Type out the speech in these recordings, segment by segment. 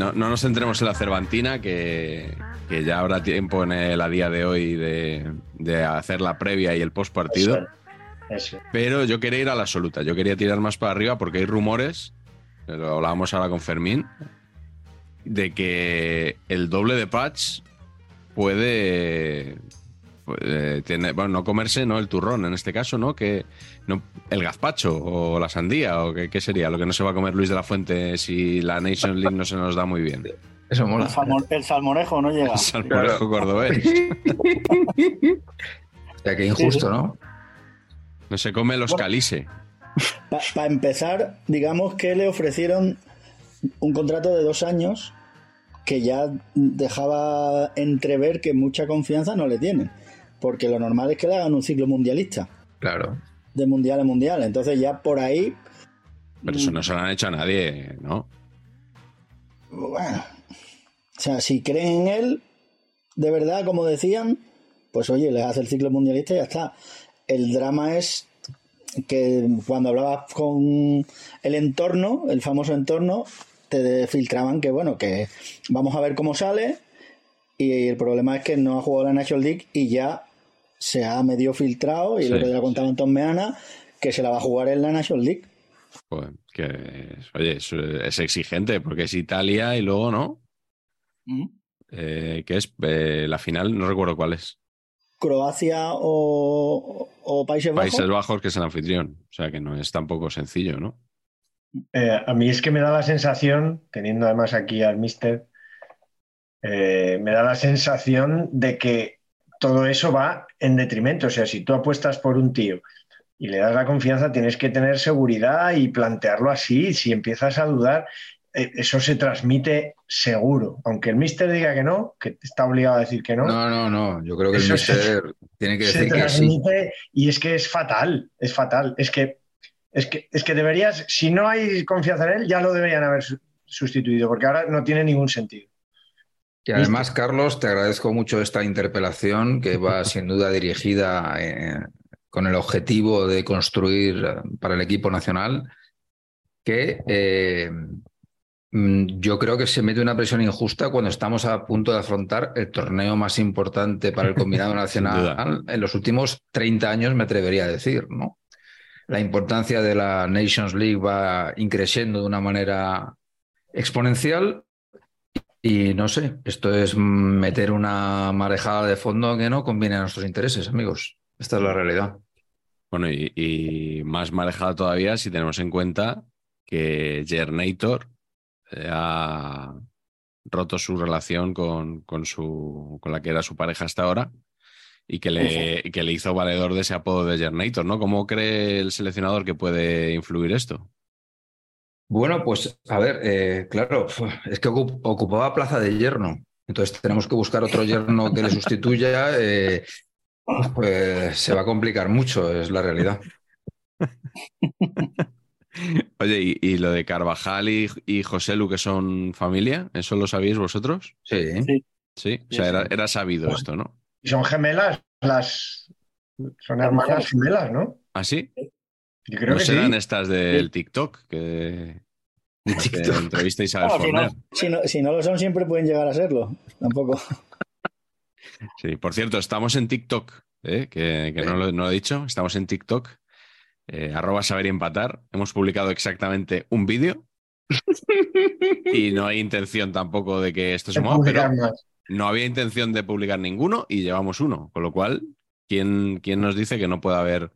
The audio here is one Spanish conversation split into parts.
no, no nos centremos en la Cervantina, que, que ya habrá tiempo en el a día de hoy de, de hacer la previa y el post partido. Eso, eso. Pero yo quería ir a la absoluta. Yo quería tirar más para arriba porque hay rumores, lo hablábamos ahora con Fermín, de que el doble de patch puede, puede tener, bueno, no comerse, no el turrón en este caso, ¿no? Que no, el gazpacho o la sandía o qué, qué sería lo que no se va a comer Luis de la Fuente si la Nations League no se nos da muy bien. Eso El, mola. el salmorejo no llega. Salmorejo cordobés. O sea, que injusto, ¿no? No se come los calice. Para empezar, digamos que le ofrecieron un contrato de dos años que ya dejaba entrever que mucha confianza no le tienen. Porque lo normal es que le hagan un ciclo mundialista, Claro. de mundial a mundial. Entonces ya por ahí, Pero eso no se lo han hecho a nadie, ¿no? bueno, o sea, si creen en él, de verdad, como decían, pues oye, les hace el ciclo mundialista y ya está. El drama es que cuando hablabas con el entorno, el famoso entorno, te filtraban que, bueno, que vamos a ver cómo sale. Y el problema es que no ha jugado la National League y ya se ha medio filtrado. Y Sí, lo que ya contaba sí. Anton Meana, que se la va a jugar en la National League. Joder, que es- oye, es, es exigente porque es Italia y luego, ¿no? Eh, que es eh, la final, no recuerdo cuál es. Croacia o, o Países Bajos. Países Bajos, que es el anfitrión. O sea que no es tampoco sencillo, ¿no? Eh, a mí es que me da la sensación, teniendo además aquí al Mister, eh, me da la sensación de que todo eso va en detrimento. O sea, si tú apuestas por un tío y le das la confianza, tienes que tener seguridad y plantearlo así. Si empiezas a dudar, eh, eso se transmite seguro. Aunque el Mister diga que no, que está obligado a decir que no, No, no, no. Yo creo que el se- mister tiene que se decir que sí. transmite y es que es fatal, es fatal. Es que, es que, es que deberías, si no hay confianza en él, ya lo deberían haber su- sustituido, porque ahora no tiene ningún sentido. Y además, Carlos, te agradezco mucho esta interpelación que va sin duda dirigida eh, con el objetivo de construir eh, para el equipo nacional que eh, mm, yo creo que se mete una presión injusta cuando estamos a punto de afrontar el torneo más importante para el combinado nacional en los últimos 30 años, me atrevería a decir, ¿no? La importancia de la Nations League va increciendo de una manera exponencial y no sé, esto es meter una marejada de fondo que no conviene a nuestros intereses, amigos. Esta es la realidad. Bueno, y, y más manejada todavía si tenemos en cuenta que Gernator eh, ha roto su relación con, con, su, con la que era su pareja hasta ahora y que le, y que le hizo valedor de ese apodo de Gernator, ¿no? ¿Cómo cree el seleccionador que puede influir esto? Bueno, pues a ver, eh, claro, es que ocup- ocupaba plaza de yerno. Entonces tenemos que buscar otro yerno que le sustituya. eh, pues se va a complicar mucho, es la realidad. Oye, ¿y, y lo de Carvajal y, y José Lu, que son familia? ¿Eso lo sabéis vosotros? Sí. Sí. Sí, o sea, era, era sabido esto, ¿no? Y son gemelas, las son hermanas gemelas, ¿no? ¿Ah, sí? Yo creo ¿No que serán sí. estas del TikTok que, De que TikTok. entrevista Isabel Bueno, si, Forner? no, si, no, si no lo son, siempre pueden llegar a serlo. Tampoco. Sí, por cierto, estamos en TikTok, ¿eh? que, que no, lo, no lo he dicho, estamos en TikTok, eh, arroba saber y empatar. Hemos publicado exactamente un vídeo y no hay intención tampoco de que esto se mueva, pero no había intención de publicar ninguno y llevamos uno. Con lo cual, ¿quién, quién nos dice que no pueda haber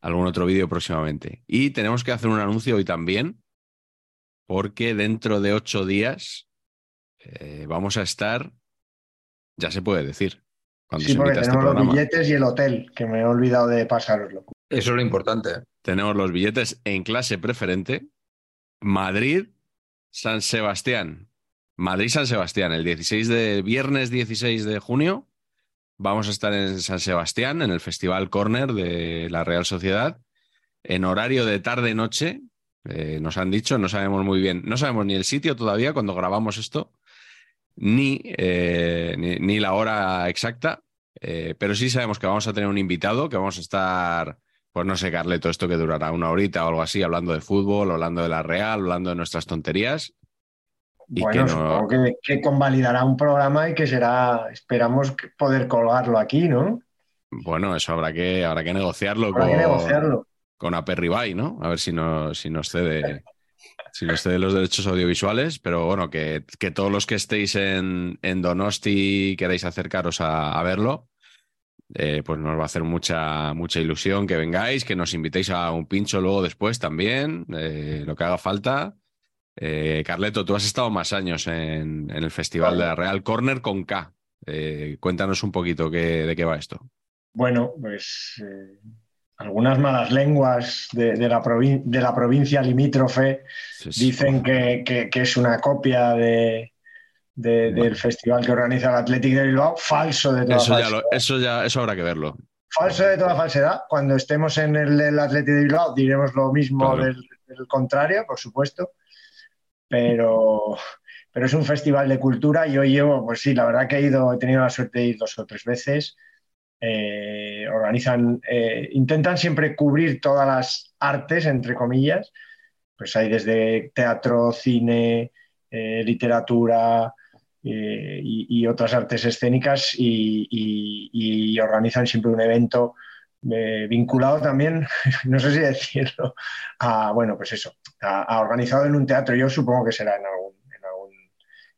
algún otro vídeo próximamente? Y tenemos que hacer un anuncio hoy también, porque dentro de ocho días eh, vamos a estar, ya se puede decir, cuando Sí, se porque este tenemos los programa. billetes y el hotel, que me he olvidado de pasaroslo. Eso es lo importante. Tenemos los billetes en clase preferente. Madrid, San Sebastián. Madrid-San Sebastián, el 16 de viernes 16 de junio. Vamos a estar en San Sebastián, en el Festival Corner de la Real Sociedad, en horario de tarde-noche. Eh, nos han dicho, no sabemos muy bien, no sabemos ni el sitio todavía cuando grabamos esto, ni, eh, ni, la hora exacta, eh, pero sí sabemos que vamos a tener un invitado, que vamos a estar pues no sé, Carleto, esto que durará una horita o algo así, hablando de fútbol, hablando de la Real, hablando de nuestras tonterías. Y bueno, que no- supongo que, que convalidará un programa y que será, esperamos poder colgarlo aquí, ¿no? Bueno, eso habrá que, habrá que negociarlo Habrá que con, negociarlo. con Aperribay, ¿no? A ver si, no, si nos cede. Si nos cede los derechos audiovisuales, pero bueno, que, que todos los que estéis en, en Donosti queráis acercaros a, a verlo, eh, pues nos va a hacer mucha, mucha ilusión que vengáis, que nos invitéis a un pincho luego después también, eh, lo que haga falta. Eh, Carleto, tú has estado más años en, en el Festival de la Real Corner con K. Eh, cuéntanos un poquito qué- de qué va esto. Bueno, pues eh, algunas malas lenguas de, de la de la provincia limítrofe dicen que, que- que es una copia de, de- del festival que organiza el Athletic de Bilbao. Falso de toda Eso ya, falsedad. lo- eso ya eso habrá que verlo. Falso de toda falsedad. Cuando estemos en el, el Athletic de Bilbao diremos lo mismo Claro. del, del contrario, por supuesto. Pero, pero es un festival de cultura. Yo llevo, pues sí, la verdad que he ido, he tenido la suerte de ir dos o tres veces. Eh, organizan, eh, intentan siempre cubrir todas las artes, entre comillas. Pues hay desde teatro, cine, eh, literatura, y, otras artes escénicas y, organizan siempre un evento vinculado también, no sé si decirlo, a, bueno, pues eso, a, a organizado en un teatro. Yo supongo que será en algún, en algún,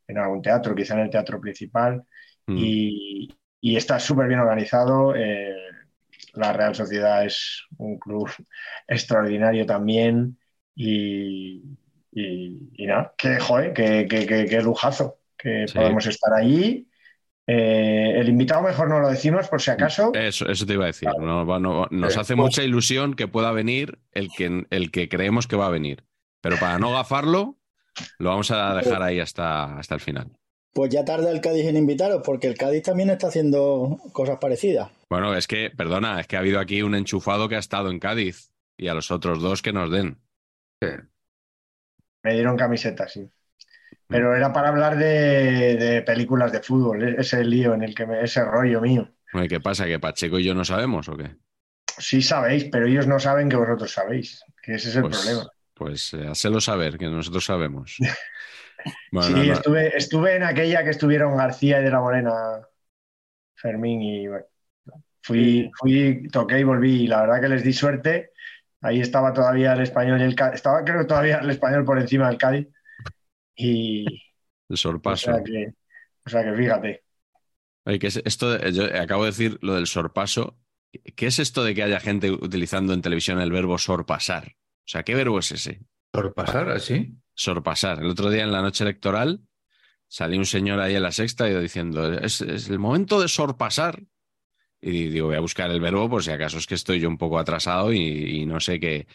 en algún teatro, quizá en el teatro principal. Mm. Y, y está súper bien organizado. eh, la Real Sociedad es un club extraordinario también. Y, y, y nada, que, joder, que lujazo que Sí. podemos estar allí. Eh, el invitado mejor no lo decimos por si acaso. Eso, eso te iba a decir. No- nos Eh, hace pues- mucha ilusión que pueda venir el que, el que creemos que va a venir. Pero para no gafarlo, lo vamos a dejar ahí hasta, hasta el final. Pues ya tarda el Cádiz en invitaros, porque el Cádiz también está haciendo cosas parecidas. Bueno, es que, perdona, es que ha habido aquí un enchufado que ha estado en Cádiz y a los otros dos que nos den. Me dieron camisetas, sí. Pero era para hablar de, de películas de fútbol, e- ese lío en el que me, ese rollo mío. Oye, ¿Qué pasa? ¿Que Pacheco y yo no sabemos o qué? Sí sabéis, pero ellos no saben que vosotros sabéis, que ese es el Pues, problema. Pues eh, házelo saber, que nosotros sabemos. Bueno, sí, no, no. Estuve, estuve en aquella que estuvieron García y de la Morena, Fermín, y bueno, fui, fui, toqué y volví, y la verdad que les di suerte. Ahí estaba todavía el español y el Cádiz, estaba creo que todavía el español por encima del Cádiz. Y el o sorpaso. sea que, o sea que fíjate. Oye, ¿qué es esto? de- yo acabo de decir lo del sorpaso. ¿Qué es esto de que haya gente utilizando en televisión el verbo sorpasar? O sea, ¿qué verbo es ese? Por pasar así. Sorpasar. El otro día en la noche electoral salió un señor ahí en la sexta y diciendo, es, es el momento de sorpasar. Y digo, voy a buscar el verbo por si acaso es que estoy yo un poco atrasado y, y no sé que,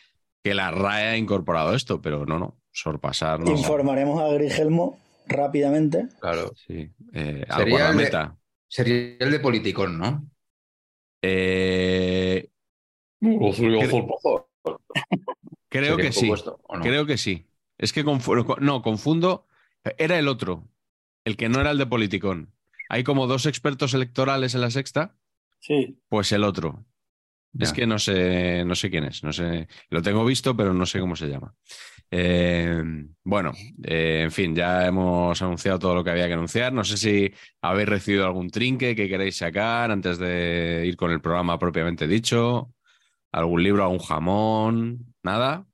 que la RAE ha incorporado esto, pero no, no, sorpasar no. Informaremos a Grigelmo rápidamente. Claro. Sí, eh, Sería el de-. Sería el de politicón, ¿no? Eh, creo que sí. Creo que sí. Es que no, confundo. Era el otro, el que no era el de Politicón. Hay como dos expertos electorales en la sexta, Sí. pues el otro. Es que no sé, no sé quién es. No sé, lo tengo visto, pero no sé cómo se llama. Eh, bueno, eh, en fin, ya hemos anunciado todo lo que había que anunciar. No sé si habéis recibido algún trinque que queréis sacar antes de ir con el programa propiamente dicho. ¿Algún libro, algún jamón? ¿Nada?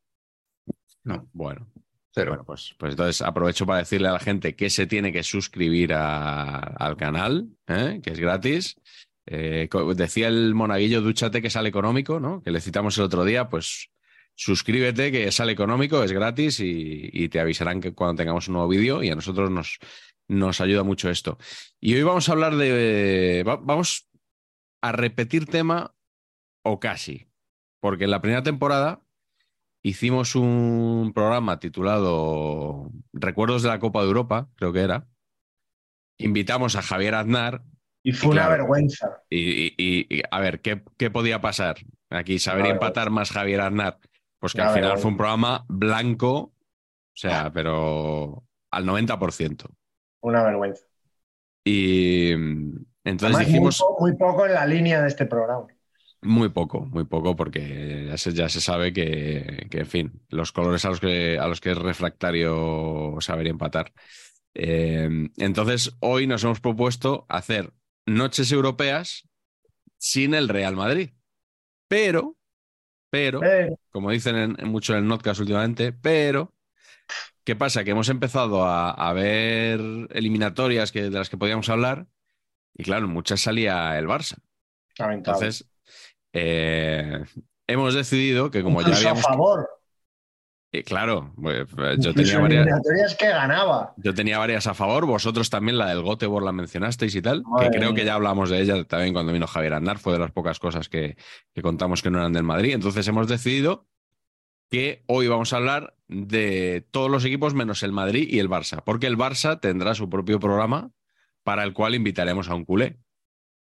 No. Bueno, Cero. Bueno, pues, pues entonces aprovecho para decirle a la gente que se tiene que suscribir a- al canal, ¿eh? que es gratis. Eh, decía el monaguillo, dúchate que sale económico, ¿no? Que le citamos el otro día, pues suscríbete que sale económico, es gratis y, y te avisarán que cuando tengamos un nuevo vídeo y a nosotros nos, nos ayuda mucho esto. Y hoy vamos a hablar de... va- vamos a repetir tema o casi, porque en la primera temporada hicimos un programa titulado Recuerdos de la Copa de Europa, creo que era. Invitamos a Javier Aznar Y fue Y una claro. vergüenza. y, a ver, ¿qué, qué podía pasar? Aquí saber empatar más Javier Aznar. Pues que al final vergüenza. fue un programa blanco, o sea, pero al 90%. Una vergüenza. Y mm, entonces Además, dijimos... muy, po- muy poco en la línea de este programa. Muy poco, muy poco, porque ya se, ya se sabe que, que, en fin, los colores a los que, a los que es refractario saber empatar. Eh, entonces, hoy nos hemos propuesto hacer noches europeas sin el Real Madrid. Pero, pero, Eh, como dicen en, en mucho en el Notcast últimamente, pero, ¿qué pasa? Que hemos empezado a, a ver eliminatorias que, de las que podíamos hablar y claro, muchas salía el Barça. lamentable. Entonces, eh, hemos decidido que como ya Incluso habíamos... a favor. Eh, claro, pues, eh, yo Incluso tenía, en varias, que ganaba. yo tenía varias a favor, vosotros también la del Göteborg la mencionasteis y tal, Madre que creo mía. que ya hablamos de ella también cuando vino Javier Andar, fue de las pocas cosas que, que contamos que no eran del Madrid. Entonces hemos decidido que hoy vamos a hablar de todos los equipos menos el Madrid y el Barça, porque el Barça tendrá su propio programa para el cual invitaremos a un culé,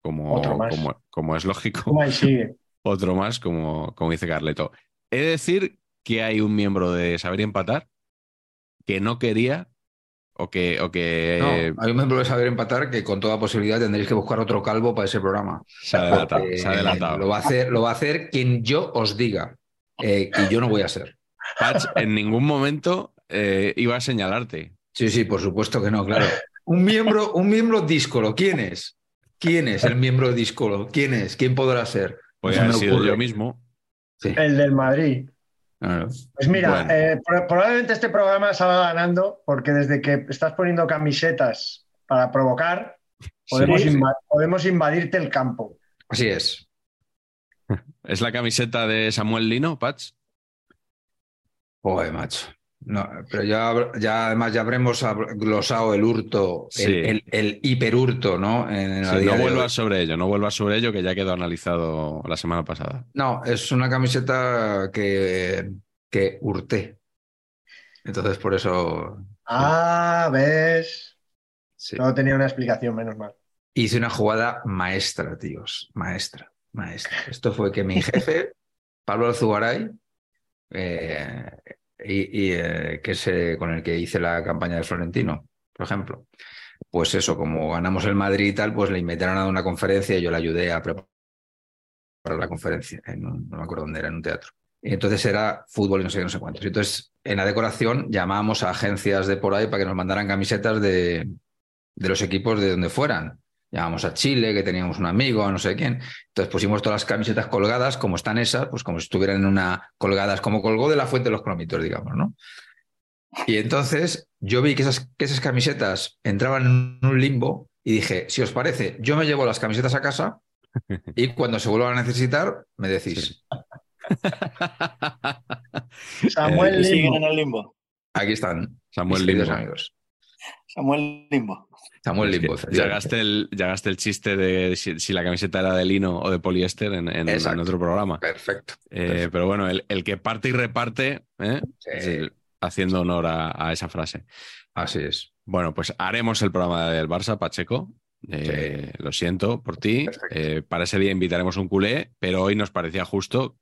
como, como, como es lógico. ¿Cómo ahí sigue? Otro más, como, como dice Carleto. He de decir que hay un miembro de Saber Empatar que no quería o que, o que No, eh, hay un miembro de Saber Empatar que con toda posibilidad tendréis que buscar otro calvo para ese programa. se ha adelantado. Porque se ha adelantado. Lo va a hacer, lo va a hacer quien yo os diga. eh, y yo no voy a ser. Patch en ningún momento eh, iba a señalarte. Sí, sí, por supuesto que no, claro. Un miembro, un miembro díscolo, ¿quién es? ¿Quién es el miembro díscolo? ¿Quién es? ¿Quién podrá ser? Me haber sido yo mismo. Sí, El del Madrid. claro. Pues mira, Bueno. eh, pro- probablemente este programa salga ganando porque desde que estás poniendo camisetas para provocar, podemos, Sí. podemos invadirte el campo. Así es. ¿Es la camiseta de Samuel Lino, Patch? Joder, macho. No, pero ya, ya además ya habremos hab- glosado el hurto, el, Sí. el- el hiperhurto, ¿no? En, Sí, no vuelvas sobre ello, no vuelvas sobre ello, que ya quedó analizado la semana pasada. No, es una camiseta que, que hurté. Entonces, por eso Ah, ves. sí. No tenía una explicación, menos mal. hice una jugada maestra, tíos. Maestra, maestra. Esto fue que mi jefe, Pablo Alzugaray, eh, y, eh, que con el que hice la campaña de Florentino, por ejemplo. Pues eso, como ganamos el Madrid y tal, pues le invitaron a una conferencia y yo le ayudé a preparar la conferencia. En un- no me acuerdo dónde era, en un teatro. Entonces era fútbol y no sé qué, no sé cuántos. Entonces, en la decoración llamábamos a agencias de por ahí para que nos mandaran camisetas de, de los equipos de donde fueran. Llamamos a Chile, que teníamos un amigo, a no sé quién. Entonces pusimos todas las camisetas colgadas, como están esas, pues como si estuvieran en una colgadas, como colgó de la fuente de los cromitos, digamos, ¿no? Y entonces yo vi que esas, que esas camisetas entraban en un limbo y dije, si os parece, yo me llevo las camisetas a casa y cuando se vuelvan a necesitar, me decís. Samuel Eh, Limbo. Siguen en el limbo. Aquí están, Samuel Limbo. amigos. Samuel Limbo. Samuel Es que Limbo, efectivamente. Llegaste el, llegaste el chiste de si, si la camiseta era de lino o de poliéster en, en- otro programa. Perfecto. Eh, perfecto. pero bueno, el, el que parte y reparte, ¿eh? Sí. Haciendo honor a, a esa frase. Así es. Bueno, pues haremos el programa del Barça, Pacheco. Eh, Lo siento por ti. Para ese día invitaremos un culé, pero hoy nos parecía justo,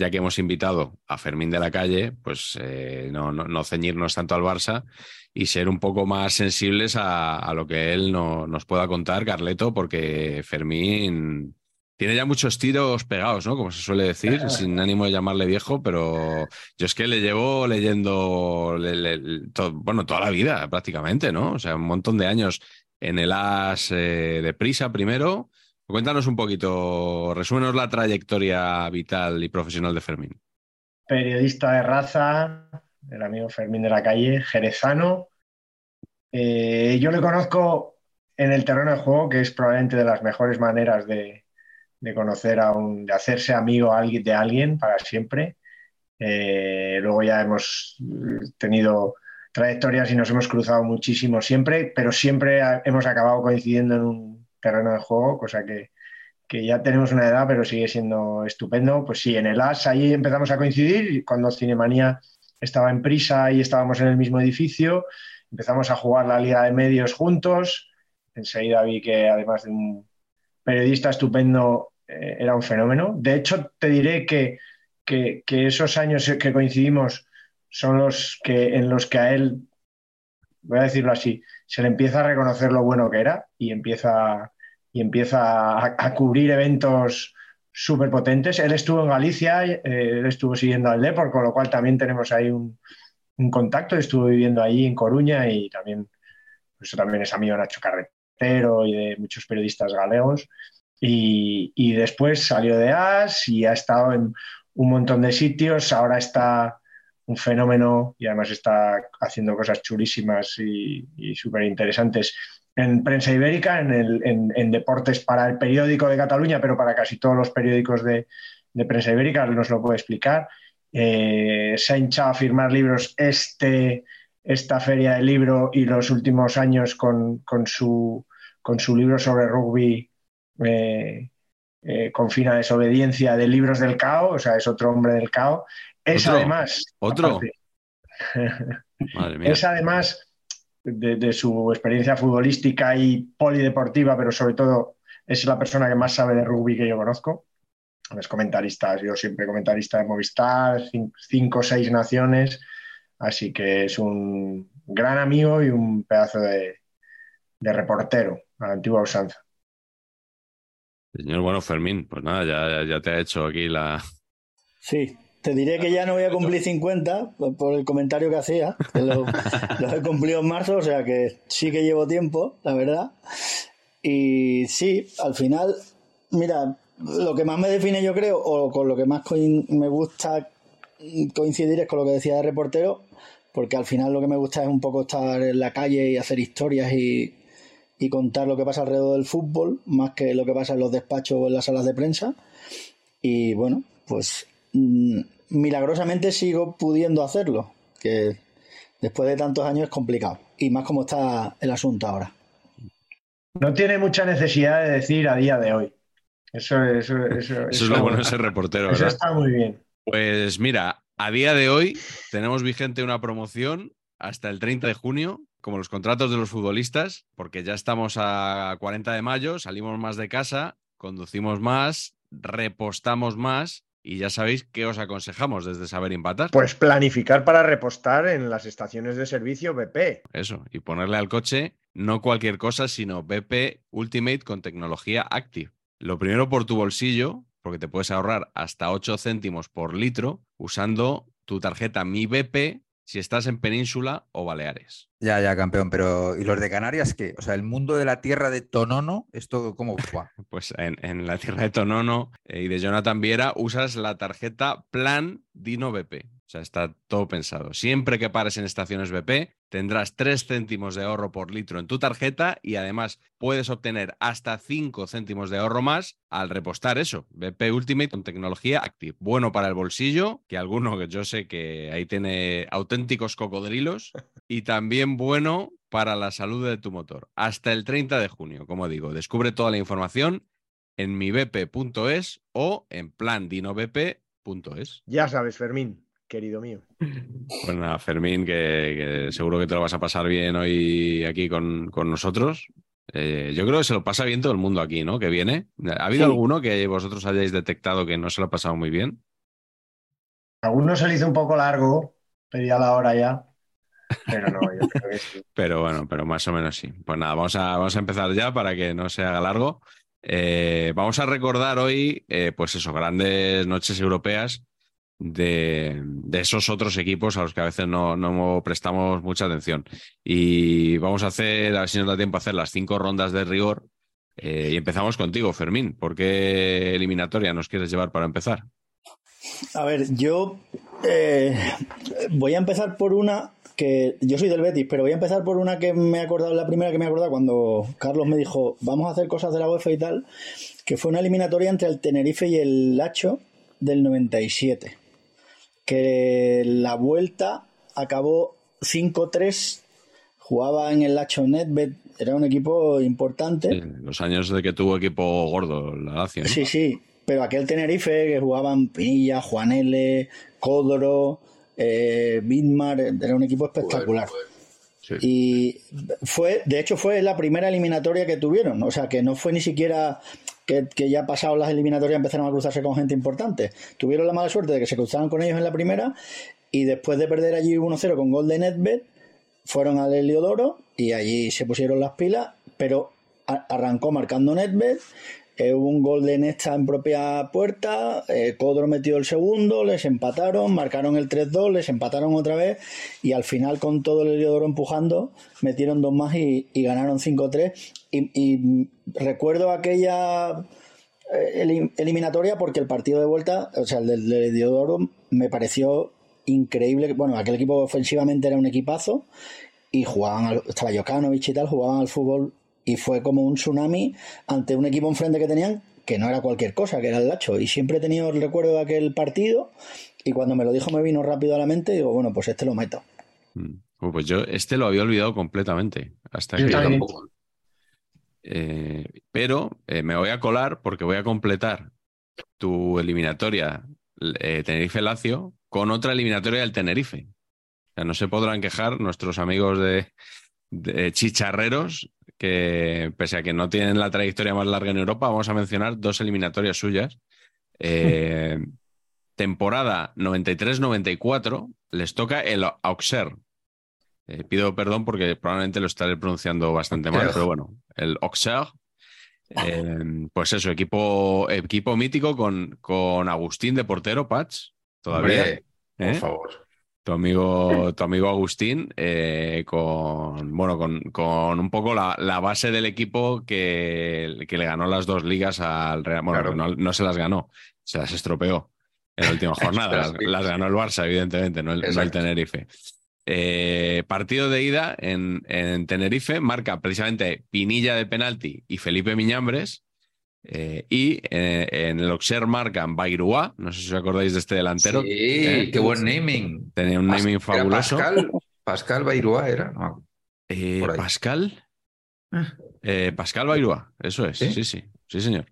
ya que hemos invitado a Fermín de la calle, pues eh, no, no- no ceñirnos tanto al Barça y ser un poco más sensibles a, a lo que él no- nos pueda contar, Carleto, porque Fermín tiene ya muchos tiros pegados, ¿no? Como se suele decir, sin ánimo de llamarle viejo, pero yo es que le llevo leyendo, le- le- to- bueno, toda la vida prácticamente, ¿no? O sea, un montón de años en el As eh, de Prisa primero. Cuéntanos un poquito, resúmenos la trayectoria vital y profesional de Fermín. Periodista de raza, el amigo Fermín de la calle, jerezano. Eh, yo le conozco en el terreno de juego, que es probablemente de las mejores maneras de, conocer a un, de hacerse amigo de alguien para siempre. Eh, luego ya hemos tenido trayectorias y nos hemos cruzado muchísimo siempre, pero siempre hemos acabado coincidiendo en un terreno de juego, cosa que, que ya tenemos una edad, pero sigue siendo estupendo. Pues sí, en el AS ahí empezamos a coincidir, cuando Cinemanía estaba en prisa y estábamos en el mismo edificio, empezamos a jugar la Liga de Medios juntos, enseguida vi que además de un periodista estupendo, eh, era un fenómeno. De hecho, te diré que, que, esos años que coincidimos son los que en los que a él, voy a decirlo así, se le empieza a reconocer lo bueno que era y empieza y empieza a, cubrir eventos súper potentes. Él estuvo en Galicia, eh, él estuvo siguiendo al Depor, con lo cual también tenemos ahí un, contacto. Estuvo viviendo allí en Coruña y también, eso también es amigo de Nacho Carretero y de muchos periodistas galegos. Y, y, después salió de AS y ha estado en un montón de sitios. Ahora está un fenómeno y además está haciendo cosas chulísimas y, y súper interesantes en prensa ibérica, en, deportes para el periódico de Cataluña, pero para casi todos los periódicos de, prensa ibérica, nos lo puede explicar. Eh, se ha hinchado a firmar libros este, esta feria del libro y los últimos años con, su, con su libro sobre rugby eh, eh, con fina desobediencia de libros del CAO, o sea, es otro hombre del CAO. Es además... Otro. Es además de, su experiencia futbolística y polideportiva, pero sobre todo es la persona que más sabe de rugby que yo conozco. Es comentarista, yo siempre comentarista de Movistar, cinco o seis naciones, así que es un gran amigo y un pedazo de, reportero a la antigua usanza. Señor, bueno, Fermín, pues nada, ya, ya te ha hecho aquí la... Sí, te diré que ya no voy a cumplir 50 por el comentario que hacía, que lo, he cumplido en marzo, o sea que sí que llevo tiempo, la verdad. Y sí, al final, mira, lo que más me define yo creo, o con lo que más me gusta coincidir es con lo que decía de reportero, porque al final lo que me gusta es un poco estar en la calle y hacer historias y, y contar lo que pasa alrededor del fútbol, más que lo que pasa en los despachos o en las salas de prensa. Y bueno, pues Mm, milagrosamente sigo pudiendo hacerlo, que después de tantos años es complicado, y más como está el asunto ahora. No tiene mucha necesidad de decir a día de hoy. Eso, es lo bueno de ser reportero. Eso está muy bien. Pues mira, a día de hoy tenemos vigente una promoción hasta el 30 de junio, como los contratos de los futbolistas, porque ya estamos a 40 de mayo, salimos más de casa, conducimos más, repostamos más y ya sabéis qué os aconsejamos desde Saber Empatar. Pues planificar para repostar en las estaciones de servicio BP. Eso, y ponerle al coche no cualquier cosa, sino BP Ultimate con tecnología Active. Lo primero por tu bolsillo, porque te puedes ahorrar hasta 8 céntimos por litro usando tu tarjeta Mi BP si estás en Península o Baleares. Ya, ya, campeón, pero ¿y los de Canarias qué? O sea, el mundo de la tierra de Tonono, ¿esto cómo va? pues en, la tierra de Tonono eh, y de Jonathan Viera usas la tarjeta Plan Dino BP. O sea, está todo pensado. Siempre que pares en estaciones BP, tendrás 3 céntimos de ahorro por litro en tu tarjeta y además puedes obtener hasta 5 céntimos de ahorro más al repostar eso. BP Ultimate con tecnología Active. Bueno para el bolsillo, que alguno que yo sé que ahí tiene auténticos cocodrilos, y también bueno para la salud de tu motor. Hasta el 30 de junio, como digo, descubre toda la información en mibp.es o en plandinobp.es. Ya sabes, Fermín querido mío. Pues nada, Fermín, que, seguro que te lo vas a pasar bien hoy aquí con, nosotros. Eh, yo creo que se lo pasa bien todo el mundo aquí, ¿no? Que viene. ¿Ha habido alguno que vosotros hayáis detectado que no se lo ha pasado muy bien? Alguno se le hizo un poco largo, pedía la hora ya. Pero no, yo creo que sí. Pero bueno, pero más o menos sí. Pues nada, vamos a, vamos a empezar ya para que no se haga largo. Eh, vamos a recordar hoy, eh, pues eso, grandes noches europeas de, esos otros equipos a los que a veces no, prestamos mucha atención. Y vamos a hacer, a ver si nos da tiempo a hacer las cinco rondas de rigor. Eh, y empezamos contigo, Fermín. ¿Por qué eliminatoria nos quieres llevar para empezar? A ver, yo eh, voy a empezar por una que yo soy del Betis, pero voy a empezar por una que me he acordado, la primera que me he acordado cuando Carlos me dijo, vamos a hacer cosas de la UEFA y tal, que fue una eliminatoria entre el Tenerife y el Lacho del 97, que la vuelta acabó 5-3, jugaba en el Lacho Netbet, era un equipo importante. Sí, los años de que tuvo equipo gordo, la Lazio. ¿no? Sí, sí, pero aquel Tenerife que jugaban Pinilla, Juanele, Códoro, eh, Bitmar, era un equipo espectacular. Y fue, de hecho, fue la primera eliminatoria que tuvieron. O sea, que no fue ni siquiera que, que ya pasado las eliminatorias empezaron a cruzarse con gente importante. Tuvieron la mala suerte de que se cruzaron con ellos en la primera y después de perder allí 1-0 con gol de Netbet, fueron al Heliodoro y allí se pusieron las pilas, pero arrancó marcando Netbet. Hubo un gol de Nesta en propia puerta, eh, Codro metió el segundo, les empataron, marcaron el 3-2, les empataron otra vez y al final con todo el Heliodoro empujando metieron dos más y, ganaron 5-3 y, y recuerdo aquella eh, elim- eliminatoria porque el partido de vuelta, o sea, el del Heliodoro me pareció increíble. Bueno, aquel equipo ofensivamente era un equipazo y jugaban, al, estaba Jokanovic y tal, jugaban al fútbol y fue como un tsunami ante un equipo enfrente que tenían que no era cualquier cosa, que era el Lacho. Y siempre he tenido el recuerdo de aquel partido y cuando me lo dijo me vino rápido a la mente y digo, bueno, pues este lo meto. Mm. Pues yo este lo había olvidado completamente. Hasta Yo que también. tampoco. Eh, pero eh, me voy a colar porque voy a completar tu eliminatoria eh, Tenerife-Lazio con otra eliminatoria del Tenerife. O sea, no se podrán quejar nuestros amigos de, de chicharreros que, pese a que no tienen la trayectoria más larga en Europa, vamos a mencionar dos eliminatorias suyas. Eh, temporada 93-94 les toca el Auxerre. Eh, pido perdón porque probablemente lo estaré pronunciando bastante mal, pero bueno, el Auxerre. Eh, pues eso, equipo, equipo mítico con, con Agustín de portero, Patch, todavía. Hombre, por favor. Tu amigo, tu amigo Agustín, eh, con bueno, con, con un poco la, la base del equipo que, que le ganó las dos ligas al Real. Bueno, Claro. no, no se las ganó, se las estropeó en la última jornada. las, ganó el Barça, evidentemente, no el, no el Exacto. Tenerife. Eh, partido de ida en, en Tenerife, marca precisamente Pinilla de penalti y Felipe Miñambres. Eh, y eh, en el Auxerre marcan Bairua, no sé si os acordáis de este delantero. Sí, ¿eh? qué buen naming. Tenía un Pas- naming fabuloso. Pascal, Pascal Bairua era. No, Eh. Pascal. Ah. Eh, Pascal Bairua, eso es, ¿Sí? sí, sí, sí, señor.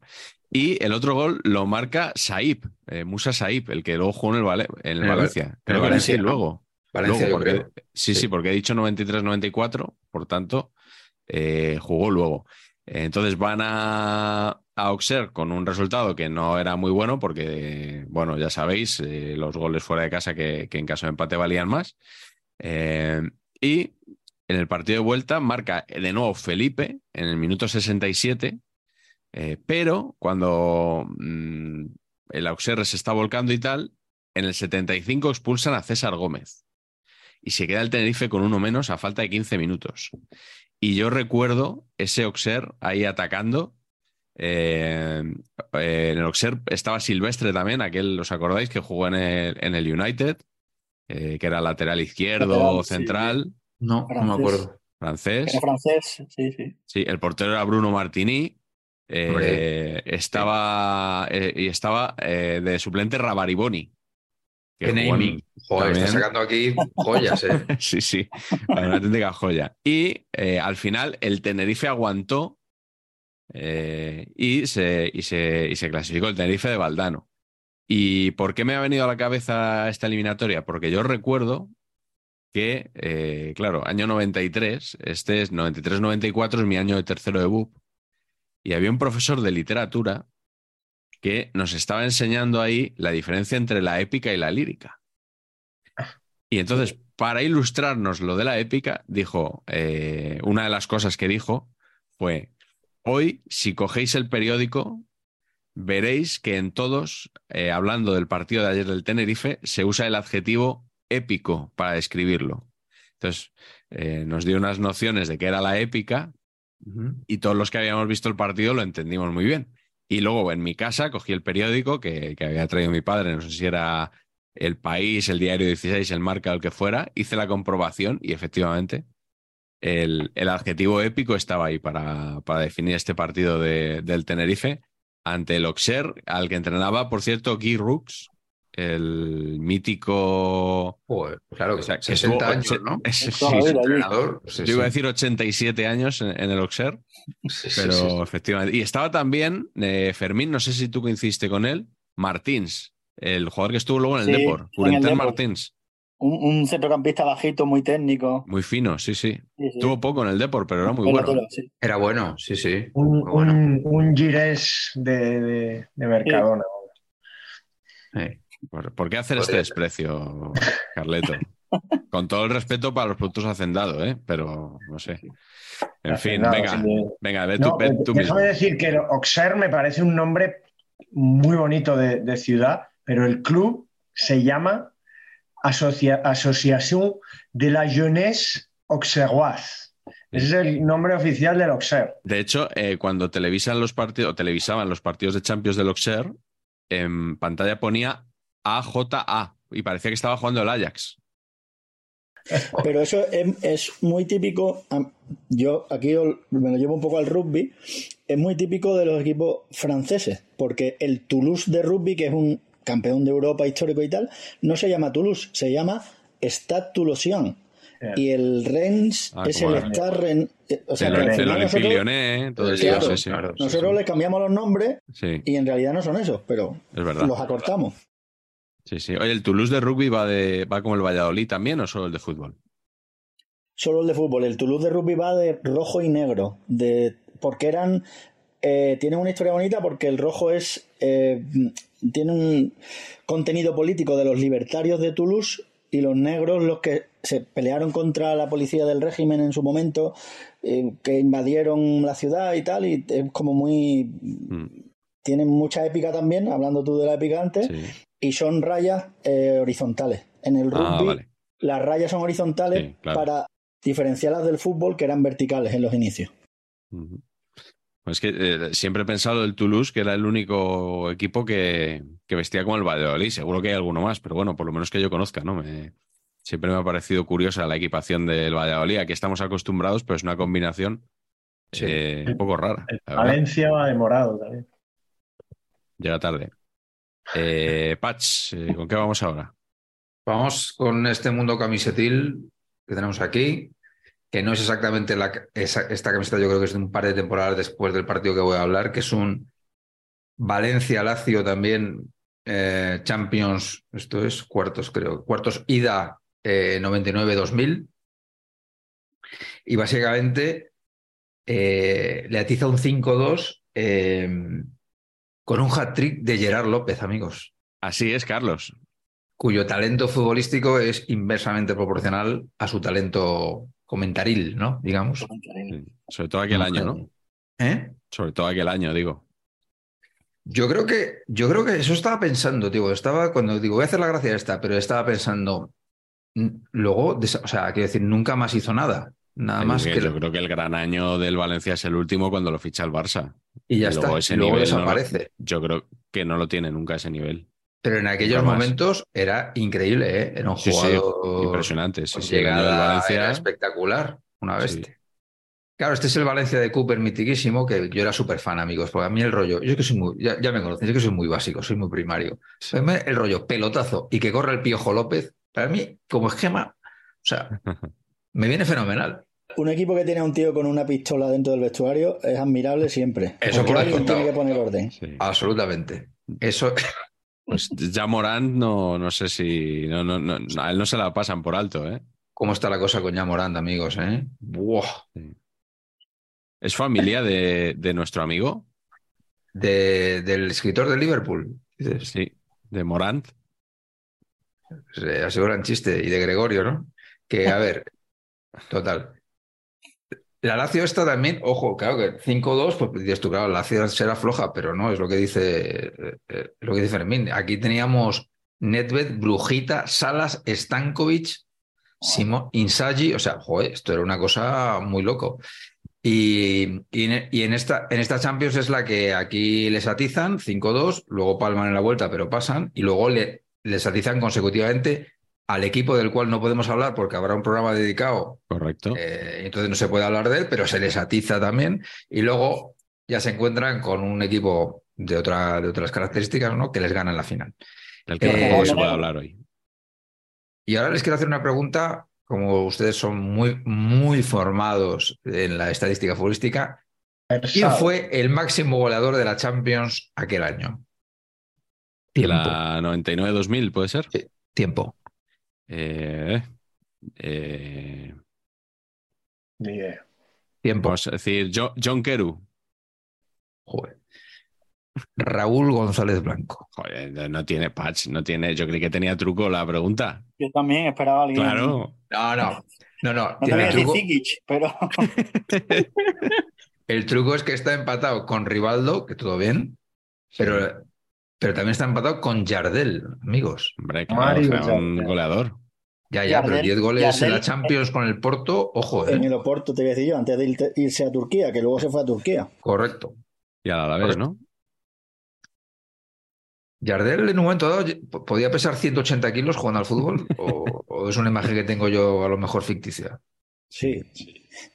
Y el otro gol lo marca Saib, eh, Musa Saib, el que luego jugó en el, Vale- en el Valencia. en el Creo que Valencia, sí, luego. Valencia, Luego, porque- creo. Sí, sí, Sí. porque he dicho 93-94, por tanto, eh, jugó luego. Entonces van a, a Auxerre con un resultado que no era muy bueno porque, bueno, ya sabéis, eh, los goles fuera de casa que, en caso de empate valían más. Eh, y en el partido de vuelta marca de nuevo Felipe en el minuto 67, eh, pero cuando mm, el Auxerre se está volcando y tal, en el 75 expulsan a César Gómez y se queda el Tenerife con uno menos a falta de 15 minutos. Y yo recuerdo ese Auxerre ahí atacando. Eh, eh, en el Auxerre estaba Silvestre también, aquel, ¿os acordáis? Que jugó en el, en el United, eh, que era lateral izquierdo, Lateral, sí, central, No, no me Francés. acuerdo. francés. Era francés, sí, sí. Sí, el portero era Bruno Martini. eh, estaba eh, y estaba eh, de suplente Rabariboni. que. Joder, también. está sacando aquí joyas, ¿eh? Sí, sí, una auténtica joya. Y eh, al final el Tenerife aguantó eh, y, se, y, se, y se clasificó el Tenerife de Valdano. ¿Y por qué me ha venido a la cabeza esta eliminatoria? Porque yo recuerdo que, eh, claro, año 93, este es 93-94, es mi año de tercero de BUP, y había un profesor de literatura que nos estaba enseñando ahí la diferencia entre la épica y la lírica. Y entonces, para ilustrarnos lo de la épica, dijo, eh, una de las cosas que dijo fue, hoy, si cogéis el periódico, veréis que en todos, eh, hablando del partido de ayer del Tenerife, se usa el adjetivo épico para describirlo. Entonces, eh, nos dio unas nociones de qué era la épica y todos los que habíamos visto el partido lo entendimos muy bien. Y luego en mi casa cogí el periódico que, que había traído mi padre, no sé si era El País, el Diario 16, el Marca, el que fuera, hice la comprobación y efectivamente el, el adjetivo épico estaba ahí para, para definir este partido de- del Tenerife ante el Auxerre, al que entrenaba, por cierto, Guy Rooks, el mítico... Joder, claro, O sea, que 60 estuvo- años, ¿no? sí. Entrenador. sí, yo iba a decir 87 años en, en el Auxerre, Sí, sí, pero sí. efectivamente. Y estaba también eh, Fermín, no sé si tú coincidiste con él, Martins, el jugador que estuvo luego en el Sí, Depor, Curentén. Martins. Un, un centrocampista bajito, muy técnico. Muy fino, sí, sí. Sí, sí. Tuvo poco en el Depor, pero era muy bueno. sí. Era bueno, sí, sí. Un, bueno. un, un Gires de, de, de Mercadona. Sí. ¿Por, por qué hacer este desprecio, Carleto? Con todo el respeto para los productos hacendados, ¿eh? Pero no sé. En fin, venga, sí. venga, ve No, tú, ve eh, tú mismo. déjame decir que el Auxerre me parece un nombre muy bonito de, de ciudad, pero el club se llama Asocia- Association de la Jeunesse Auxerroise. Ese es el nombre oficial del Auxerre. De hecho, eh, cuando televisan los partidos, o televisaban los partidos de Champions del Auxerre, en pantalla ponía AJA y parecía que estaba jugando el Ajax. Pero eso es, es muy típico. Yo aquí me lo llevo un poco al rugby. Es muy típico de los equipos franceses, porque el Toulouse de rugby, que es un campeón de Europa histórico y tal, no se llama Toulouse, se llama Stade Toulousain. Yeah. Y el Rennes Ah, es el Stade Rennes. eh, O sea, el el Olympique Lyonnais, todo eso, Claro, sí, sí. claro. nosotros le cambiamos los nombres Sí, y en realidad no son esos, pero es verdad. los acortamos. Sí, sí. Oye, ¿el Toulouse de rugby va, de, va como el Valladolid también o solo el de fútbol? Solo el de fútbol. El Toulouse de rugby va de rojo y negro. De, porque eran. Eh, tienen una historia bonita porque el rojo es. eh, tiene un contenido político de los libertarios de Toulouse y los negros los que se pelearon contra la policía del régimen en su momento, eh, que invadieron la ciudad y tal. Y es como muy. Mm, Tienen mucha épica también, hablando tú de la épica antes, sí. y son rayas eh, horizontales. En el rugby Ah, vale. las rayas son horizontales Sí, claro. para diferenciarlas del fútbol que eran verticales en los inicios. Pues que eh, siempre he pensado del Toulouse que era el único equipo que, que vestía como el Valladolid. Seguro que hay alguno más, pero bueno, por lo menos que yo conozca, ¿no? Me, siempre me ha parecido curiosa la equipación del Valladolid. Aquí estamos acostumbrados, pero es una combinación Sí. eh, un poco rara. El. Valencia va de morado también. Llega tarde. Eh, Patch, eh, ¿con qué vamos ahora? Vamos con este mundo camisetil que tenemos aquí, que no es exactamente la, esa- esta camiseta, yo creo que es de un par de temporadas después del partido que voy a hablar, que es un Valencia-Lazio también, eh, Champions, esto es cuartos creo, cuartos ida eh, 99-2000. Y básicamente eh, le atiza un 5-2 eh, con un hat-trick de Gerard López, amigos Así es, Carlos. cuyo talento futbolístico es inversamente proporcional a su talento comentaril, ¿no? Digamos. Sobre todo aquel año, ¿no? ¿Eh? Sobre todo aquel año, digo. Yo creo que, yo creo que eso estaba pensando, digo, estaba cuando digo, voy a hacer la gracia esta, pero estaba pensando, luego, o sea, quiero decir, nunca más hizo nada. Nada más Yo que. yo creo que el gran año del Valencia es el último cuando lo ficha el Barça. y ya y luego está. ese y luego nivel no lo-. Yo creo que no lo tiene nunca ese nivel. Pero en aquellos momentos era increíble, ¿eh? Era un Sí, sí, jugador. impresionante. Sí, sí, llegada Valencia. era espectacular, una Sí. bestia. Claro, este es el Valencia de Cooper mitiquísimo, que yo era súper fan, amigos, porque a mí el rollo, yo es que soy muy, ya, ya me conocen, yo que soy muy básico, soy muy primario. Pero el rollo pelotazo y que corre el Piojo López, para mí, como esquema, o sea, me viene fenomenal. Un equipo que tiene a un tío con una pistola dentro del vestuario es admirable siempre. Eso por tiene que poner orden. Sí. Absolutamente. Eso, Pues ya Morant no, no sé si. No, no, no, a él no se la pasan por alto, ¿eh? ¿cómo está la cosa con Yamorand, amigos? Eh? Buah. ¿Es familia de, de nuestro amigo? De- del escritor de Liverpool. dices. Sí, de Morant. Se aseguran chiste. Y de Gregorio, ¿no? Que, a ver, total. La Lazio está también, ojo, claro que 5-2, pues dices tú, claro, la Lazio será floja, pero no, es lo que dice, eh, eh, lo que dice Fermín. Aquí teníamos Nedved, Brujita, Salas, Stankovic, Simón, Insagi, o sea, joder, esto era una cosa muy loco. Y, y, en, esta, en esta Champions es la que aquí les atizan 5-2, luego palman en la vuelta, pero pasan, y luego le, les atizan consecutivamente al equipo del cual no podemos hablar porque habrá un programa dedicado. Correcto. Eh, entonces no se puede hablar de él, pero se les atiza también. Y luego ya se encuentran con un equipo de, otra, de otras características, ¿no? Que les gana en la final. Del que eh, se puede hablar hoy. Y ahora les quiero hacer una pregunta, como ustedes son muy, muy formados en la estadística futbolística. ¿Quién fue el máximo goleador de la Champions aquel año? Tiempo. La 99-2000, ¿puede ser? Sí. Tiempo. Eh, eh, Ni idea. Tiempo. Vamos a decir, John, John Keru. Joder. Raúl González Blanco. Joder, no tiene patch, no tiene. Yo creí que tenía truco la pregunta. Yo también esperaba alguien. Claro. No, no. No, no. No te voy a decir Zikic, pero. El truco es que está empatado con Rivaldo, que todo bien, pero, pero también está empatado con Jardel, amigos. Hombre, claro, Mario fue un Jardel. goleador. Ya, ya, pero Jardel- 10 goles en la Champions con el Porto, ojo, En ¿eh? el Oporto, te voy a decir yo, antes de irte- irse a Turquía, que luego se fue a Turquía. Correcto. Y a la vez, ¿no? Jardel en un momento dado podía pesar 180 kilos jugando al fútbol, o, o es una imagen que tengo yo a lo mejor ficticia. Sí.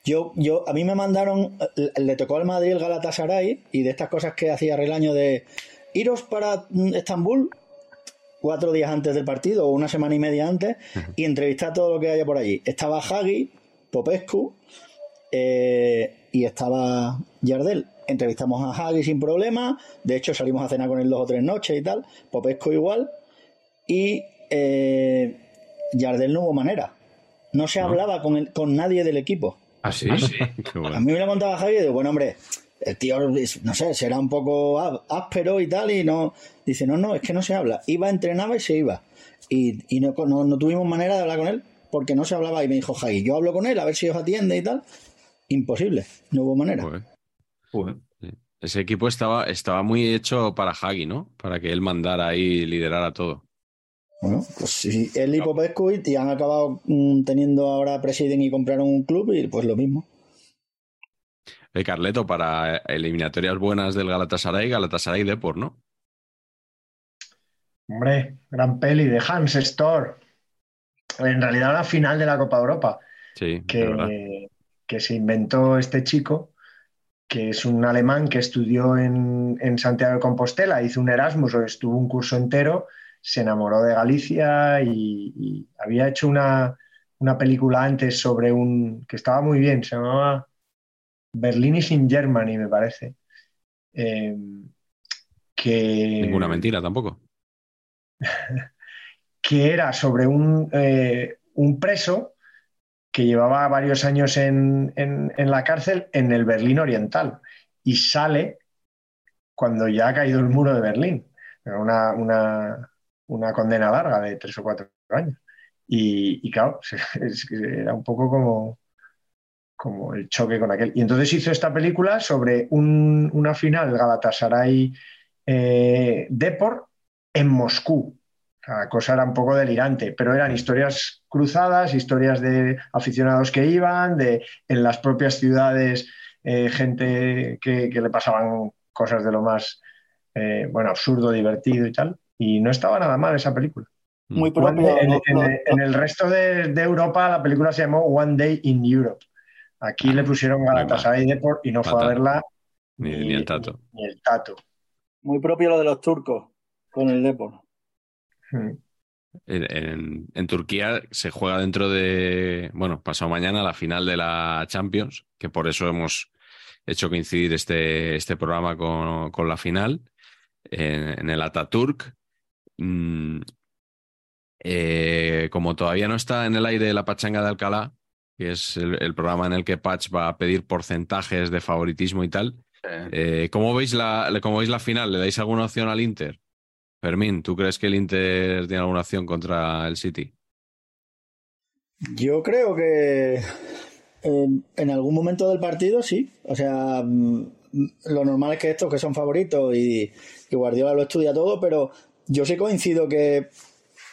Yo, yo, a mí me mandaron, eh, le tocó al Madrid el Galatasaray y de estas cosas que hacía Relaño de iros para mm, Estambul cuatro días antes del partido o una semana y media antes y entrevistar todo lo que haya por allí. Estaba Hagi, Popescu eh, y estaba Yardel. Entrevistamos a Hagi sin problema. De hecho, salimos a cenar con él dos o tres noches y tal. Popescu igual. Y eh, Yardel no hubo manera. No se hablaba con, el- con nadie del equipo. ¿Ah, sí? Qué A bueno. mí me lo contaba Javi y digo, bueno, hombre, el tío, no sé, será un poco áspero y tal, y no. Dice, no, no, es que no se habla. Iba, entrenaba y se iba. Y, y no, no, no tuvimos manera de hablar con él porque no se hablaba. Y me dijo, Javi, yo hablo con él a ver si os atiende y tal. Imposible, no hubo manera. Joder. Joder. Ese equipo estaba, estaba muy hecho para Hagi, ¿no? Para que él mandara ahí y liderara todo. Bueno, pues sí, él y Popescu y han acabado mm, teniendo ahora presiden y compraron un club y pues lo mismo. El Carleto para eliminatorias buenas del Galatasaray, Galatasaray Depor, ¿no? Hombre, gran peli de Hans Store. En realidad la final de la Copa Europa, Sí, de que, que se inventó este chico, que es un alemán que estudió en, en Santiago de Compostela, hizo un Erasmus o estuvo un curso entero, se enamoró de Galicia y, y había hecho una, una película antes sobre un, que estaba muy bien, se llamaba Berlin is in Germany, me parece. Eh, que, Ninguna mentira tampoco. que era sobre un, eh, un preso que llevaba varios años en, en- en la cárcel en el Berlín Oriental y sale cuando ya ha caído el muro de Berlín. Era Una, una, una condena larga de tres o cuatro años. Y, y claro, era un poco como, como el choque con aquel. Y entonces hizo esta película sobre un- una final Galatasaray eh, Depor en Moscú. La cosa era un poco delirante, pero eran historias cruzadas, historias de aficionados que iban, de en las propias ciudades, eh, gente que, que le pasaban cosas de lo más, eh, bueno, absurdo, divertido y tal. Y no estaba nada mal esa película. Muy propio. En, el resto de, de Europa la película se llamó One Day in Europe. Aquí le pusieron Galatasaray Deport y no fue a verla Ni, ni el tato. ni el tato. muy propio lo de los turcos con el Depor. Mm. En, en- en Turquía se juega dentro de, bueno, pasado mañana la final de la Champions, que por eso hemos hecho coincidir este, este programa con, con la final, en, en el Ataturk. Mm, eh, como todavía no está en el aire la pachanga de Alcalá, que es el, el programa en el que Patch va a pedir porcentajes de favoritismo y tal, eh, ¿cómo, veis la, ¿cómo veis la final? ¿Le dais alguna opción al Inter? Fermín, ¿tú crees que el Inter tiene alguna opción contra el City? Yo creo que eh, en algún momento del partido sí. O sea, mm, lo normal es que estos que son favoritos y, y Guardiola lo estudia todo, pero yo sí coincido que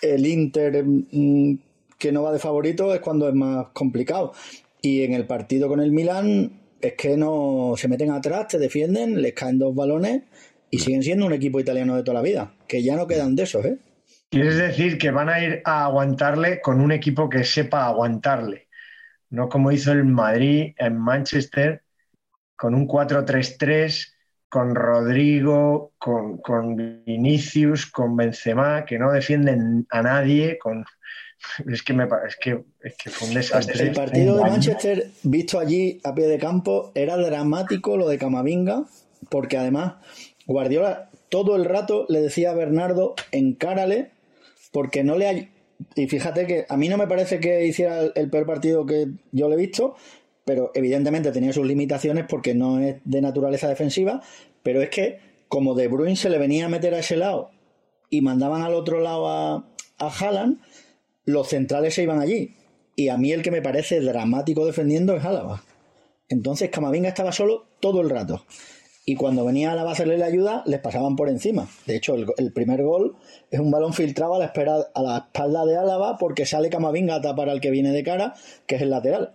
el Inter mm, que no va de favorito es cuando es más complicado. Y en el partido con el Milan es que no se meten atrás, te defienden, les caen dos balones y siguen siendo un equipo italiano de toda la vida, que ya no quedan de esos, ¿eh? Quieres decir que van a ir a aguantarle con un equipo que sepa aguantarle, no como hizo el Madrid en Manchester con un 4-3-3, con Rodrigo, con, con, Vinicius, con Benzema, que no defienden a nadie, con... Es que, me, es que, es que fue un desastre. El partido de Manchester, visto allí a pie de campo, era dramático lo de Camavinga, porque además Guardiola todo el rato le decía a Bernardo, encárale, porque no le hay... Y fíjate que a mí no me parece que hiciera el peor partido que yo le he visto, pero evidentemente tenía sus limitaciones porque no es de naturaleza defensiva, pero es que como De Bruyne se le venía a meter a ese lado y mandaban al otro lado a, a Haaland, los centrales se iban allí. Y a mí el que me parece dramático defendiendo es Álava. Entonces Camavinga estaba solo todo el rato. Y cuando venía Álava a hacerle la ayuda, les pasaban por encima. De hecho, el, primer gol es un balón filtrado a la, espera, la espalda de Álava porque sale Camavinga a tapar al que viene de cara, que es el lateral.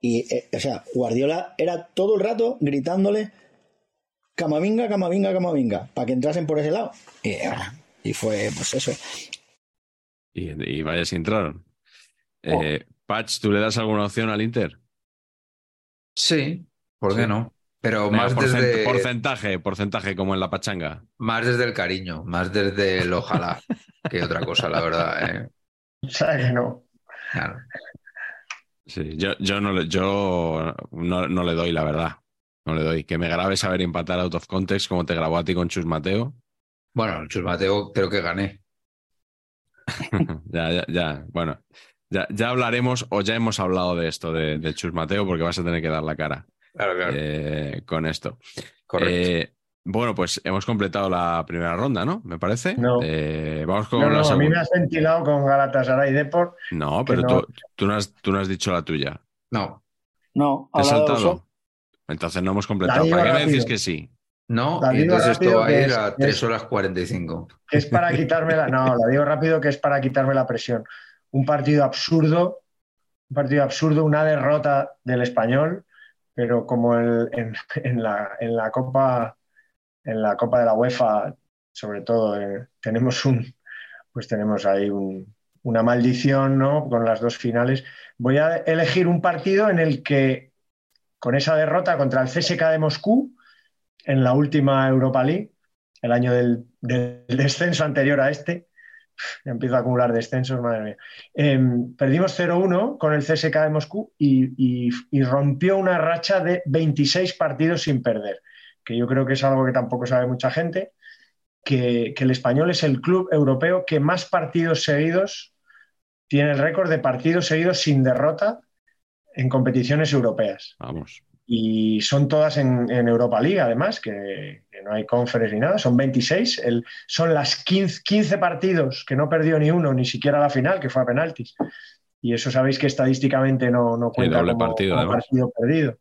Y, eh, o sea, Guardiola era todo el rato gritándole Camavinga, Camavinga, Camavinga, para que entrasen por ese lado. Y, fue, pues eso. Y, vaya si entraron. Oh. Eh, Patch, ¿tú le das alguna opción al Inter? Sí, ¿por qué no? Pero más desde. Porcentaje, porcentaje, como en la pachanga. Más desde el cariño, más desde el ojalá que otra cosa, la verdad. ¿eh? que no. Claro. Sí, yo, yo, no, yo no, no, le doy, la verdad. No le doy. Que me grabe saber empatar out of context como te grabó a ti con Chus Mateo. Bueno, Chus Mateo creo que gané. ya, ya, ya. Bueno, ya, ya, hablaremos o ya hemos hablado de esto de, de, Chus Mateo porque vas a tener que dar la cara. Claro, claro. Eh, con esto. Correcto. Eh, bueno, pues hemos completado la primera ronda, ¿no? Me parece. No. Eh, vamos con no, no, a mí me has ventilado con Galatasaray Deport. No, pero Tú, tú, no has, tú no has dicho la tuya. No. No. ¿Te has saltado? Entonces no hemos completado. ¿Para qué me decís que sí? No, entonces esto va a ir a 3 horas 45. Que es para quitarme la. No, la digo rápido que es para quitarme la presión. Un partido absurdo, un partido absurdo, una derrota del español, pero como el, en, en, la, en la Copa en la Copa de la UEFA, sobre todo, eh, tenemos un, pues tenemos ahí un, una maldición, ¿no? Con las dos finales. Voy a elegir un partido en el que, con esa derrota contra el CSK de Moscú, en la última Europa League, el año del, descenso anterior a este, empiezo a acumular descensos, madre mía. Eh, perdimos 0-1 con el CSK de Moscú y rompió una racha de 26 partidos sin perder que yo creo que es algo que tampoco sabe mucha gente, que, el español es el club europeo que más partidos seguidos tiene el récord de partidos seguidos sin derrota en competiciones europeas. Vamos. Y son todas en, Europa League, además, que, no hay conference ni nada, son 26. El, son las 15, partidos que no perdió ni uno, ni siquiera la final, que fue a penaltis. Y eso sabéis que estadísticamente no, no cuenta como, partido, como partido perdido.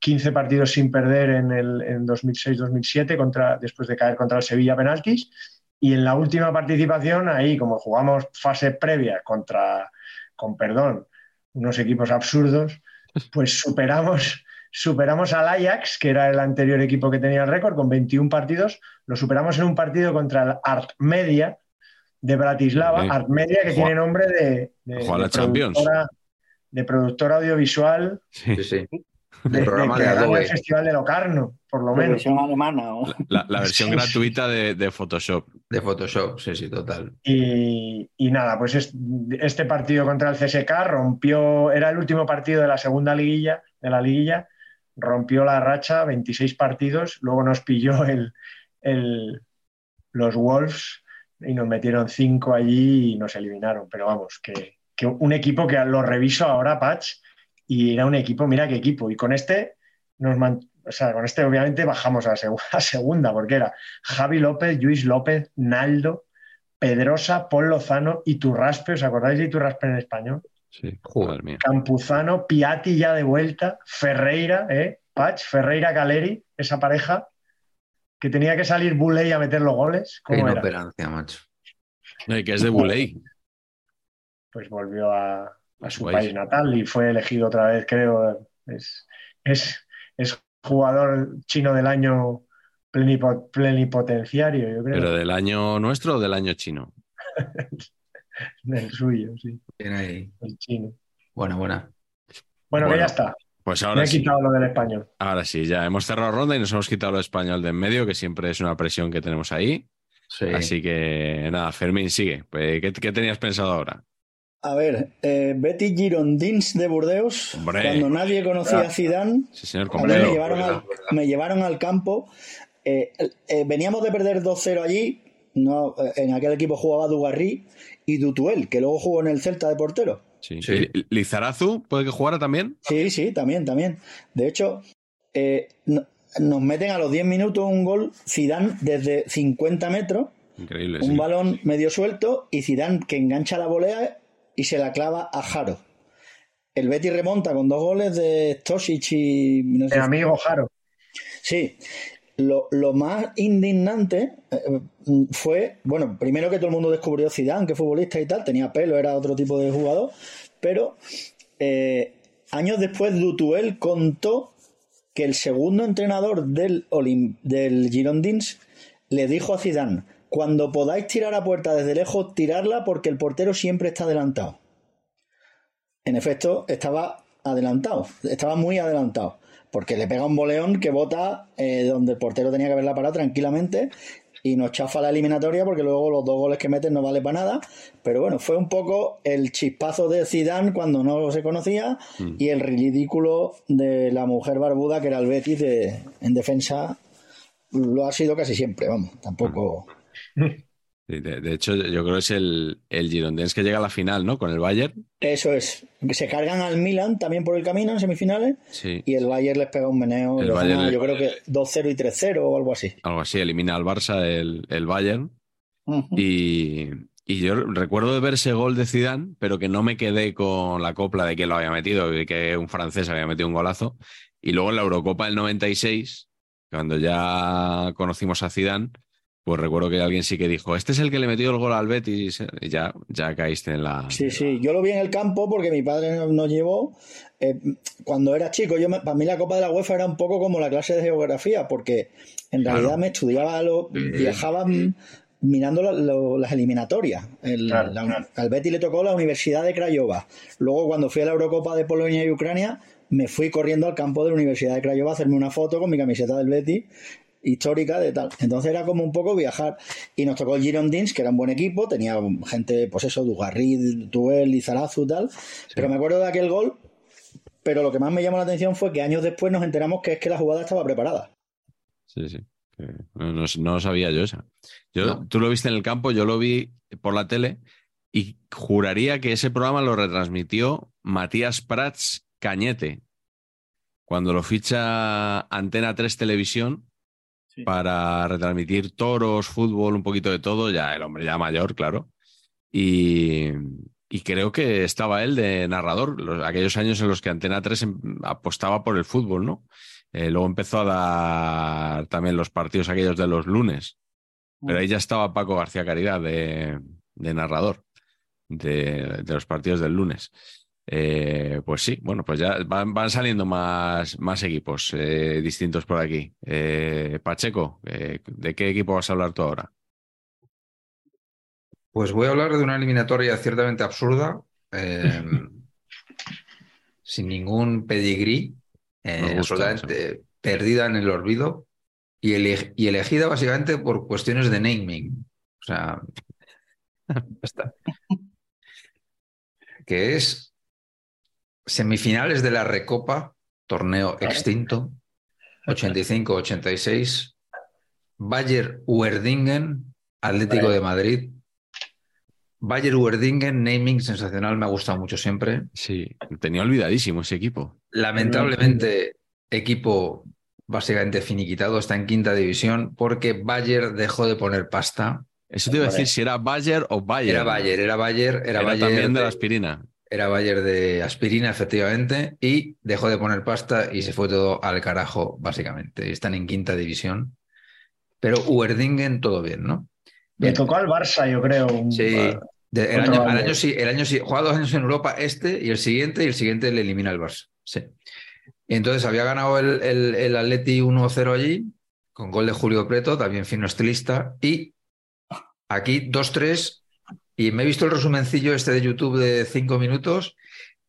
15 eh, partidos sin perder en, el, en 2006-2007 después de caer contra el Sevilla penaltis. Y en la última participación, ahí como jugamos fase previa contra, con perdón, unos equipos absurdos, pues superamos, superamos al Ajax, que era el anterior equipo que tenía el récord, con 21 partidos, lo superamos en un partido contra el Art Media de Bratislava, Art Media que tiene nombre de, de, productora, de, productora, audiovisual. Sí, sí de, programa de, El Festival de Locarno, por lo menos. Versión alemana, la, la, versión gratuita de, de, Photoshop. De Photoshop, sí, sí, total. Y, y nada, pues es, este partido contra el CSK rompió, era el último partido de la segunda liguilla, de la liguilla, rompió la racha, 26 partidos, luego nos pilló el, el, los Wolves y nos metieron 5 allí y nos eliminaron. Pero vamos, que, que un equipo que lo reviso ahora, Patch, y era un equipo, mira qué equipo. Y con este, nos o sea, con este obviamente bajamos a, segunda, porque era Javi López, Luis López, Naldo, Pedrosa, Paul Lozano, Iturraspe, ¿os acordáis de Iturraspe en español? Sí, joder mío. Campuzano, Piatti ya de vuelta, Ferreira, ¿eh? Pach, Ferreira Caleri, esa pareja, que tenía que salir Buley a meter los goles. Qué inoperancia, macho. que es de Buley. Pues volvió a, a su país natal y fue elegido otra vez, creo. Es, es, es jugador chino del año plenipotenciario, yo creo. ¿Pero del año nuestro o del año chino? del suyo, sí. Bien ahí. El chino. Buena, buena. Bueno, que Bueno, ya está. Pues Me ahora he sí. quitado lo del español. Ahora sí, ya hemos cerrado ronda y nos hemos quitado lo español de en medio, que siempre es una presión que tenemos ahí. Sí. Así que nada, Fermín, sigue. Pues, ¿qué, qué tenías pensado ahora? A ver, eh, Betty Girondins de Burdeos, Hombre. cuando nadie conocía a Zidane, Sí, señor, a mí me llevaron, al, me llevaron al campo. Eh, eh, veníamos de perder 2-0 allí. No, en aquel equipo jugaba Dugarry y Dutuel, que luego jugó en el Celta de portero. Sí. Sí. ¿Y ¿Lizarazu puede que jugara también? Sí, sí, también, también. De hecho, eh, no- nos meten a los 10 minutos un gol Zidane desde 50 metros, Increíble. un sí. balón medio suelto y Zidane que engancha la volea y se la clava a Jaro. El Betty remonta con dos goles de Stosic y no sé El amigo Jaro. Sí, lo, lo más indignante eh, fue, bueno, primero que todo el mundo descubrió Zidane, que futbolista y tal, tenía pelo, era otro tipo de jugador, pero eh, años después Dutuel contó que el segundo entrenador del, Olim- del Girondins le dijo a Zidane, cuando podáis tirar a puerta desde lejos, tirarla porque el portero siempre está adelantado. En efecto, estaba adelantado, estaba muy adelantado, porque le pega un boleón que bota eh, donde el portero tenía que haberla parado tranquilamente y nos chafa la eliminatoria porque luego los dos goles que meten no vale para nada. Pero bueno, fue un poco el chispazo de Zidane cuando no se conocía y el ridículo de la mujer barbuda que era el Betis de- en defensa. Lo ha sido casi siempre, vamos, tampoco. Sí, De, de hecho, yo creo que es el, el Girondins que llega a la final, ¿no? Con el Bayern. Eso es. Se cargan al Milan también por el camino en semifinales Sí. y el Bayern les pega un meneo. El Bayern le- yo creo que 2-0 y 3-0 o algo así. Algo así, elimina al Barça el, el Bayern. Y, y yo recuerdo de ver ese gol de Zidane, pero que no me quedé con la copla de que lo había metido, de que un francés había metido un golazo. Y luego en la Eurocopa del 96, cuando ya conocimos a Zidane, pues recuerdo que alguien sí que dijo, este es el que le metió el gol al Betis. Y ya, ya caíste en la... Sí, sí, yo lo vi en el campo porque mi padre nos, llevó. eh, cuando era chico, yo me- para mí la Copa de la UEFA era un poco como la clase de geografía, porque en Claro. realidad me estudiaba, lo, viajaba mm, mirando la- lo- las eliminatorias. El, Claro, la- claro. Al Betis le tocó la Universidad de Craiova. Luego, cuando fui a la Eurocopa de Polonia y Ucrania, me fui corriendo al campo de la Universidad de Craiova a hacerme una foto con mi camiseta del Betis histórica de tal. Entonces era como un poco viajar. Y nos tocó el Girondins, que era un buen equipo, tenía gente, pues eso, Dugarry, Tuel, Lizarazu, tal. Pero me acuerdo de aquel gol. Pero lo que más me llamó la atención fue que años después nos enteramos que es que la jugada estaba preparada. Sí, sí. No, no- no sabía yo esa. Yo, No. Tú lo viste en el campo, yo lo vi por la tele y juraría que ese programa lo retransmitió Matías Prats Cañete cuando lo ficha Antena 3 Televisión Sí. para retransmitir toros, fútbol, un poquito de todo, ya el hombre ya mayor, claro. Y, y creo que estaba él de narrador, los- aquellos años en los que Antena 3 em- apostaba por el fútbol, ¿no? Eh, luego empezó a dar también los partidos aquellos de los lunes. Pero ahí ya estaba Paco García Caridad de, de narrador de, de los partidos del lunes. Eh, pues sí, bueno, pues ya van, van saliendo más, más equipos eh, distintos por aquí. Eh, Pacheco, ¿de qué equipo vas a hablar tú ahora? Pues voy a hablar de una eliminatoria ciertamente absurda, eh, sin ningún pedigrí, Me gusta absolutamente perdida en el olvido y, ele- y elegida básicamente por cuestiones de naming. O sea, está. que es semifinales de la Recopa, torneo extinto, 85-86, Bayer Uerdingen, Atlético de Madrid. Bayer Uerdingen, naming sensacional, me ha gustado mucho siempre. Sí, tenía olvidadísimo ese equipo. Lamentablemente, equipo básicamente finiquitado, está en quinta división porque Bayer dejó de poner pasta. Eso te iba a decir si era Bayer o Bayer. Era Bayer, era Bayer, era, Era Bayer también de de- la aspirina. Era Bayer de aspirina, efectivamente, y dejó de poner pasta y se fue todo al carajo, básicamente. Están en quinta división. Pero Uerdingen, todo bien, ¿no? Le Bien. tocó al Barça, yo creo. un- Sí. De- el, año, al año. el año sí, juega dos años en Europa este y el siguiente, y el siguiente le elimina el Barça. Sí. Y entonces había ganado el, el, el Atleti 1-0 allí, con gol de Julio Preto, también fino estilista. Y aquí 2-3. Y me he visto el resumencillo este de YouTube de 5 minutos.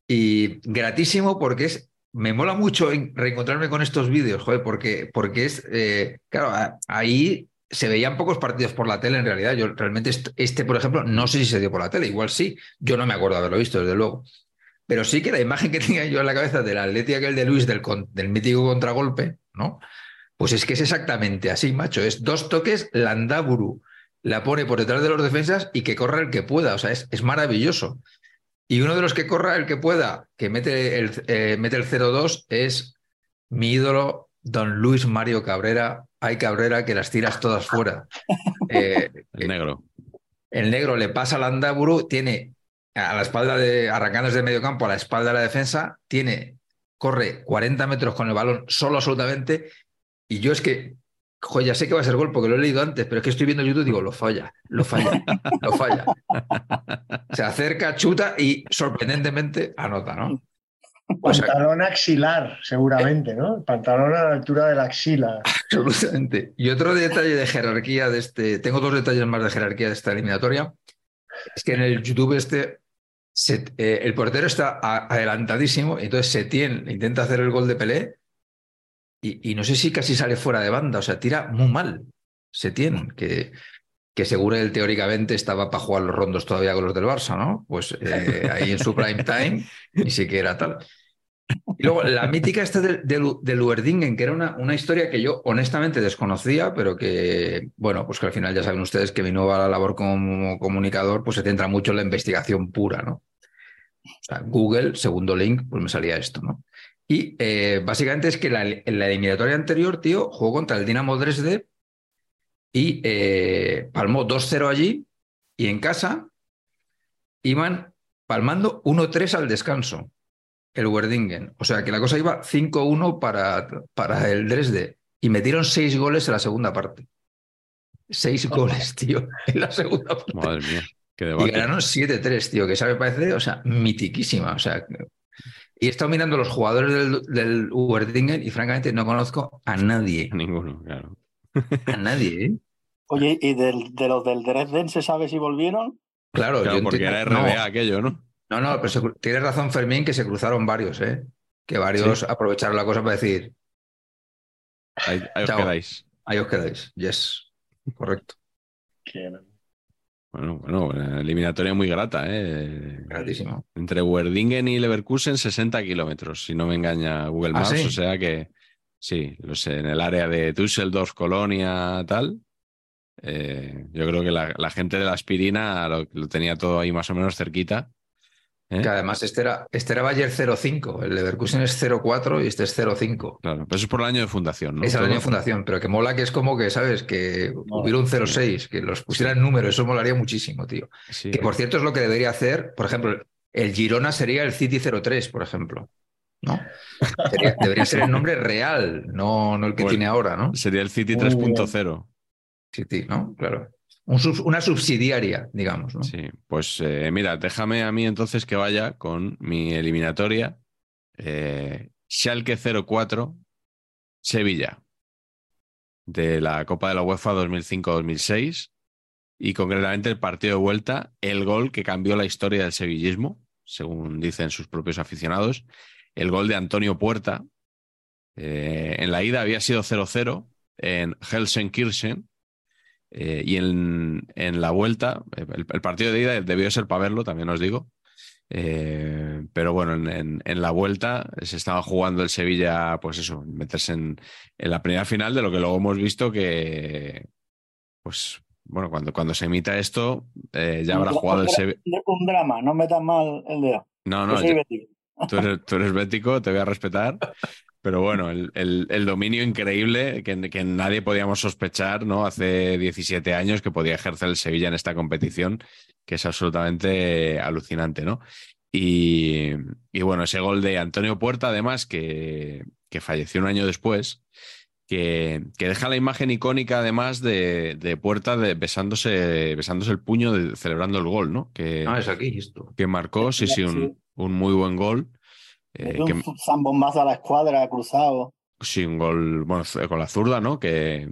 Y gratísimo porque es me mola mucho reencontrarme con estos vídeos, joder, porque, porque es, eh, claro, ahí se veían pocos partidos por la tele en realidad. Yo realmente este, por ejemplo, no sé si se dio por la tele, igual sí, yo no me acuerdo haberlo visto, desde luego. Pero sí que la imagen que tenía yo en la cabeza del Atleti aquel de Luis del, del mítico contragolpe, ¿no? Pues es que es exactamente así, macho. Es dos toques, Landaburu la pone por detrás de los defensas y que corra el que pueda. O sea, es, es maravilloso. Y uno de los que corra el que pueda, que mete el, eh, mete el 0-2, es mi ídolo, don Luis Mario Cabrera. Hay Cabrera que las tiras todas fuera. Eh, el negro. El negro le pasa al Andaburu, tiene a la espalda de, arrancando desde medio campo a la espalda de la defensa, tiene, corre 40 metros con el balón solo absolutamente. Y yo es que Joder, ya sé que va a ser gol porque lo he leído antes, pero es que estoy viendo YouTube y digo, lo falla, lo falla, lo falla. Se acerca, chuta y sorprendentemente anota, ¿no? Pantalón axilar, seguramente, ¿no? Pantalón a la altura de la axila. Absolutamente. Y otro detalle de jerarquía de este, tengo dos detalles más de jerarquía de esta eliminatoria, es que en el YouTube este eh, el portero está adelantadísimo, y entonces Setién intenta hacer el gol de Pelé y, no sé si casi sale fuera de banda, o sea, tira muy mal. Se tiene, que, que seguro él teóricamente estaba para jugar los rondos todavía con los del Barça, ¿no? Pues eh, ahí en su prime time ni siquiera tal. Y luego la mítica esta de, de, que era una, una, historia que yo honestamente desconocía, pero que, bueno, pues que al final ya saben ustedes que mi nueva labor como comunicador pues se centra mucho en la investigación pura, ¿no? O sea, Google, segundo link, pues me salía esto, ¿no? Y eh, básicamente es que la, en la eliminatoria anterior, tío, jugó contra el Dinamo Dresde y eh, palmó 2-0 allí y en casa iban palmando 1-3 al descanso, el Werdingen. O sea que la cosa iba 5-1 para, para el Dresde y metieron 6 goles en la segunda parte. 6 goles, tío, en la segunda parte. Madre mía. Qué y ganaron 7-3, tío, que esa me parece, o sea, mitiquísima. O sea, y he estado mirando los jugadores del, del y francamente no conozco a nadie. ninguno, claro. A nadie, ¿eh? Oye, ¿y del, de los del Dresden se sabe si volvieron? Claro, yo porque era RBA aquello, ¿no? No, no, pero tienes razón Fermín que se cruzaron varios, ¿eh? Que varios aprovecharon la cosa para decir... Ahí, os quedáis. Ahí os quedáis, yes. Correcto. Qué bueno, bueno, eliminatoria muy grata, ¿eh? Gratísimo. Entre Werdingen y Leverkusen, 60 kilómetros, si no me engaña Google ¿Ah, Maps. O sea que, sí, lo sé, en el área de Düsseldorf, Colonia, tal. Eh, yo creo que la, gente de la aspirina lo, tenía todo ahí más o menos cerquita. ¿Eh? Que además este era, este era Bayer 05, el Leverkusen es 04 y este es 05. Claro, pero eso es por el año de fundación, ¿no? Es el año de fundación, pero que mola que es como que, ¿sabes? Que hubiera un 06, que los pusieran números, eso molaría muchísimo, tío. que por cierto es lo que debería hacer, por ejemplo, el Girona sería el City 03, por ejemplo. ¿no? debería ser el nombre real, no, no el que tiene ahora, ¿no? Sería el City 3.0. City, ¿no? Claro una subsidiaria, digamos. Sí, pues eh, mira, déjame a mí entonces que vaya con mi eliminatoria. Eh, Schalke 04, Sevilla, de la Copa de la UEFA 2005-2006 y concretamente el partido de vuelta, el gol que cambió la historia del sevillismo, según dicen sus propios aficionados, el gol de Antonio Puerta. Eh, en la ida había sido 0-0 en Helsenkirchen eh, y en, en, la vuelta, el, partido de ida debió ser para verlo, también os digo. Eh, pero bueno, en, en, la vuelta se estaba jugando el Sevilla, pues eso, meterse en, la primera final de lo que luego hemos visto que, pues bueno, cuando, cuando se emita esto, eh, ya habrá jugado el Sevilla. Un drama, no metas mal el dedo. No, no, tú, eres, tú eres bético, te voy a respetar. Pero bueno, el, dominio increíble que, que, nadie podíamos sospechar, ¿no? Hace 17 años que podía ejercer el Sevilla en esta competición, que es absolutamente alucinante, ¿no? Y, bueno, ese gol de Antonio Puerta, además, que, que falleció un año después, que, que, deja la imagen icónica, además, de, de Puerta de, besándose, besándose el puño, celebrando el gol, ¿no? Que, ah, es aquí esto. Que marcó, sí, sí, un, un muy buen gol. Eh, un zambombazo a la escuadra, cruzado. Sí, un gol, bueno, con la zurda, ¿no? Que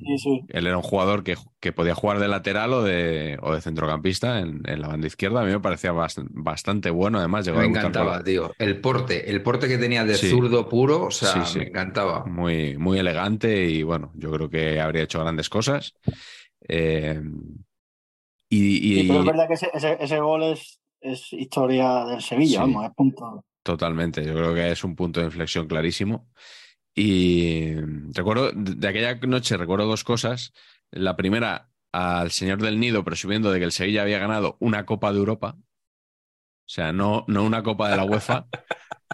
él era un jugador que, podía jugar de lateral o de, o de centrocampista en, la banda izquierda. A mí me parecía bastante, bueno, además. me encantaba, tío. El porte, el porte que tenía de zurdo puro, o sea, me encantaba. Muy, muy elegante y bueno, yo creo que habría hecho grandes cosas. Eh, y, pero es verdad que ese, gol es, es, historia del Sevilla, vamos, es punto. Totalmente, yo creo que es un punto de inflexión clarísimo. Y recuerdo, de aquella noche recuerdo dos cosas. La primera, al señor del Nido presumiendo de que el Sevilla había ganado una Copa de Europa. O sea, no, no una Copa de la UEFA.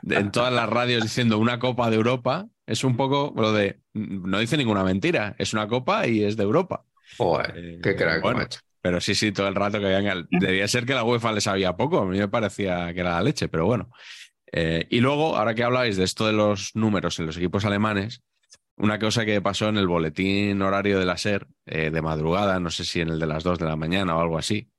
en todas las radios diciendo una Copa de Europa. Es un poco lo de, no dice ninguna mentira, es una Copa y es de Europa. Joder, eh, qué crack, macho. Pero sí, sí, todo el rato que venga. Debía ser que la UEFA le sabía poco. A mí me parecía que era la leche, pero bueno. Eh, y luego, ahora que habláis de esto de los números en los equipos alemanes, una cosa que pasó en el boletín horario de la SER eh, de madrugada, no sé si en el de las 2 de la mañana o algo así.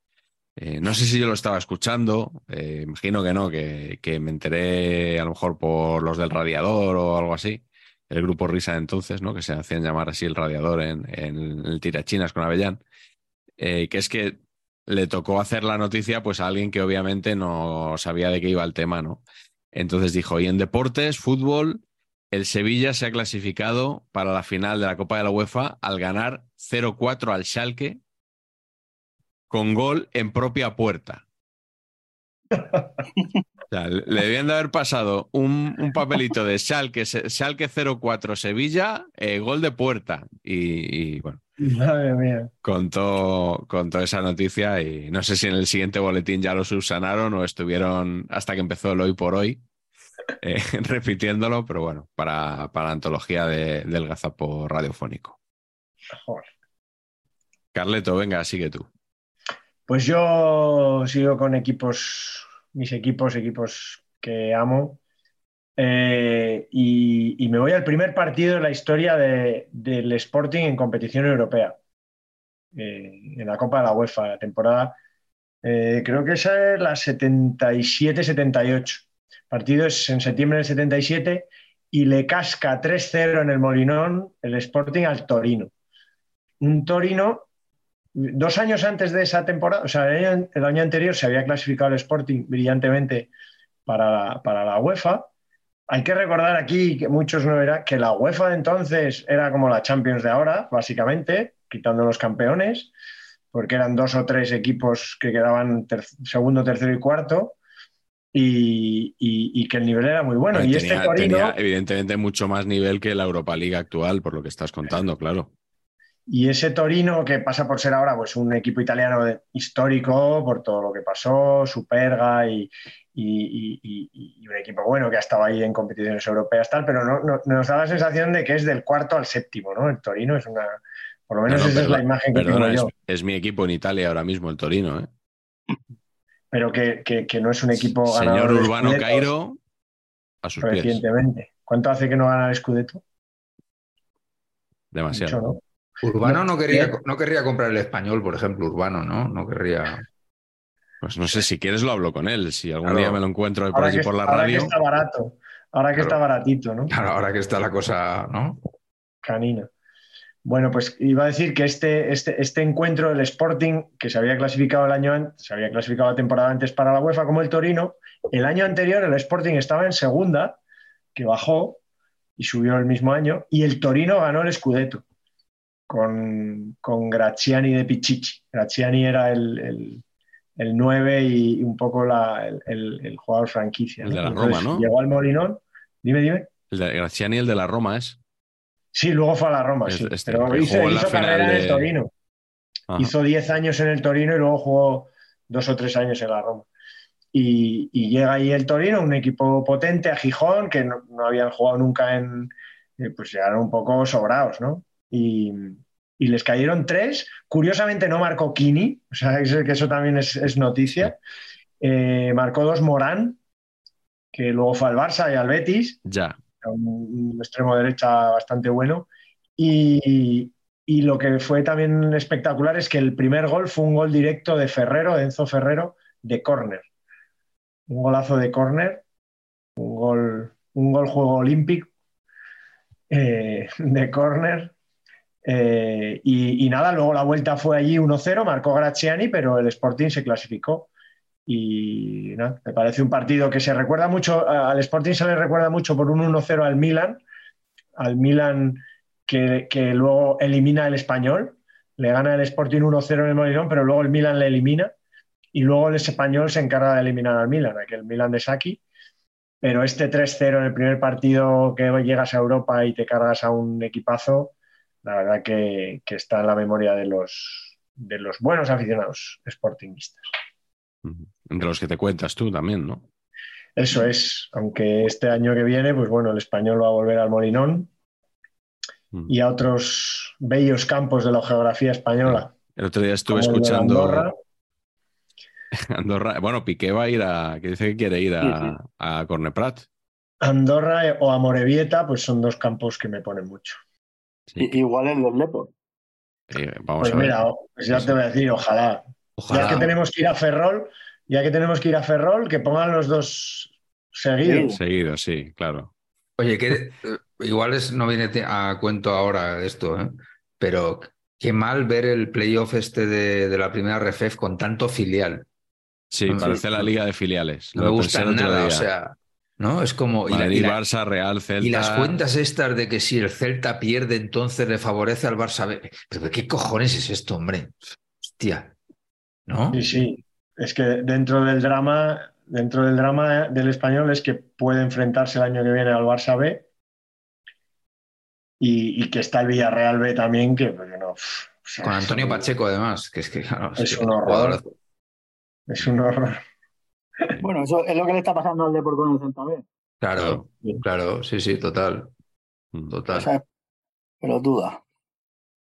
Eh, no sé si yo lo estaba escuchando, imagino que no, que, que, me enteré a lo mejor por los del radiador o algo así, el grupo Risa entonces, ¿no? que se hacían llamar así el radiador en, en el Tirachinas con Avellán, que es que le tocó hacer la noticia pues a alguien que obviamente no sabía de qué iba el tema, ¿no? Entonces dijo, y en deportes, fútbol, el Sevilla se ha clasificado para la final de la Copa de la UEFA al ganar 0-4 al Schalke con gol en propia puerta. le debían de haber pasado un, papelito de Schalke, Schalke 0-4 Sevilla, eh, gol de puerta. Y, bueno, Contó, contó, esa noticia y no sé si en el siguiente boletín ya lo subsanaron o estuvieron hasta que empezó el hoy por hoy eh, repitiéndolo, pero bueno, para, para la antología del gazapo radiofónico. Carleto, venga, sigue tú. Pues yo sigo con equipos, mis equipos, equipos que amo. Eh, y, me voy al primer partido de la historia del Sporting en competición europea, eh, en la Copa de la UEFA, la temporada, eh, creo que esa es la 77-78. Partido es en septiembre del 77 y le casca 3-0 en el Molinón el Sporting al Torino. Un Torino, dos años antes de esa temporada, o sea, el año, anterior se había clasificado el Sporting brillantemente para para la UEFA hay que recordar aquí, que muchos no verán, que la UEFA de entonces era como la Champions de ahora, básicamente, quitando los campeones, porque eran dos o tres equipos que quedaban segundo, tercero y cuarto, y, que el nivel era muy bueno. y este tenía, evidentemente mucho más nivel que la Europa League actual, por lo que estás contando, claro. Y ese Torino, que pasa por ser ahora pues, un equipo italiano histórico por todo lo que pasó, Superga y, y, un equipo bueno que ha estado ahí en competiciones europeas, tal, pero no, nos da la sensación de que es del cuarto al séptimo, ¿no? El Torino es una. Por lo menos esa es la imagen que tengo yo. Es, mi equipo en Italia ahora mismo, el Torino, ¿eh? Pero que, no es un equipo Señor Urbano Cairo, a sus recientemente. ¿Cuánto hace que no gana el Scudetto? Demasiado. Urbano no quería, no querría comprar el español, por ejemplo, Urbano, ¿no? No querría. Pues no sé, si quieres lo hablo con él, si algún día me lo encuentro por allí por la radio. Ahora que está barato, ahora que está baratito, ¿no? Claro, ahora que está la cosa, ¿no? Canina. Bueno, pues iba a decir que este, este, este encuentro del Sporting, que se había clasificado el año antes, se había clasificado la temporada antes para la UEFA como el Torino, el año anterior el Sporting estaba en segunda, que bajó y subió el mismo año, y el Torino ganó el Scudetto con, con Graziani de Pichichi. Graziani era el el 9 y un poco el, jugador franquicia. El de la Roma, ¿no? Llegó al Molinón. Dime, dime. El de Graziani, el de la Roma es. Sí, luego fue a la Roma, sí. Este, pero hizo, carrera en el Torino. Hizo 10 años en el Torino y luego jugó dos o tres años en la Roma. Y, llega ahí el Torino, un equipo potente a Gijón, que no, habían jugado nunca en. Eh, pues llegaron un poco sobrados, ¿no? Y, y les cayeron tres. Curiosamente no marcó Kini, o sea, que eso también es, noticia. Eh, marcó dos Morán, que luego fue al Barça y al Betis. Ya. Un, extremo derecha bastante bueno. Y, lo que fue también espectacular es que el primer gol fue un gol directo de Ferrero, de Enzo Ferrero, de córner. Un golazo de córner, un gol un gol juego olímpico eh, de córner. Eh, y, y nada, luego la vuelta fue allí 1-0, marcó Graziani, pero el Sporting se clasificó. Y nada, me parece un partido que se recuerda mucho, al Sporting se le recuerda mucho por un 1-0 al Milan, al Milan que, que luego elimina el español, le gana el Sporting 1-0 en el Molinón, pero luego el Milan le elimina y luego el español se encarga de eliminar al Milan, aquel Milan de Saki. Pero este 3-0 en el primer partido que llegas a Europa y te cargas a un equipazo, la verdad que, que está en la memoria de los, de los buenos aficionados sportingistas. Entre los que te cuentas tú también, ¿no? Eso es, aunque este año que viene, pues bueno, el español va a volver al Molinón y a otros bellos campos de la geografía española. El otro día estuve escuchando. Andorra. Andorra. Bueno, Piqué va a ir a. que dice que quiere ir a, sí, sí. a Corneprat. Andorra o a Morevieta, pues son dos campos que me ponen mucho. Sí. Igual el del Lepo. Eh, vamos pues a ver. mira, pues ya te voy a decir, ojalá. ojalá. Ya que tenemos que ir a Ferrol, ya que tenemos que ir a Ferrol, que pongan los dos seguidos. Seguidos, sí, claro. Oye, que igual es, no viene a cuento ahora esto, ¿eh? pero qué mal ver el playoff este de, de, la primera RFF con tanto filial. Sí, parece sí. la liga de filiales. No me gusta nada, o sea, ¿no? Es como... Madrid, y la, y la, Barça, Real, Celta... Y las cuentas estas de que si el Celta pierde, entonces le favorece al Barça. Pero ¿qué cojones es esto, hombre? Hostia, ¿no? Sí, sí. Es que dentro del drama, dentro del drama del español es que puede enfrentarse el año que viene al Barça B y, y, que está el Villarreal B también, que pues, no. O sea, Con Antonio es, Pacheco, además, que es que claro, es, un horror. Es un horror. Bueno, eso es lo que le está pasando al Depor con el B. Claro, claro, sí, sí, total. Total. O sea, pero duda.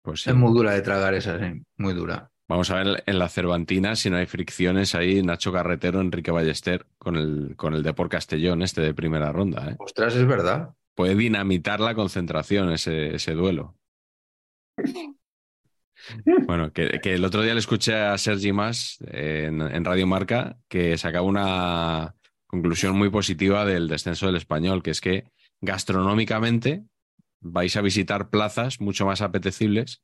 Pues sí. Es muy dura de tragar esa, sí, muy dura. Vamos a ver en la Cervantina si no hay fricciones ahí. Nacho Carretero, Enrique Ballester con el, con el Depor Castellón, este de primera ronda. ¿eh? Ostras, es verdad puede dinamitar la concentración ese, ese duelo. Bueno, que, que, el otro día le escuché a Sergi Mas en, en, Radio Marca que sacaba una conclusión muy positiva del descenso del español, que es que gastronómicamente vais a visitar plazas mucho más apetecibles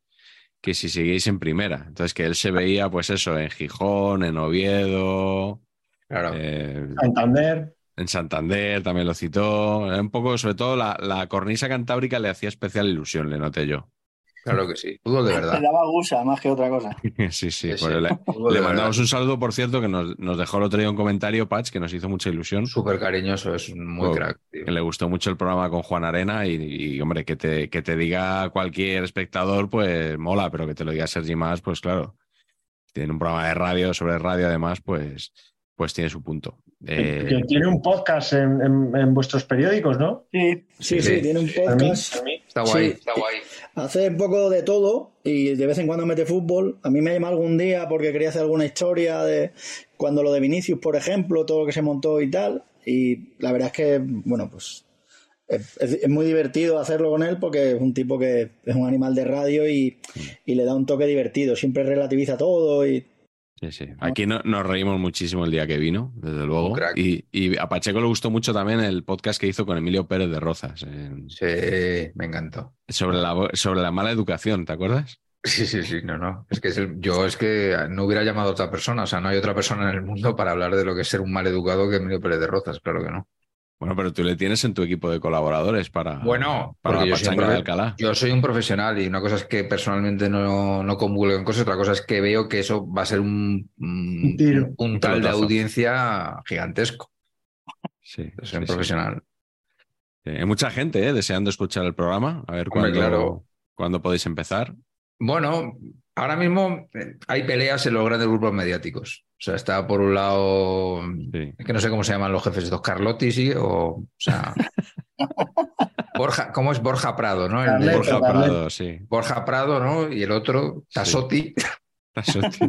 que si seguís en primera. Entonces, que él se veía, pues eso, en Gijón, en Oviedo, claro. eh, Santander. En Santander también lo citó. Un poco, sobre todo, la, la, cornisa cantábrica le hacía especial ilusión, le noté yo. Claro que sí. Fútbol de verdad. Le daba gusa más que otra cosa. sí, sí. sí, sí. le, le mandamos un saludo, por cierto, que nos, nos, dejó el otro día un comentario, Patch, que nos hizo mucha ilusión. Súper cariñoso, es muy oh, crack. Tío. Que le gustó mucho el programa con Juan Arena y, y, hombre, que te, que te diga cualquier espectador, pues mola, pero que te lo diga Sergi más, pues claro. Tiene un programa de radio, sobre radio además, pues pues tiene su punto. Eh... Que tiene un podcast en, en, en, vuestros periódicos, ¿no? Sí, sí, sí, sí tiene un podcast. Está guay, sí. está guay. Hace un poco de todo y de vez en cuando mete fútbol. A mí me llama algún día porque quería hacer alguna historia de cuando lo de Vinicius, por ejemplo, todo lo que se montó y tal. Y la verdad es que, bueno, pues es, es, muy divertido hacerlo con él porque es un tipo que es un animal de radio y, y le da un toque divertido. Siempre relativiza todo y Sí, sí. Aquí no, nos reímos muchísimo el día que vino, desde luego. Y, y, a Pacheco le gustó mucho también el podcast que hizo con Emilio Pérez de Rozas. En... Sí, me encantó. Sobre la, sobre la mala educación, ¿te acuerdas? Sí, sí, sí, no, no. Es que es el, yo es que no hubiera llamado a otra persona, o sea, no hay otra persona en el mundo para hablar de lo que es ser un mal educado que Emilio Pérez de Rozas, claro que no. Bueno, pero tú le tienes en tu equipo de colaboradores para, bueno, para la yo de Alcalá. Yo soy un profesional y una cosa es que personalmente no, no comulgo en cosas, otra cosa es que veo que eso va a ser un, un, un, un tal de audiencia gigantesco. Sí, soy un profesional. Sí. Hay mucha gente ¿eh? deseando escuchar el programa. A ver cuándo, claro. cuándo podéis empezar. Bueno, ahora mismo eh, hay peleas en los grandes grupos mediáticos. O sea, está por un lado, sí. es que no sé cómo se llaman los jefes estos, Carlotti, sí, o, o sea, Borja, ¿cómo es Borja Prado, no? El de, Borja Prado, sí. Borja Prado, ¿no? Y el otro, Tasotti. Sí. Tasotti.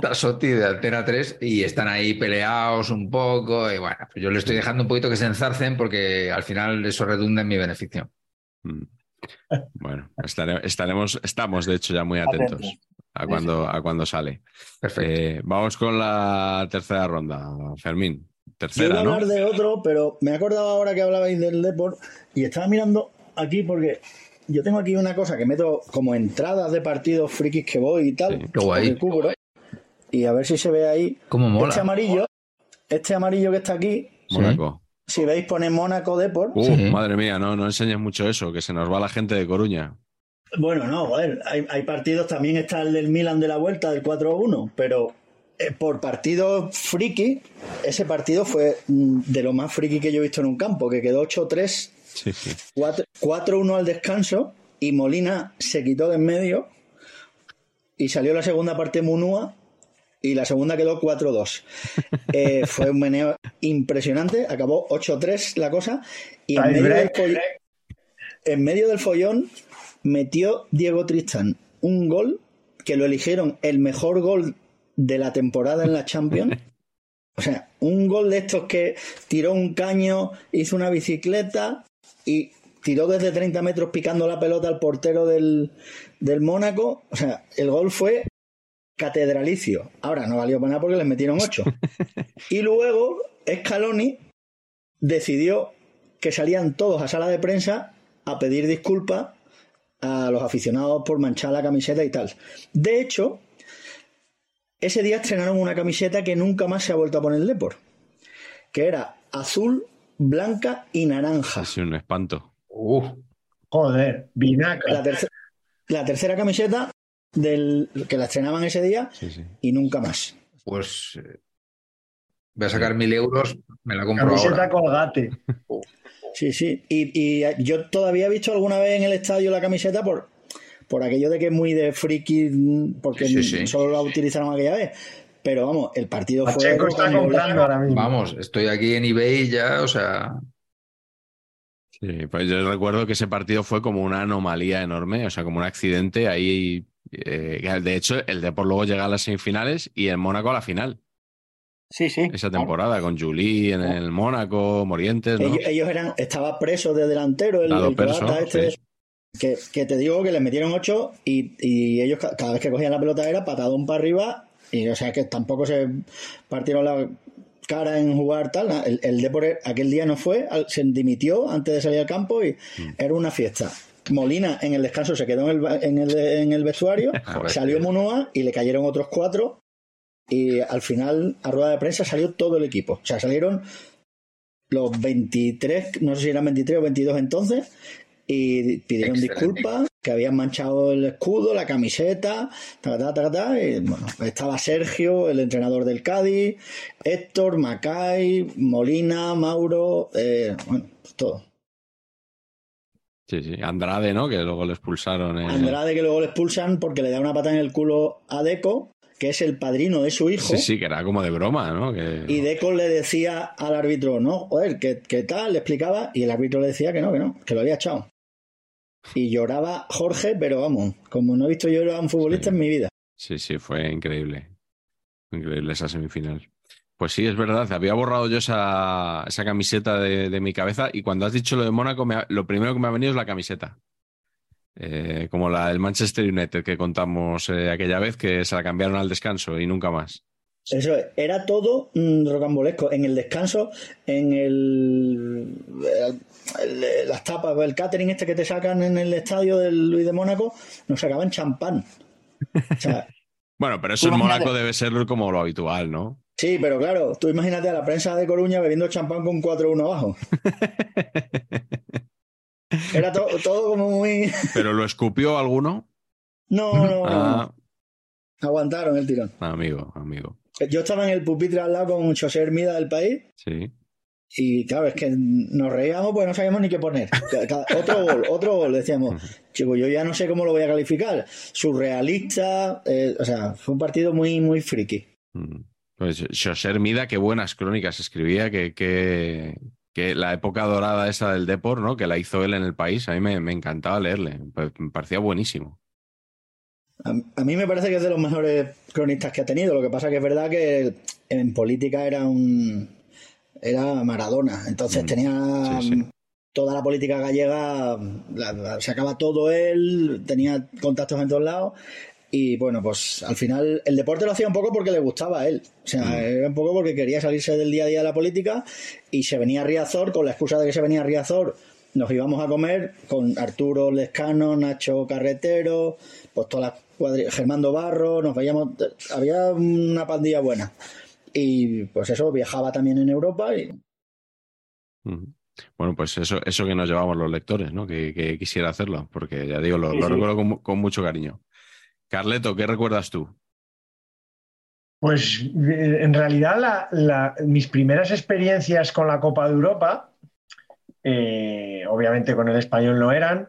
Tasotti de Antena 3 y están ahí peleados un poco y bueno, pues yo le estoy dejando un poquito que se enzarcen porque al final eso redunda en mi beneficio. Mm. Bueno, estaremos, estaremos, estamos de hecho ya muy atentos. atentos a cuando, a cuando sale. Perfecto. Eh, vamos con la tercera ronda, Fermín. tercera, Yo iba a ¿no? hablar de otro, pero me he acordado ahora que hablabais del Deport y estaba mirando aquí porque yo tengo aquí una cosa que meto como entradas de partidos frikis que voy y tal. Sí, qué guay. cubro. y a ver si se ve ahí. Cómo mola. Este amarillo, este amarillo que está aquí, Mónaco. Si veis pone Mónaco Deport. Uh, Sí. madre mía, no, no enseñes mucho eso, que se nos va la gente de Coruña. Bueno, no, joder, hay, hay partidos, también está el del Milan de la vuelta, del 4-1, pero eh, por partido friki, ese partido fue mm, de lo más friki que yo he visto en un campo, que quedó 8-3, Sí, sí. 4 4-1 al descanso, y Molina se quitó de en medio, y salió la segunda parte Munúa, y la segunda quedó 4-2. Eh, fue un meneo impresionante, acabó 8-3 la cosa, y en medio, del break. foll- en medio del follón metió Diego Tristán un gol que lo eligieron el mejor gol de la temporada en la Champions. O sea, un gol de estos que tiró un caño, hizo una bicicleta y tiró desde 30 metros picando la pelota al portero del, del Mónaco. O sea, el gol fue catedralicio. Ahora no valió para nada porque les metieron 8. y luego Scaloni decidió que salían todos a sala de prensa a pedir disculpas a los aficionados por manchar la camiseta y tal. De hecho, ese día estrenaron una camiseta que nunca más se ha vuelto a poner el Depor, que era azul, blanca y naranja. Sido un espanto. Uf, Joder, la tercera camiseta del que la estrenaban ese día Sí, sí. y nunca más. pues eh, voy a sacar mil euros, me la compro Camiseta ahora. colgate. Sí, sí. Y, y yo todavía he visto alguna vez en el estadio la camiseta por, por aquello de que es muy de friki, porque Sí, sí, sí. solo la utilizaron aquella vez. Pero vamos, el partido fue. Pacheco está rocambolesco. comprando ahora mismo. Vamos, estoy aquí en eBay ya, o sea, Sí, pues yo recuerdo que ese partido fue como una anomalía enorme, o sea, como un accidente ahí. Eh, de hecho, el Depor luego llega a las semifinales y el Mónaco a la final, Sí, sí. esa temporada, con Julie en el Mónaco, Morientes, ¿no? Ellos, ellos eran, estaba preso de delantero, el, el croata este, sí. que, que te digo que les metieron ocho y, y ellos ca- cada vez que cogían la pelota era patadón para arriba y o sea que tampoco se partieron la cara en jugar tal. El, el Depor aquel día no fue, se dimitió antes de salir al campo y Mm. era una fiesta. Molina en el descanso se quedó en el, en el, en el vestuario, salió Munua y le cayeron otros cuatro y al final a rueda de prensa salió todo el equipo. O sea, salieron los 23, no sé si eran 23 o 22 entonces, y pidieron Excelente. disculpas, que habían manchado el escudo, la camiseta, ta, ta, ta, ta, y, bueno, estaba Sergio, el entrenador del Cádiz, Héctor, Macay, Molina, Mauro, eh, bueno, pues todo. Sí, sí. Andrade, ¿no? Que luego le expulsaron. eh. Andrade que luego le expulsan porque le da una pata en el culo a Deco, que es el padrino de su hijo. Sí, sí, que era como de broma, ¿no? Que... Y Deco le decía al árbitro, no, joder, ¿qué, qué tal? Le explicaba y el árbitro le decía que no, que no, que lo había echado. Y lloraba Jorge, pero vamos, como no he visto llorar a un futbolista Sí. en mi vida. Sí, sí, fue increíble. Increíble esa semifinal. Pues sí, es verdad, había borrado yo esa, esa camiseta de, de mi cabeza y cuando has dicho lo de Mónaco, me ha- lo primero que me ha venido es la camiseta. Eh, como la del Manchester United que contamos eh, aquella vez que se la cambiaron al descanso y nunca más. Eso es, era todo mm, rocambolesco. En el descanso, en el, el- el- las tapas, el catering este que te sacan en el estadio del Luis de Mónaco, nos sacaban champán. O sea, Bueno, pero eso en. Mónaco debe ser como lo habitual, ¿no? Sí, pero claro, tú imagínate a la prensa de Coruña bebiendo champán con 4-1 abajo. Era to- todo como muy... ¿Pero lo escupió alguno? No, no, no, no. Ah, Aguantaron el tirón. amigo, amigo. Yo estaba en el pupitre al lado con José Hermida del país Sí. y claro, es que nos reíamos pues no sabíamos ni qué poner. Otro gol, otro gol, decíamos. Chico, yo ya no sé cómo lo voy a calificar. Surrealista, eh, o sea, fue un partido muy, muy friki. Mm. Pues José Mida, qué buenas crónicas escribía, que, que, que la época dorada esa del Depor, ¿no? Que la hizo él en el país, a mí me, me encantaba leerle, me me parecía buenísimo. A, a mí me parece que es de los mejores cronistas que ha tenido. Lo que pasa que es verdad que en política era un era Maradona. Entonces Mm, tenía sí, sí. toda la política gallega, la- la- sacaba todo él, tenía contactos en todos lados. Y bueno, pues al final el deporte lo hacía un poco porque le gustaba a él. O sea, Mm. era un poco porque quería salirse del día a día de la política y se venía a Riazor, con la excusa de que se venía a Riazor, nos íbamos a comer con Arturo Lescano, Nacho Carretero, pues todas las cuadri- Germando Barro, nos veíamos, había una pandilla buena. Y pues eso, viajaba también en Europa y. Bueno, pues eso, eso que nos llevamos los lectores, ¿no? Que, que quisiera hacerlo, porque ya digo, lo, Sí, lo sí. recuerdo con mucho cariño. Carleto, ¿qué recuerdas tú? Pues eh, en realidad la- la- mis primeras experiencias con la Copa de Europa, eh, obviamente con el español no eran,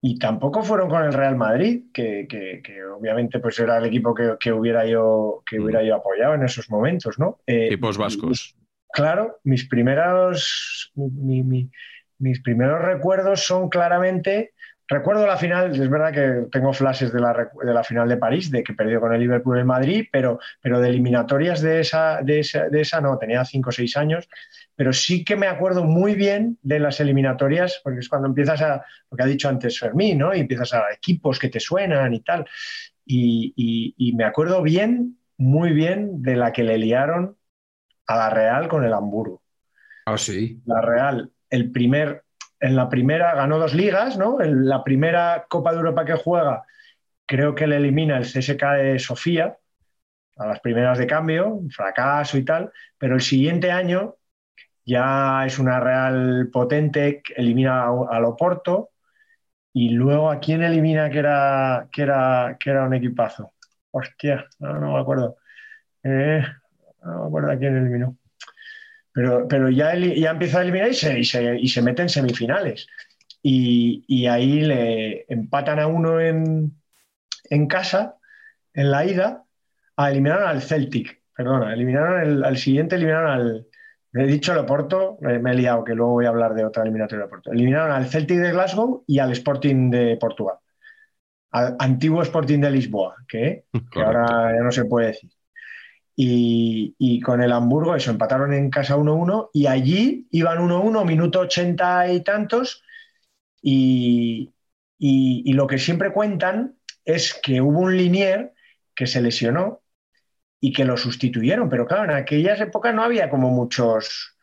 y tampoco fueron con el Real Madrid, que, que- que obviamente pues era el equipo que, que hubiera yo, que Mm. hubiera yo apoyado en esos momentos, ¿no? Eh, Tipos vascos. Claro, mis primeros, mi- mi- mis primeros recuerdos son claramente. Recuerdo la final, es verdad que tengo flashes de la, de la final de París, de que perdió con el Liverpool en Madrid, pero, pero de eliminatorias de esa, de, esa, de esa no, tenía 5 o 6 años, pero sí que me acuerdo muy bien de las eliminatorias, porque es cuando empiezas a, lo que ha dicho antes Fermín, ¿no? Y empiezas a equipos que te suenan y tal. Y, y- y me acuerdo bien, muy bien, de la que le liaron a la Real con el Hamburgo. Ah, sí. La Real, el primer, en la primera ganó dos ligas, ¿no? En la primera Copa de Europa que juega, creo que le elimina el CSK de Sofía a las primeras de cambio, un fracaso y tal, pero el siguiente año ya es una Real potente, elimina a, a Loporto y luego a quién elimina que era, que era, que era un equipazo. Hostia, no, no me acuerdo. Eh, no me acuerdo a quién eliminó. Pero, pero ya, ya empieza a eliminar y se, y se, y se mete en semifinales. Y, y ahí le empatan a uno en, en casa, en la ida, a eliminaron al Celtic. Perdona, eliminaron el, al siguiente, eliminaron al. He dicho el Oporto, me, he liado, que luego voy a hablar de otra eliminatoria de Oporto. Eliminaron al Celtic de Glasgow y al Sporting de Portugal. Al antiguo Sporting de Lisboa, que, que ahora ya no se puede decir. Y, con el Hamburgo, eso, empataron en casa 1-1 y allí iban 1-1, minuto 80 y tantos. Y, y- lo que siempre cuentan es que hubo un linier que se lesionó y que lo sustituyeron. Pero claro, en aquellas épocas no había como muchos,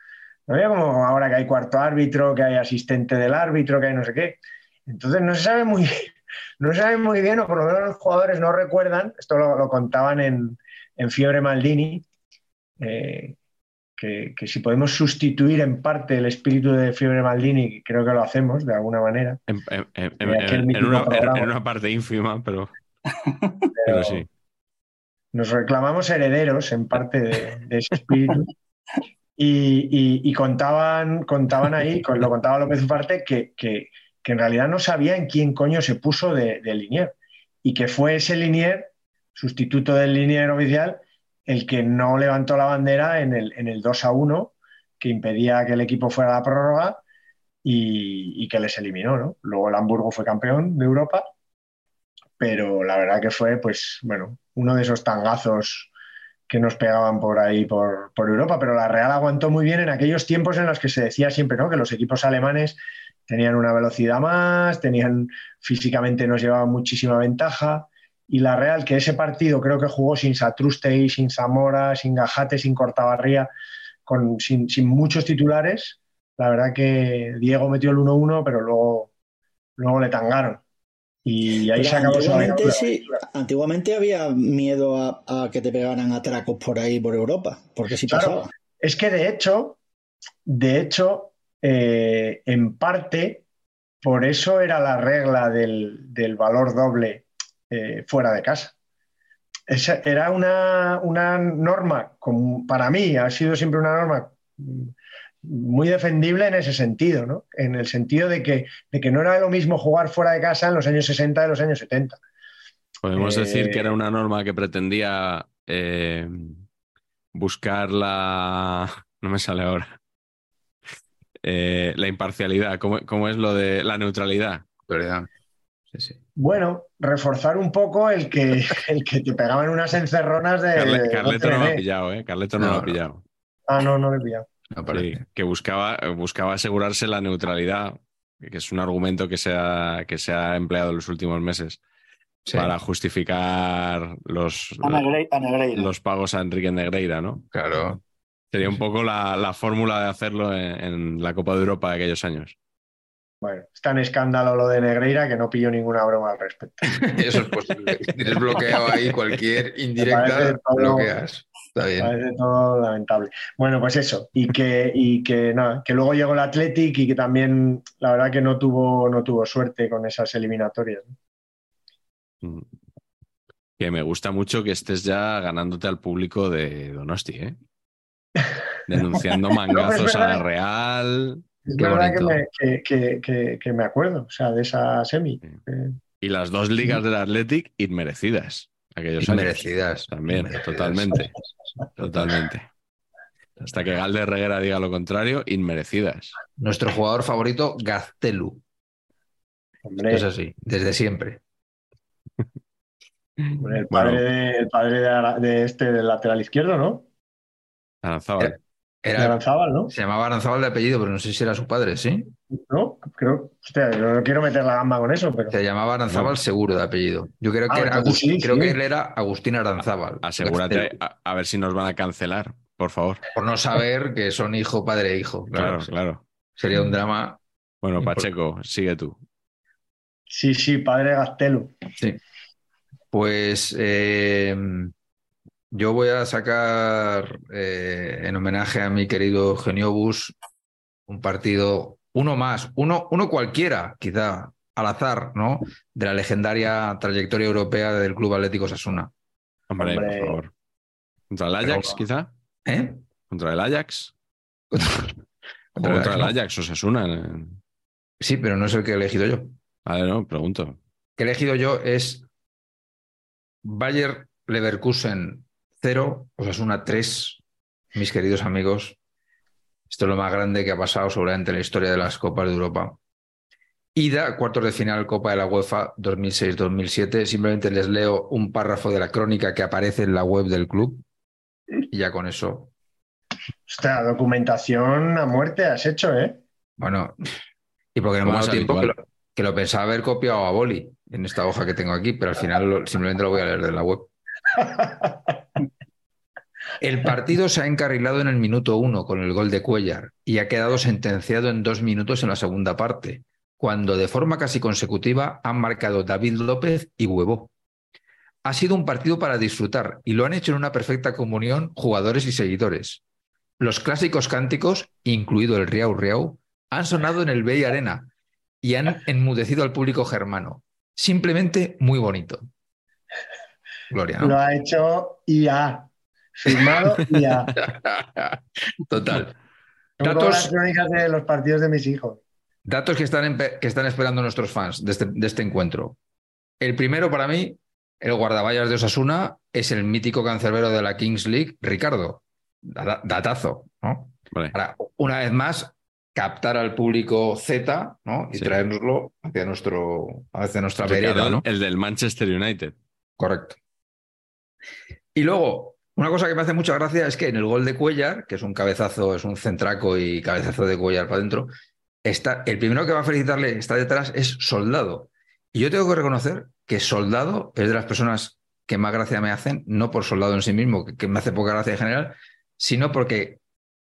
no había como ahora que hay cuarto árbitro, que hay asistente del árbitro, que hay no sé qué. Entonces no se sabe muy, no se sabe muy bien, o por lo menos los jugadores no recuerdan, esto lo contaban en, en Fiebre Maldini, eh, que, que si podemos sustituir en parte el espíritu de Fiebre Maldini, creo que lo hacemos de alguna manera, En, una, parte ínfima, pero, pero pero sí. nos reclamamos herederos en parte de, de ese espíritu. Y, y- y contaban, contaban ahí, lo contaba López Ufarte, que, que- que en realidad no sabían quién coño se puso de, de Linier. Y que fue ese Linier, sustituto del Linier oficial, el que no levantó la bandera en el, en el 2 a 1, que impedía que el equipo fuera a la prórroga y, y que les eliminó. ¿no? Luego el Hamburgo fue campeón de Europa, pero la verdad que fue, pues, bueno, uno de esos tangazos que nos pegaban por ahí, por, por Europa, pero la Real aguantó muy bien en aquellos tiempos en los que se decía siempre ¿no? que los equipos alemanes tenían una velocidad más, tenían físicamente nos llevaban muchísima ventaja. Y la Real, que ese partido creo que jugó sin Satrustey, sin Zamora, sin Gajate, sin Cortabarría, con, sin, sin muchos titulares, la verdad que Diego metió el 1-1, pero luego, luego le tangaron. Y ahí Pero se acabó antiguamente aventura. sí, antiguamente había miedo a, a que te pegaran atracos por ahí por Europa, porque sí Claro. pasaba. Es que de hecho, de hecho, eh, en parte, por eso era la regla del, del valor doble eh, fuera de casa. Esa era una, una norma, como para mí ha sido siempre una norma mm, muy defendible en ese sentido, ¿no? En el sentido de que, de que no era lo mismo jugar fuera de casa en los años 60 de los años 70. Podemos Eh, decir que era una norma que pretendía eh, buscar la. No me sale ahora. Eh, la imparcialidad. ¿Cómo, cómo es lo de la neutralidad? ¿Verdad? Sí, sí. Bueno, reforzar un poco el que, el que te pegaban unas encerronas de. Carle- Carleto no lo ha pillado, ¿eh? Carleto no, No, lo ha no. pillado. Ah, no, no lo he pillado. Sí, que buscaba, buscaba asegurarse la neutralidad, que es un argumento que se ha, que se ha empleado en los últimos meses. Sí, para justificar los, A Negre- a Negreira. los pagos a Enrique Negreira, ¿no? claro. Sería un poco la, la fórmula de hacerlo en, en la Copa de Europa de aquellos años. Bueno, es tan escándalo lo de Negreira que no pillo ninguna broma al respecto. Eso es posible. Tienes bloqueado ahí cualquier indirecta, todo- bloqueas. Está bien. Parece todo lamentable. Bueno, pues eso. Y que, y que nada, que luego llegó el Athletic y que también, la verdad que no tuvo, no tuvo suerte con esas eliminatorias. Mm. Que me gusta mucho que estés ya ganándote al público de Donosti, ¿eh? Denunciando mangazos a la. Real. Es Qué verdad que me, que, que- que- que me acuerdo, o sea, de esa semi. Sí. Eh, Y las dos ligas del Athletic inmerecidas. Aquellos años. Merecidas. También, totalmente. Totalmente. Hasta que Galde Reguera diga lo contrario, inmerecidas. Nuestro jugador favorito, Gaztelu. hombre, Es así, desde siempre. hombre, el Bueno. padre, de, el padre de, de este del lateral izquierdo, ¿no? Aranzábal. Era, Aranzábal, ¿no? se llamaba Aranzábal de apellido, pero no sé si era su padre, ¿sí? ¿No? Creo, hostia, yo no quiero meter la gamba con eso, pero. Se llamaba Aranzábal No. seguro de apellido. Yo creo que, Ah, era entonces Agus- sí, creo sí. que él era Agustín Aranzábal. Asegúrate Gaztelu. a, a ver si nos van a cancelar, por favor. Por no saber que son hijo, padre e hijo. Claro, claro. Sería un drama. Bueno, Pacheco, sigue tú. Sí, sí, padre de Gastelu. Sí. Pues eh, yo voy a sacar eh, en homenaje a mi querido Eugenio Bus un partido, uno más, uno, uno cualquiera, quizá al azar, ¿no? De la legendaria trayectoria europea del Club Atlético Sasuna. Hombre, Hombre. por favor. ¿Contra el Ajax, Pero- quizá? ¿Eh? ¿Contra el Ajax? ¿O Contra contra el Ajax, Ajax o Sasuna? Sí, pero no es el que he elegido yo. Vale, no, pregunto. El que he elegido yo es Bayer Leverkusen 0, Osasuna 3, mis queridos amigos. Esto es lo más grande que ha pasado seguramente en la historia de las Copas de Europa. Ida, cuartos de final Copa de la UEFA 2006-2007. Simplemente les leo un párrafo de la crónica que aparece en la web del club. Y ya con eso, Hostia, documentación a muerte has hecho, ¿eh? bueno, y porque no me ha dado tiempo que lo, que lo pensaba haber copiado a boli en esta hoja que tengo aquí, pero al final lo- simplemente lo voy a leer de la web. El partido se ha encarrilado en el minuto uno con el gol de Cuellar y ha quedado sentenciado en dos minutos en la segunda parte, cuando de forma casi consecutiva han marcado David López y Huevo. Ha sido un partido para disfrutar y lo han hecho en una perfecta comunión jugadores y seguidores. Los clásicos cánticos, incluido el Riau Riau, han sonado en el Bay Arena y han enmudecido al público germano. Simplemente muy bonito. Gloria, ¿no? Lo ha hecho IA. Firmado IA. Total. Son Datos- las crónicas de los partidos de mis hijos. Datos que están, que están esperando nuestros fans de este, de este encuentro. El primero para mí, el guardaballas de Osasuna, es el mítico cancerbero de la Kings League, Ricardo. Da- Datazo, ¿no? Vale. Para, una vez más, captar al público Z, ¿no? Y Sí. traernoslo hacia, nuestro, hacia nuestra Ricardo, vereda, ¿no? El del Manchester United. Correcto. Y luego, una cosa que me hace mucha gracia es que en el gol de Cuellar, que es un cabezazo, es un centraco y cabezazo de Cuellar para adentro, el primero que va a felicitarle está detrás es Soldado. Y yo tengo que reconocer que Soldado es de las personas que más gracia me hacen, no por Soldado en sí mismo, que, me hace poca gracia en general, sino porque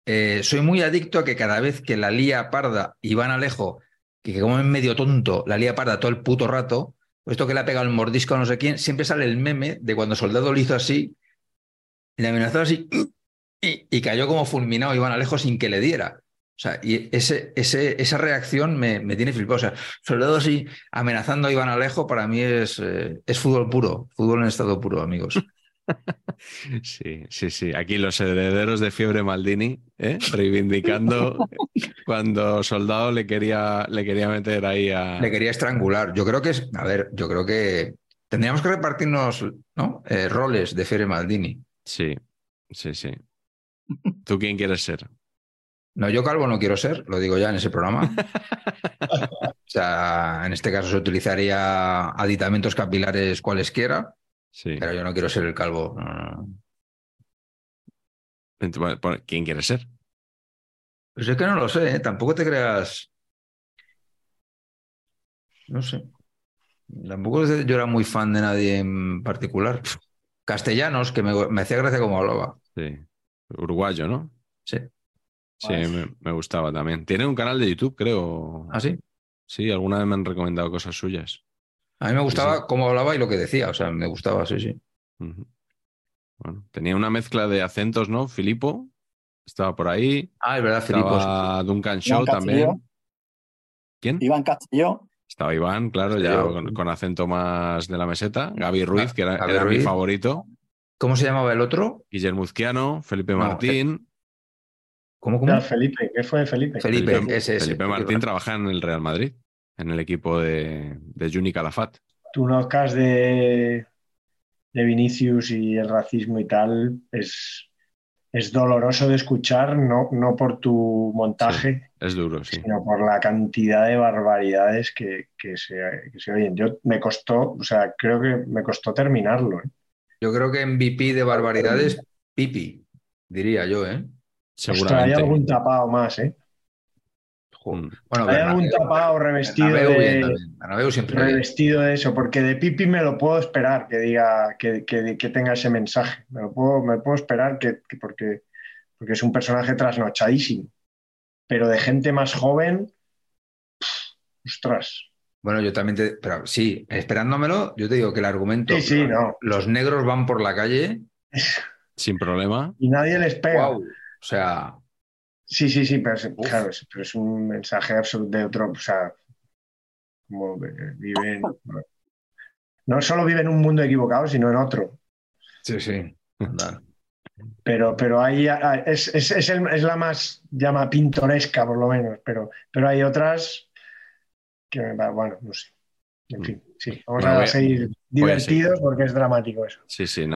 eh, soy muy adicto a que cada vez que la lía parda Iván Alejo, que como es medio tonto, la lía parda todo el puto rato, esto que le ha pegado el mordisco a no sé quién, siempre sale el meme de cuando Soldado lo hizo así, le amenazó así y, cayó como fulminado Iván Alejo sin que le diera. O sea, y ese, esa reacción me, me tiene flipado. O sea, Soldado así amenazando a Iván Alejo para mí es, eh, es fútbol puro, fútbol en estado puro, amigos. Sí, sí, sí. Aquí los herederos de Fiebre Maldini, ¿eh? reivindicando cuando Soldado le quería, le quería meter ahí a. Le quería estrangular. Yo creo que es, a ver, yo creo que tendríamos que repartirnos ¿no? Eh, roles de Fiore Maldini. Sí, sí, sí. ¿Tú quién quieres ser? No, yo calvo no quiero ser, lo digo ya en ese programa. O sea, en este caso se utilizaría aditamentos capilares cualesquiera, Sí. pero yo no quiero ser el calvo. no, no, ¿Quién quieres ser? Pues es que no lo sé, ¿eh? tampoco te creas. No sé. Tampoco yo era muy fan de nadie en particular. Castellanos, que me, me hacía gracia como hablaba. Sí. Uruguayo, ¿no? Sí. Sí, me, me gustaba también. Tiene un canal de YouTube, creo. ¿Ah, sí? Sí, alguna vez me han recomendado cosas suyas. A mí me gustaba Sí, sí. cómo hablaba y lo que decía. O sea, me gustaba, sí, sí. Bueno, tenía una mezcla de acentos, ¿no? Filipo estaba por ahí. Ah, es verdad, Filipo. Duncan Shaw también. ¿Quién? Iván Castelló. Estaba Iván, claro, ya con, con acento más de la meseta. Gaby Ruiz, que era, mi favorito. ¿Cómo se llamaba el otro? Guillermo Uzquiano, Felipe No, Martín. ¿Cómo, cómo? Felipe, ¿qué fue de Felipe? Felipe, Felipe, ese, ese. Felipe Martín trabaja en el Real Madrid, en el equipo de, de Juni Calafat. Tu notcast de, de Vinicius y el racismo y tal es, es doloroso de escuchar, no, no por tu montaje, Es duro, sí. sino por la cantidad de barbaridades que, que se, que se oyen. Yo me costó, o sea, creo que me costó terminarlo. ¿eh? Yo creo que MVP de barbaridades, Pipi, diría yo, ¿eh? Ostras, hay Seguramente. algún tapado más, ¿eh? Mm. Bueno, Hay algún tapado revestido Bernabéu de, también. Bernabéu siempre bien. revestido de eso, porque de Pipi me lo puedo esperar que diga, que, que- que tenga ese mensaje. Me lo puedo, me puedo esperar que, que porque, porque es un personaje trasnochadísimo. Pero de gente más joven, pff, ostras. Bueno, yo también te. Pero sí, esperándomelo, yo te digo que el argumento. Sí, sí, no. Los negros van por la calle. Sin problema. Y nadie les pega. ¡Wow! O sea, Sí, sí, sí, pero es, claro, es, pero es un mensaje absoluto de otro, o sea, como viven, no solo vive en un mundo equivocado, sino en otro. sí, sí. Pero, pero ahí ah, es, es, es, el- es la más llama pintoresca, por lo menos, pero, pero hay otras que, bueno, no sé. En fin, sí, vamos Bueno, a voy a- seguir voy a seguir. divertidos porque es dramático eso. Sí, sí. no.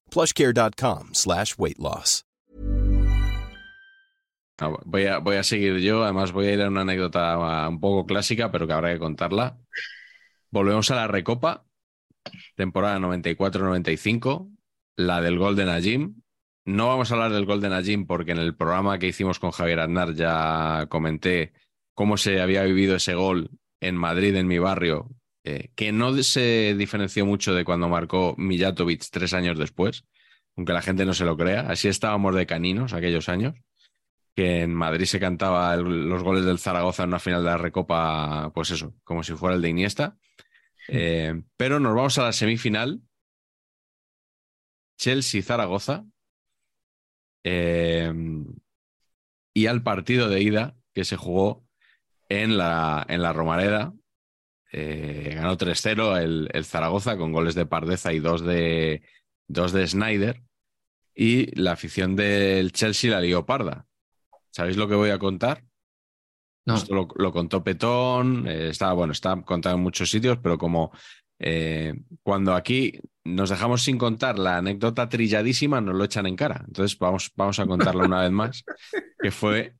plushcare.com weight loss. No, voy, a, seguir yo. Además, voy a ir a una anécdota ah, un poco clásica, pero que habrá que contarla. Volvemos a la Recopa, temporada 94-95, la del Golden Ajim. No vamos a hablar del Golden Ajim porque en el programa que hicimos con Javier Aznar ya comenté cómo se había vivido ese gol en Madrid, en mi barrio, eh, que no se diferenció mucho de cuando marcó Mijatovic tres años después, aunque la gente no se lo crea. Así estábamos de caninos aquellos años que en Madrid se cantaba el- los goles del Zaragoza en una final de la Recopa, pues eso, como si fuera el de Iniesta. Eh, pero nos vamos a la semifinal. Chelsea-Zaragoza. Eh, y al partido de ida que se jugó en la, en la Romareda. Eh, ganó 3-0 el, el Zaragoza con goles de Pardeza y dos de, dos de Snyder. Y la afición del Chelsea la lió parda. ¿Sabéis lo que voy a contar? No. Esto lo, lo contó Petón, eh, está, bueno, está contado en muchos sitios, pero como eh, cuando aquí nos dejamos sin contar la anécdota trilladísima, nos lo echan en cara. Entonces vamos, vamos a contarla una vez más, que fue,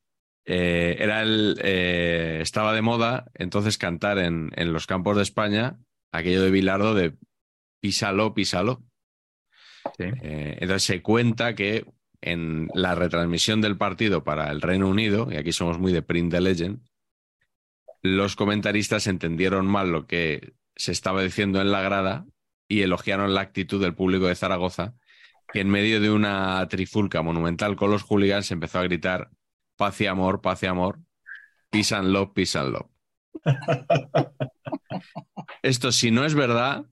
eh, era el, eh, estaba de moda entonces cantar en, en los campos de España aquello de Bilardo de písalo, písalo. Sí. Eh, entonces se cuenta que en la retransmisión del partido para el Reino Unido, y aquí somos muy de print the legend, los comentaristas entendieron mal lo que se estaba diciendo en la grada y elogiaron la actitud del público de Zaragoza, que en medio de una trifulca monumental con los hooligans empezó a gritar paz y amor, paz y amor, peace and love, peace and love. Esto si no es verdad,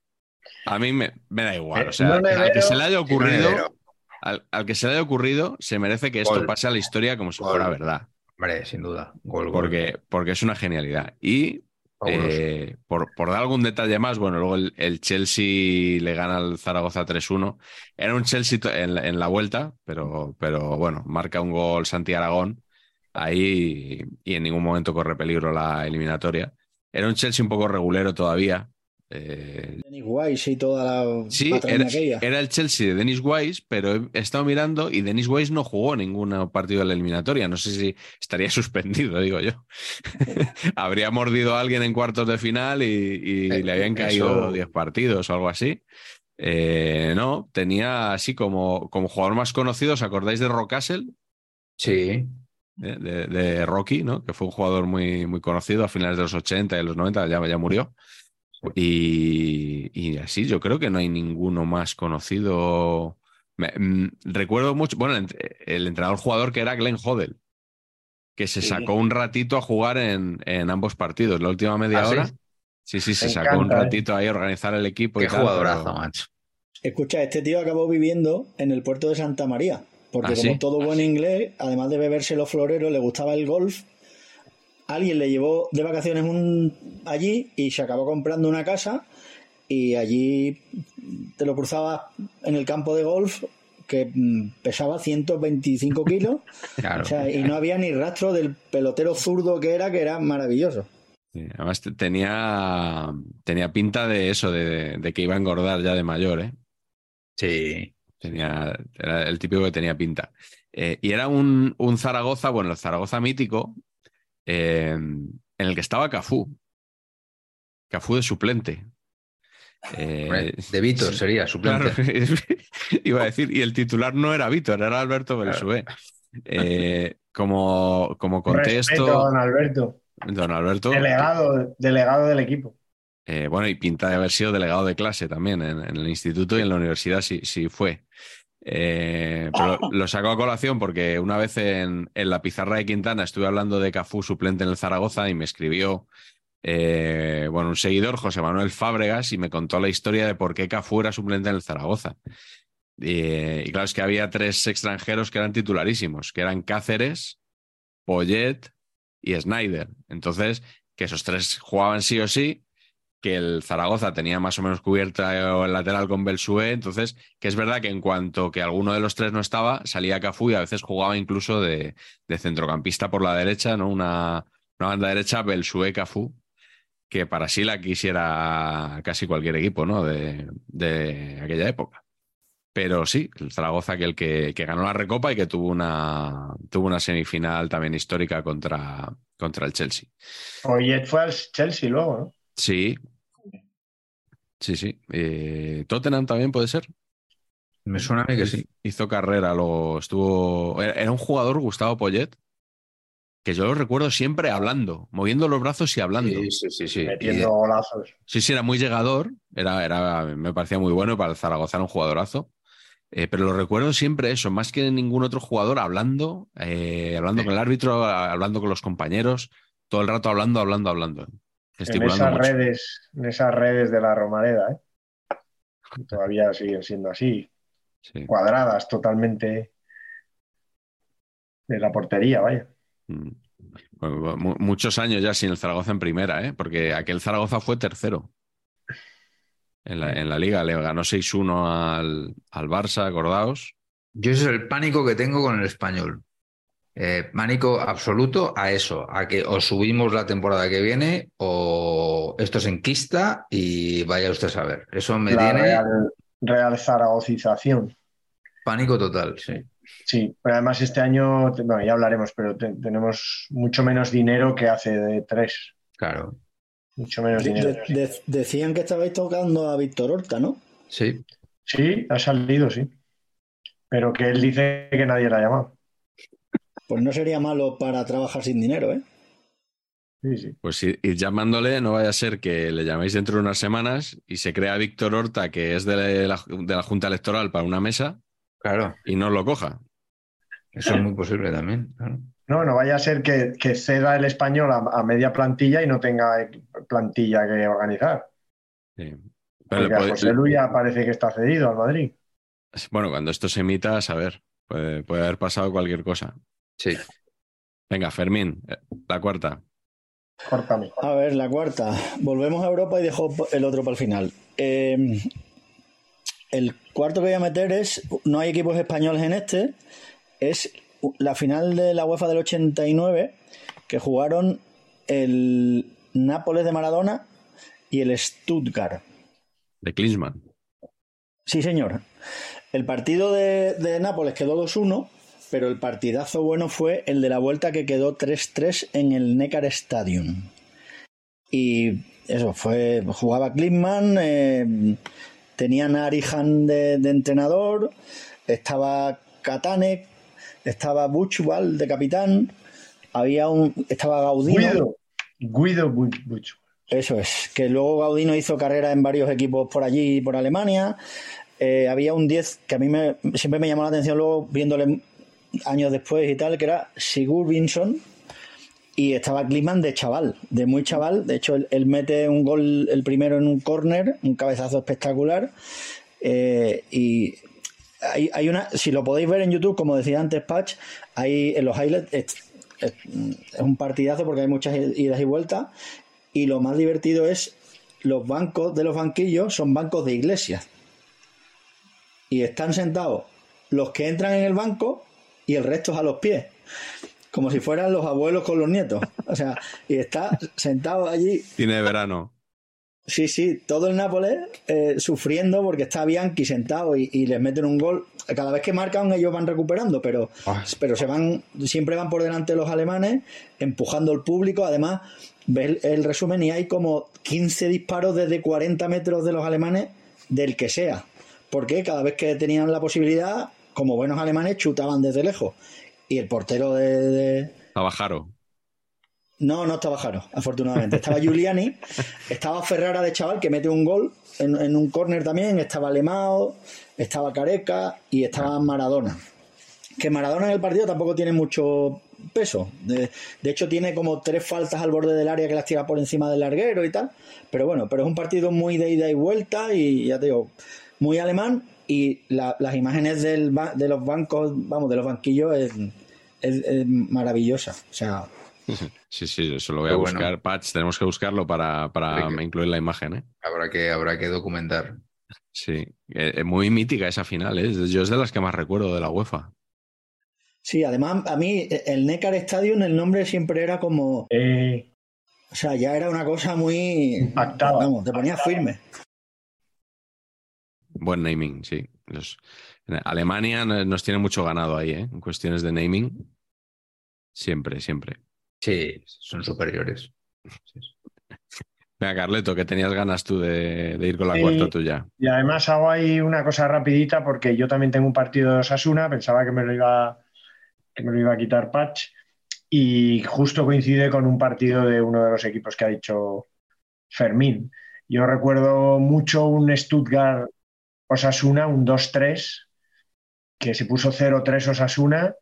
a mí me, me da igual. O sea, No al que se le haya ocurrido, al, al que se le haya ocurrido, se merece que esto Gol. pase a la historia como si Gol. fuera verdad. hombre, sin duda. Gol. Porque, porque es una genialidad. Y eh, por, por dar algún detalle más, bueno, luego el, el Chelsea le gana al Zaragoza 3-1. Era un Chelsea en, la- en la vuelta, pero, pero bueno, marca un gol Santi Aragón ahí y, en ningún momento corre peligro la eliminatoria. Era un Chelsea un poco regulero todavía, Eh, Dennis Wise y toda la sí, era, aquella. era el Chelsea de Dennis Wise, pero he, estado mirando y Dennis Wise no jugó ningún partido de la eliminatoria. No sé si estaría suspendido, digo yo. Habría mordido a alguien en cuartos de final y, y Eh, le habían caído 10 partidos o algo así. Eh, no, tenía así como, como jugador más conocido, ¿os acordáis de Rockcastle? Sí. De, de- de Rocky, ¿no? Que fue un jugador muy, muy conocido a finales de los 80 y de los 90, ya, ya murió. Y, y así, yo creo que no hay ninguno más conocido. Me- mm, recuerdo mucho, bueno, el, ent- el entrenador jugador que era Glenn Hodel, que se Sí. sacó un ratito a jugar en, en ambos partidos, la última media ¿Ah, sí? hora. Sí, sí, se Me sacó un ¿eh? ratito ahí a organizar el equipo Qué y tal. jugadorazo, pero- macho. Escucha, este tío acabó viviendo en el puerto de Santa María, porque ¿Ah, como sí? todo buen inglés, además de beberse los floreros, le gustaba el golf. Alguien le llevó de vacaciones un... allí y se acabó comprando una casa y allí te lo cruzabas en el campo de golf que mm, pesaba 125 kilos Claro. o sea, y no había ni rastro del pelotero zurdo que era, que era maravilloso. Sí, además te- tenía, tenía pinta de eso, de, de que iba a engordar ya de mayor, ¿eh? Sí. Tenía, era el típico que tenía pinta. Eh, y era un, un Zaragoza, bueno, el Zaragoza mítico, eh, en el que estaba Cafú. Cafú de suplente. Eh, de Víctor sí, sería suplente. Claro, iba a decir, y el titular no era Víctor, era Alberto Belsué. Eh, como, como contexto, Respeto don Alberto, don Alberto, delegado, delegado del equipo. Eh, bueno, y pinta de haber sido delegado de clase también en, en el instituto y en la universidad, sí, sí fue. Eh, pero lo saco a colación porque una vez en, en la pizarra de Quintana estuve hablando de Cafú suplente en el Zaragoza y me escribió eh, bueno, un seguidor, José Manuel Fábregas, y me contó la historia de por qué Cafú era suplente en el Zaragoza. Y, y claro, es que había tres extranjeros que eran titularísimos, que eran Cáceres, Poyet y Snyder. Entonces, que esos tres jugaban sí o sí, que el Zaragoza tenía más o menos cubierta el lateral con Belsué, entonces, que es verdad que en cuanto que alguno de los tres no estaba, salía Cafú y a veces jugaba incluso de, de centrocampista por la derecha, ¿no? Una, una banda derecha, Belsué, Cafú, que para sí la quisiera casi cualquier equipo, ¿no? De, de aquella época. Pero sí, el Zaragoza que el que, que ganó la Recopa y que tuvo una, tuvo una semifinal también histórica contra, contra el Chelsea. Oye, fue al Chelsea luego, ¿no? Sí. Sí, sí. Eh, Tottenham también puede ser. Me suena a mí que sí. Hizo carrera, luego estuvo. Era era un jugador, Gustavo Poyet, que yo lo recuerdo siempre hablando, moviendo los brazos y hablando. Sí, sí, sí. sí. Metiendo Y- golazos. Sí, sí, era muy llegador, era, era, me parecía muy bueno para el Zaragoza era un jugadorazo. Eh, pero lo recuerdo siempre eso, más que ningún otro jugador, hablando, eh, hablando con el árbitro, hablando con los compañeros, todo el rato hablando, hablando, hablando. En esas mucho. redes, en esas redes de la Romareda, ¿eh? Todavía siguen siendo así, Sí. cuadradas totalmente de la portería, vaya. Mm. Bueno, muchos años ya sin el Zaragoza en primera, ¿eh? porque aquel Zaragoza fue tercero en la, en la liga. Le ganó 6-1 al, al Barça, acordaos. Yo ese es el pánico que tengo con el español. Eh, pánico absoluto a eso, a que o subimos la temporada que viene o esto se enquista y vaya usted a saber. Eso me La tiene real, real zaragocización. pánico total, sí. Sí, pero además este año, bueno, ya hablaremos, pero te- tenemos mucho menos dinero que hace de tres. Claro, Mucho menos dinero. de- de- decían que estabais tocando a Víctor Horta, ¿no? sí. Sí, ha salido, sí. Pero que él dice que nadie la ha llamado. Pues no sería malo para trabajar sin dinero, ¿eh? Sí, sí. Pues ir, ir llamándole, no vaya a ser que le llaméis dentro de unas semanas y se crea Víctor Horta, que es de la, de la Junta Electoral para una mesa, Claro, y no lo coja. eso es muy posible también. claro. No, no vaya a ser que, que ceda el español a, a media plantilla y no tenga plantilla que organizar. Sí. Pero puede- José Luis ya parece que está cedido al Madrid. bueno, cuando esto se emita, a saber, puede, puede haber pasado cualquier cosa. Sí. Venga, Fermín, eh, la cuarta. Córtame. A ver, la cuarta. Volvemos a Europa y dejo el otro para el final. Eh, el cuarto que voy a meter es, no hay equipos españoles en este, es la final de la UEFA del 89 que jugaron el Nápoles de Maradona y el Stuttgart. De Klinsmann. Sí, señor. El partido de, de Nápoles quedó 2-1, pero el partidazo bueno fue el de la vuelta que quedó 3-3 en el Neckar Stadium. Y eso fue, jugaba Klinsmann, eh, tenían a Arihan de, de entrenador, estaba Katanek, estaba Buchwald de capitán, había un, estaba Gaudino. Guido, Guido Bu- Buch. Eso es, que luego Gaudino hizo carrera en varios equipos por allí y por Alemania. Eh, había un 10 que a mí me, siempre me llamó la atención luego viéndole años después y tal, que era Sigur Vinson. Y estaba Klinsmann de chaval, de muy chaval. De hecho, él, mete un gol, el primero en un córner, un cabezazo espectacular. Eh, y hay, hay una, si lo podéis ver en YouTube, como decía antes Patch, hay en los highlights, es- es un partidazo porque hay muchas idas y vueltas. Y lo más divertido es los bancos de los banquillos son bancos de iglesias. Y están sentados los que entran en el banco y el resto a los pies. Como si fueran los abuelos con los nietos. O sea, y está sentado allí Tiene de verano. Sí, sí, todo el Nápoles eh, sufriendo porque está Bianchi sentado y, y les meten un gol. Cada vez que marcan ellos van recuperando, pero, Ah. pero se van, siempre van por delante los alemanes, empujando al público. Además, ves el, el resumen y hay como 15 disparos desde 40 metros de los alemanes, del que sea. Porque cada vez que tenían la posibilidad, como buenos alemanes, chutaban desde lejos. Y el portero de- de, Estaba Jaro. no, no estaba Jaro, afortunadamente. Estaba Giuliani, estaba Ferrara de chaval que mete un gol en, en un córner también, estaba Lemao, estaba Careca y estaba Maradona. Que Maradona en el partido tampoco tiene mucho peso. De, de hecho, tiene como tres faltas al borde del área que las tira por encima del larguero y tal. Pero bueno, pero es un partido muy de ida y vuelta y ya te digo, muy alemán. Y la- las imágenes del de los bancos, vamos, de los banquillos es, es- es maravillosa. O sea, Sí, sí, eso lo voy a Qué bueno. buscar. Patch, tenemos que buscarlo para, para incluir la imagen, ¿eh? Habrá que, habrá que documentar. Sí. Eh, eh, muy mítica esa final, ¿eh? Yo es de las que más recuerdo de la UEFA. Sí, además a mí el Neckar Stadium el nombre siempre era como, Eh, o sea, ya era una cosa muy Impactaba. Vamos, te ponía firme. Buen naming, sí. Los- Alemania no- nos tiene mucho ganado ahí, ¿eh? En cuestiones de naming. Siempre, siempre. Sí, son superiores. Venga, Carleto, que tenías ganas tú de, de ir con la Sí. cuarta tuya. y además hago ahí una cosa rapidita porque yo también tengo un partido de Osasuna, pensaba que me lo iba, que me lo iba a quitar Patch y justo coincide con un partido de uno de los equipos que ha dicho Fermín. Yo recuerdo mucho un Stuttgart Osasuna, un 2-3, que se puso 0-3 Osasuna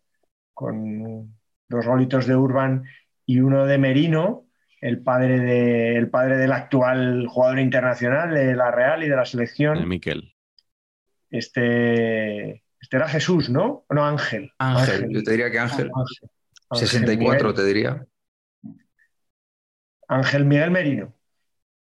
con dos golitos de Urban y uno de Merino, el padre, de, el padre del actual jugador internacional de la Real y de la selección. Miquel. Este, este era Jesús, ¿no? No, Ángel. Ángel, yo te diría que Ángel. Ángel. Ángel 64 Miguel. te diría. Ángel Miguel Merino.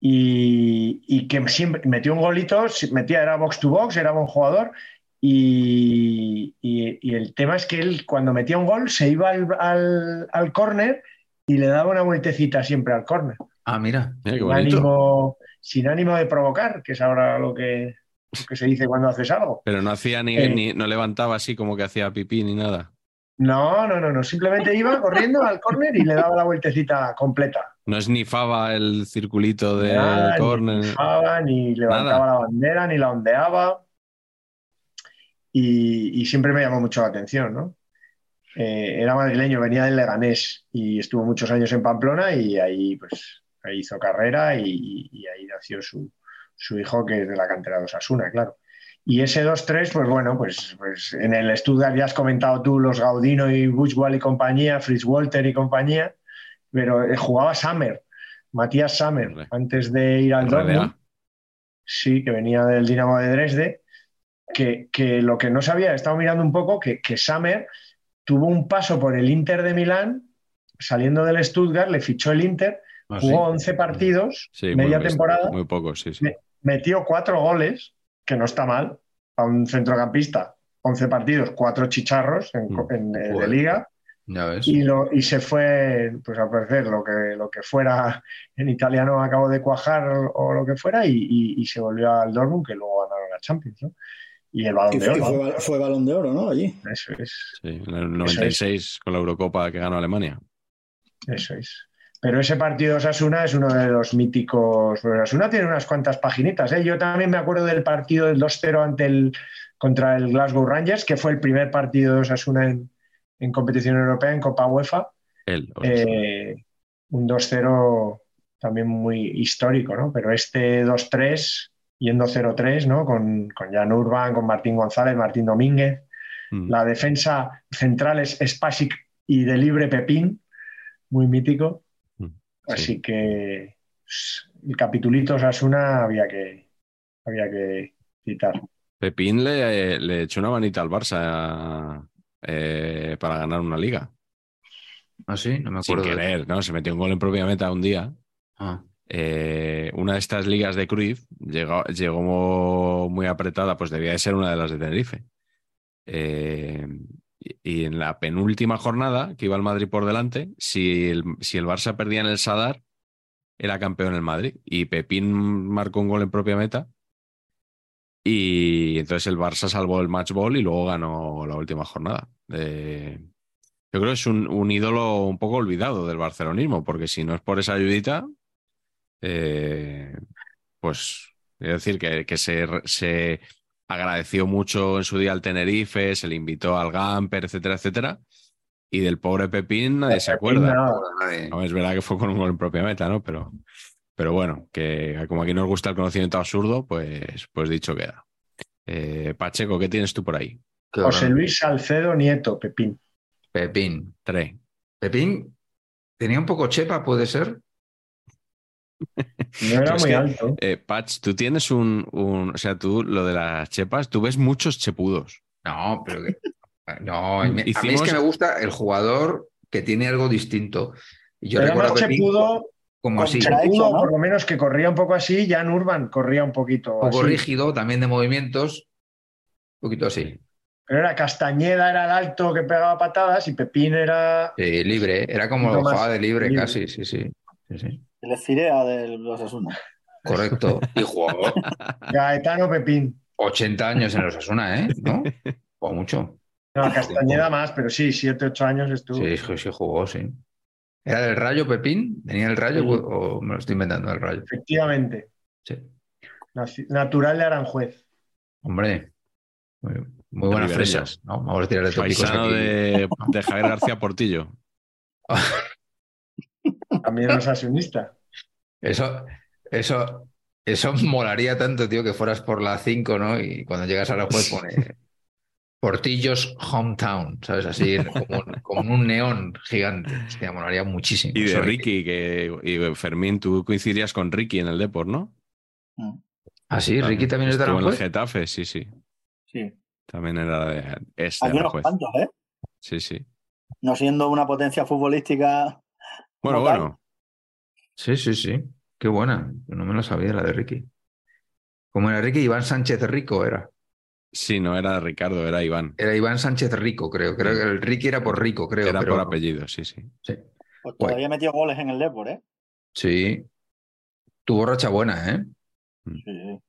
Y, y que siempre metió un golito, metía, era box to box, era buen jugador. Y, y- y el tema es que él, cuando metía un gol, se iba al, al, al córner y le daba una vueltecita siempre al córner. Ah, mira. Mira qué Sin ánimo, sin ánimo de provocar, que es ahora lo que, lo que se dice cuando haces algo. Pero no hacía ni, Eh. ni- no levantaba así como que hacía pipí ni nada. No, no, no, no. Simplemente iba corriendo al córner y le daba la vueltecita completa. No esnifaba el circulito de Nada, Ni córner. pifaba, ni levantaba la bandera, ni la ondeaba. Y, y siempre me llamó mucho la atención, ¿no? Eh, era madrileño, venía del Leganés y estuvo muchos años en Pamplona y ahí, pues, ahí hizo carrera y, y- y ahí nació su, su hijo, que es de la cantera de Osasuna, claro. Y ese 2-3, pues bueno, pues, pues en el Stuttgart ya has comentado tú los Gaudino y Buchwald y compañía, Fritz Walter y compañía, pero eh, jugaba Sammer, Matías Hombre. antes de ir al. Dortmund, sí, que venía del Dinamo de Dresde, que, que lo que no sabía, he estado mirando un poco, que, que Sammer tuvo un paso por el Inter de Milán, saliendo del Stuttgart, le fichó el Inter, Ah, sí. jugó 11 partidos, Sí, media muy, temporada, Muy poco, sí, sí. Me- metió cuatro goles, que no está mal, a un centrocampista, 11 partidos, cuatro chicharros en, Mm. en- eh, de liga, Ya ves. y, lo, y se fue, pues al parecer, lo que, lo que fuera en italiano acabó de cuajar o, lo que fuera, y, y- y se volvió al Dortmund, que luego ganaron la Champions, ¿no? Y el balón Y de oro. fue ¿no? bal- fue balón de oro, ¿no? Allí. Eso es, Sí, en el 96 con la Eurocopa que ganó Alemania. eso es. Pero ese partido de Osasuna es uno de los míticos. Bueno, Osasuna tiene unas cuantas paginitas. ¿eh? Yo también me acuerdo del partido del 2-0 ante el, contra el Glasgow Rangers, que fue el primer partido de Osasuna en, en competición europea, en Copa UEFA. Sea, Eh, un 2-0 también muy histórico, ¿no? Pero este 2-3, yendo 0-3, ¿no? Con, con Jan Urban, con Martín González, Martín Domínguez. mm. La defensa central es Spasic y de libre Pepín, muy mítico. Mm, Así que el capitulito Osasuna había que, había que citar. Pepín le, le echó una manita al Barça eh, para ganar una liga. Ah, sí, no me Sin acuerdo. de- querer, ¿no? Se metió un gol en propia meta un día. Ah, Eh, una de estas ligas de Cruyff llegó, llegó muy apretada, pues debía de ser una de las de Tenerife. Eh, y, y en la penúltima jornada, que iba el Madrid por delante, si el, si el Barça perdía en el Sadar, era campeón el Madrid. Y Pepín marcó un gol en propia meta. Y entonces el Barça salvó el match ball y luego ganó la última jornada. Eh, yo creo que es un, un ídolo un poco olvidado del barcelonismo, porque si no es por esa ayudita, eh, pues es decir que, que se, se agradeció mucho en su día al Tenerife, se le invitó al Gamper, etcétera, etcétera. Y del pobre Pepín nadie se acuerda. Nadie. No, es verdad que fue con un gol en propia meta, ¿no? Pero, pero bueno, que como aquí nos gusta el conocimiento absurdo, pues, pues dicho queda. Eh, Pacheco, ¿qué tienes tú por ahí? José. Luis Salcedo Nieto, Pepín. Pepín. Tres. Pepín tenía un poco chepa, puede ser. No era muy que- alto. Eh, Pach, tú tienes un, un- O sea, tú, lo de las chepas, tú ves muchos chepudos. No, pero que- no, a mí a mí es Hicimos- que me gusta el jugador que tiene algo distinto. Yo Era recuerdo más a Pepín chepudo, como así, contra- un chepudo, ¿no? por lo menos que corría un poco así. Jan Urban corría un poquito poco así. rígido, también de movimientos, un poquito así. Pero era Castañeda, era el alto que pegaba patadas y Pepín era. Sí, libre, era como jugaba de libre, libre. casi, sí, sí. sí, sí. El Efirea de los Asuna. Correcto. Y jugó Gaetano Pepín. 80 años en los Asuna, ¿eh? ¿No? Jugó mucho. No, Castañeda más, pero sí, 7, 8 años estuvo. Sí, sí, jugó, sí. ¿Era del Rayo Pepín? ¿Tenía el Rayo Sí. o me lo estoy inventando el Rayo? Efectivamente. Sí. Natural de Aranjuez. Hombre, muy, muy buenas Ribereño. fresas, ¿no? Vamos a tirar de tópicos Paisano aquí. de, de Javier García Portillo. También los asunista. Eso, eso, eso molaría tanto, tío, que fueras por la 5, ¿no? Y cuando llegas a la juez pone Portillos Hometown, ¿sabes? Así, como, un- como un neón gigante. Hostia, molaría muchísimo. Y de Ricky, que y Fermín, tú coincidirías con Ricky en el Deport, ¿no? Ah, sí, Ricky también es de Estuvo en el Aranjuez. Getafe, sí, sí. Sí. También era de, es de Aquí unos Aranjuez. cuantos, ¿eh? Sí, sí. No siendo una potencia futbolística. Bueno, como bueno. Sí, sí, sí. Qué buena. Yo no me lo sabía, la de Ricky. ¿Cómo era Ricky? Iván Sánchez Rico era. Sí, no era Ricardo, era Iván. Era Iván Sánchez Rico, creo. Creo que el Ricky era por Rico, creo. Era pero- por apellido, sí, sí. Sí. Pues todavía metió goles en el Depor, ¿eh? Sí. Tuvo racha buena, ¿eh? Sí, sí.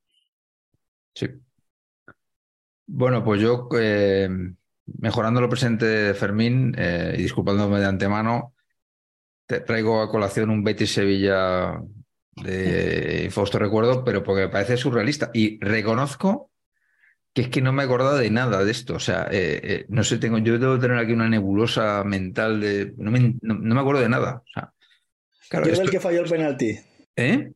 Sí. Bueno, pues yo, eh, mejorando lo presente de Fermín eh, y disculpándome de antemano, te traigo a colación un Betis Sevilla de infausto recuerdo, pero porque me parece surrealista. Y reconozco que es que no me he acordado de nada de esto. O sea, eh, eh, no sé, tengo, yo debo tener aquí una nebulosa mental de. No me, no- no me acuerdo de nada. O sea, claro, Yo esto- del que falló el penalti. ¿Eh?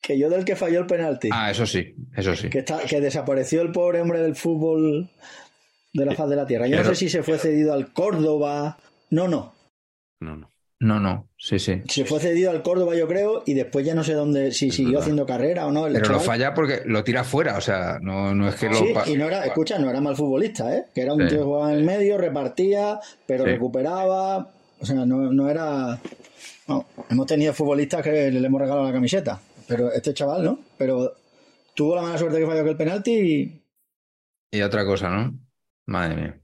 Que yo del que falló el penalti. Ah, eso sí, eso sí. Que, está, que desapareció el pobre hombre del fútbol de la faz de la tierra. Yo Pero- no sé si se fue cedido al Córdoba. No, no. No, no. No, no, sí, sí. Se fue cedido al Córdoba, yo creo, y después ya no sé dónde, si siguió haciendo carrera o no. El Pero lo falla porque lo tira fuera, o sea, no, no es que lo. Sí, y no era, escucha, no era mal futbolista, ¿eh? Que era un Sí. tío que jugaba en el medio, repartía, pero Sí. recuperaba. O sea, no, no era. no, hemos tenido futbolistas que le hemos regalado la camiseta, pero este chaval no. Pero tuvo la mala suerte que falló aquel penalti y. Y otra cosa, ¿no? Madre mía.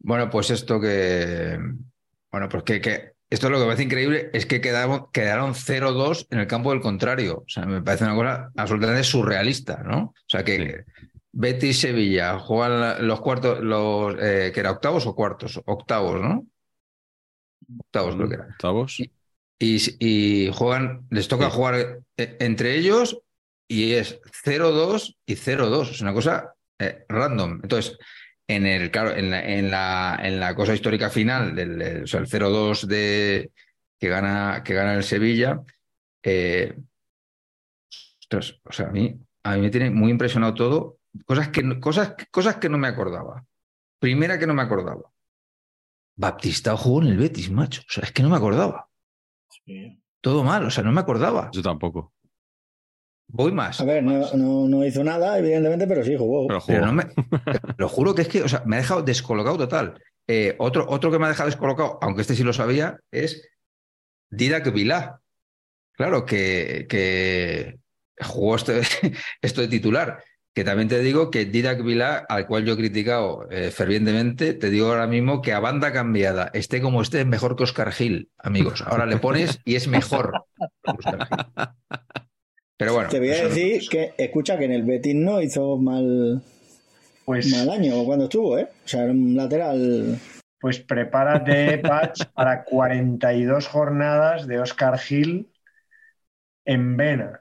Bueno, pues esto que, Bueno, pues que, que esto es lo que me parece increíble, es que quedaron, quedaron 0-2 en el campo del contrario. O sea, me parece una cosa absolutamente surrealista, ¿no? O sea, que Betis Sevilla juegan los cuartos, los eh, que era octavos o cuartos, octavos, ¿no? Octavos creo que era. ¿Octavos? Y, y, y juegan, les toca jugar eh, entre ellos y es 0-2 y 0-2. Es una cosa eh, random. Entonces, en el, claro, en la, en la, en la cosa histórica final, del, o sea, el 0-2 de que gana, que gana el Sevilla, eh, ostras, o sea, a mí, a mí me tiene muy impresionado todo. Cosas que, cosas, cosas que no me acordaba. Primera que no me acordaba. Baptista jugó en el Betis, macho. O sea, es que no me acordaba. Sí. Todo mal, o sea, no me acordaba. Yo tampoco. Voy más. A ver, no, no, no hizo nada, evidentemente, pero sí jugó. Pero jugó. Pero no me, lo juro que es que, o sea, me ha dejado descolocado total. Eh, otro, otro que me ha dejado descolocado, aunque este sí lo sabía, es Didac Vilá. Claro, que, que jugó esto, esto de titular. Que también te digo que Didac Vilá, al cual yo he criticado eh, fervientemente, te digo ahora mismo que a banda cambiada, esté como esté, es mejor que Oscar Gil, amigos. Ahora le pones y es mejor. Pero bueno. Te voy a decir que, escucha, que en el Betis no hizo mal, Pues, mal año cuando estuvo, ¿eh? O sea, era un lateral. pues prepárate, Patch, para 42 jornadas de Oscar Gil en Vena.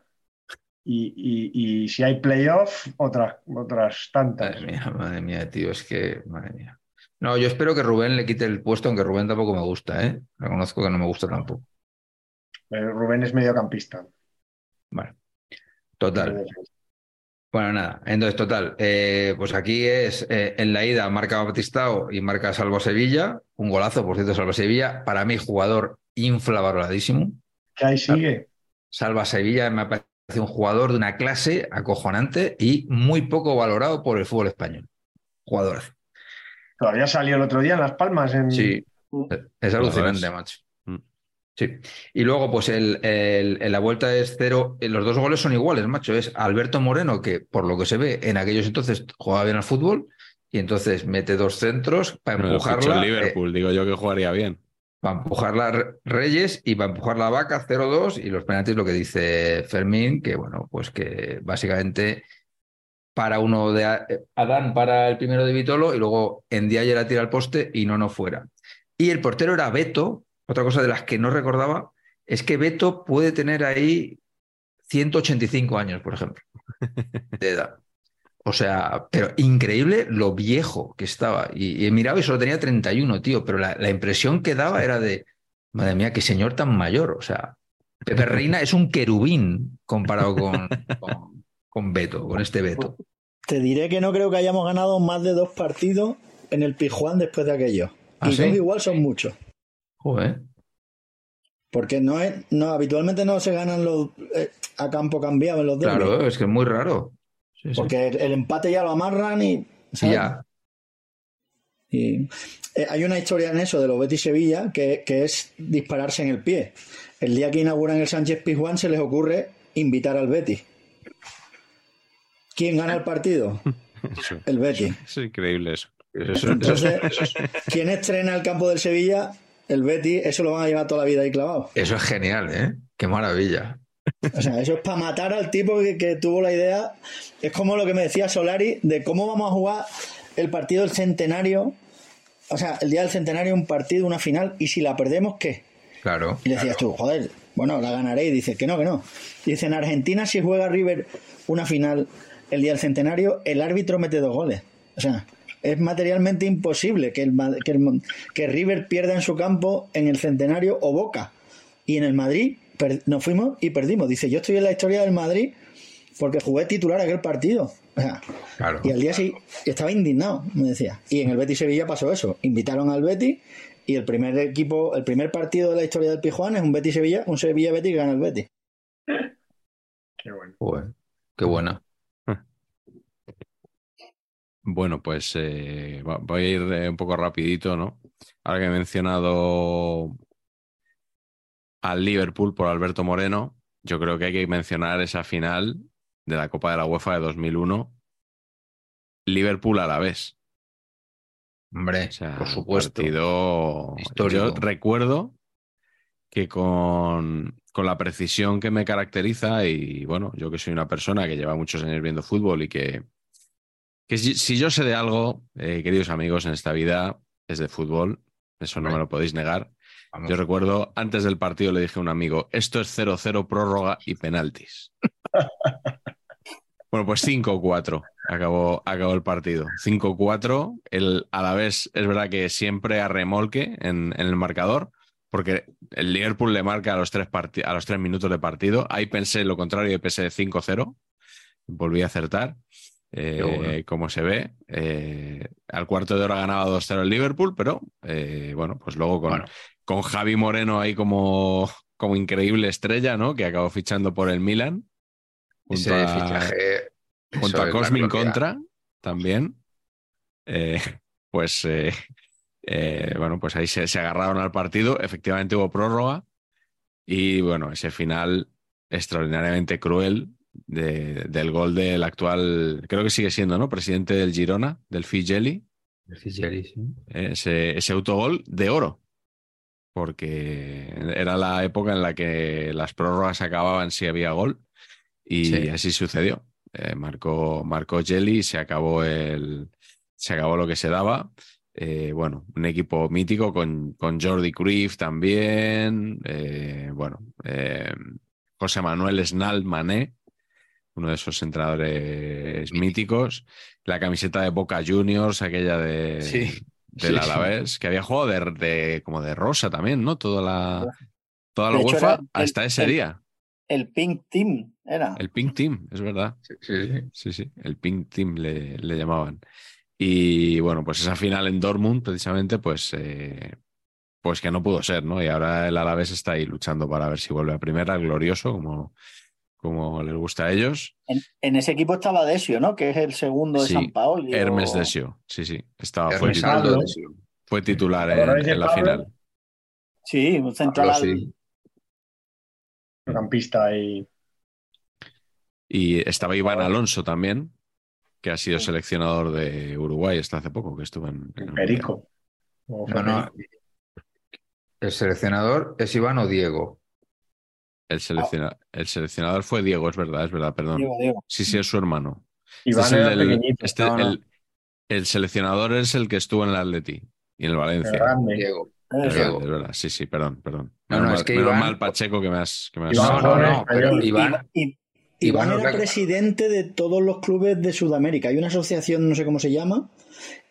Y, y- y si hay playoff, otras, otras tantas. Madre mía, madre mía, tío, es que, madre mía. No, yo espero que Rubén le quite el puesto, aunque Rubén tampoco me gusta, ¿eh? Reconozco que no me gusta tampoco. Rubén es mediocampista. Vale. Total. Bueno, nada. Entonces, total. eh, pues aquí es eh, en la ida marca Batistao y marca Salvo Sevilla. Un golazo, por cierto, Salva Sevilla. Para mí, jugador infravaloradísimo. Que ahí sigue. Salva Sevilla me parece un jugador de una clase acojonante y muy poco valorado por el fútbol español. Jugador. Todavía salió el otro día en Las Palmas. En... Sí, es alucinante, ves. macho. Sí. Y luego, pues el, el- en la vuelta es cero. eh, Los dos goles son iguales, macho. Es Alberto Moreno, que por lo que se ve en aquellos entonces jugaba bien al fútbol, y entonces mete dos centros para empujarla. el eh, Liverpool, digo yo que jugaría bien. para empujarla Re- Reyes y para empujar la vaca 0-2 y los penaltis lo que dice Fermín, que bueno, pues que básicamente para uno de eh, Adán para el primero de Vitolo y luego en día la tira al poste y no no fuera. Y el portero era Beto, otra cosa de las que no recordaba es que Beto puede tener ahí 185 años, por ejemplo, de edad. O sea, pero increíble lo viejo que estaba. Y, y he mirado y solo tenía 31, tío, pero la, la impresión que daba era de, madre mía, qué señor tan mayor. O sea, Pepe Reina es un querubín comparado con, con, con Beto, con este Beto. Te diré que no creo que hayamos ganado más de dos partidos en el Pijuán después de aquello. ¿Ah, y sí? dos igual son muchos. Joder. Porque no es, no, habitualmente no se ganan los eh, a campo cambiado en los derbis. Claro, es que es muy raro. Sí, sí. Porque el, el empate ya lo amarran y. ¿sabes? Ya. Y, eh, hay una historia en eso de los Betis Sevilla que, que es dispararse en el pie. El día que inauguran el Sánchez Pizjuán se les ocurre invitar al Betis. ¿Quién gana el partido? Eso, El Betis. es increíble eso. Eso- eso- Entonces, ¿quién estrena el campo del Sevilla? El Betis, eso lo van a llevar toda la vida ahí clavado. eso es genial, ¿eh? Qué maravilla. O sea, eso es para matar al tipo que, que tuvo la idea. Es como lo que me decía Solari de cómo vamos a jugar el partido del centenario. O sea, el día del centenario, un partido, una final, y si la perdemos, ¿qué? Claro. Y le decías tú, joder, bueno, la ganaré. Y dice que no, que no. Dice, en Argentina, si juega River una final el día del centenario, el árbitro mete dos goles. O sea, es materialmente imposible que, el, que, el- que River pierda en su campo en el centenario o Boca. Y en el Madrid per- nos fuimos y perdimos. Dice, yo estoy en la historia del Madrid porque jugué titular aquel partido. O sea, Claro. y al día sí estaba indignado, me decía. Y en el Betis Sevilla pasó eso. Invitaron al Betis y el primer equipo, el primer partido de la historia del Pijuán es un Betis Sevilla, un Sevilla Betis que gana el Betis. Qué bueno. Qué buena. Bueno, pues eh, voy a ir eh, un poco rapidito, ¿no? Ahora que he mencionado al Liverpool por Alberto Moreno, yo creo que hay que mencionar esa final de la Copa de la UEFA de 2001, Liverpool a la vez. Hombre, O sea, por supuesto. partido-. Yo recuerdo que con, con la precisión que me caracteriza y bueno, yo que soy una persona que lleva muchos años viendo fútbol y que, que si, si yo sé de algo, eh, queridos amigos, en esta vida es de fútbol, eso no me lo podéis negar. Vamos. Yo recuerdo, antes del partido le dije a un amigo, esto es 0-0 prórroga y penaltis. bueno, pues 5-4 acabó, acabó el partido. 5-4, el a la vez es verdad que siempre a remolque en, en el marcador, porque el Liverpool le marca a los, tres a los tres minutos de partido. Ahí pensé lo contrario y pensé 5-0. Volví a acertar. Eh, bueno. como se ve, eh, al cuarto de hora ganaba 2-0 el Liverpool, pero eh, bueno, pues luego con, Bueno. con Javi Moreno ahí como, como increíble estrella, ¿no? Que acabó fichando por el Milan. Ese Junto a, fichaje. junto a Cosmin. Contra también. Pues bueno, pues ahí se, se agarraron al partido. Efectivamente hubo prórroga. Y bueno, ese final extraordinariamente cruel de- del gol del actual, creo que sigue siendo, ¿no? Presidente del Girona, del Figeli. El Figeli, sí. ese, ese autogol de oro. Porque era la época en la que las prórrogas acababan si había gol. Y Sí. así sucedió. Eh, marcó, marcó Jelly se acabó el. Se acabó lo que se daba. Eh, bueno, un equipo mítico con, con Jordi Cruyff también. eh, bueno, José Manuel Snal Mané, uno de esos entrenadores míticos. La camiseta de Boca Juniors, aquella de, Sí. del Sí, sí. Alavés, que había jugado de, de- como de rosa también, ¿no? Toda la, toda la De hecho, UEFA el- hasta ese el- día. El Pink Team era. El Pink Team, es verdad. Sí, sí, sí. Sí, sí, el Pink Team le, le llamaban. Y bueno, pues esa final en Dortmund, precisamente, pues, eh, pues que no pudo ser, ¿no? Y ahora el Alavés está ahí luchando para ver si vuelve a primera, glorioso, como, como les gusta a ellos. En, en ese equipo estaba Desio, ¿no? Que es el segundo de Sí, San Paoli. Hermes Desio, sí, sí, estaba, fue, titular, Aldo, Pablo. sí. fue titular ¿Os acordáis en, la Pablo? final. Sí, un central. Pablo, sí. campista y Y estaba Iván Alonso también, que ha sido seleccionador de Uruguay hasta hace poco, que estuvo en, Perico. O No, no. El seleccionador es Iván o Diego. El, selecciona- el seleccionador fue Diego, es verdad, es verdad, perdón. Diego, Diego. Sí, sí, es su hermano. Iván Este es el, pequeñito, este- No, no. El, el seleccionador es el que estuvo en el Atleti y en el Valencia. grande. Diego. Es Eso. verdad, es verdad. Sí, sí, perdón, perdón. No, Menos no, mal, es que menos Iván- mal, Pacheco, que me has... Que me has- Iván No, no, pero. Iván, Iván Iván era presidente de todos los clubes de Sudamérica. Hay una asociación, no sé cómo se llama,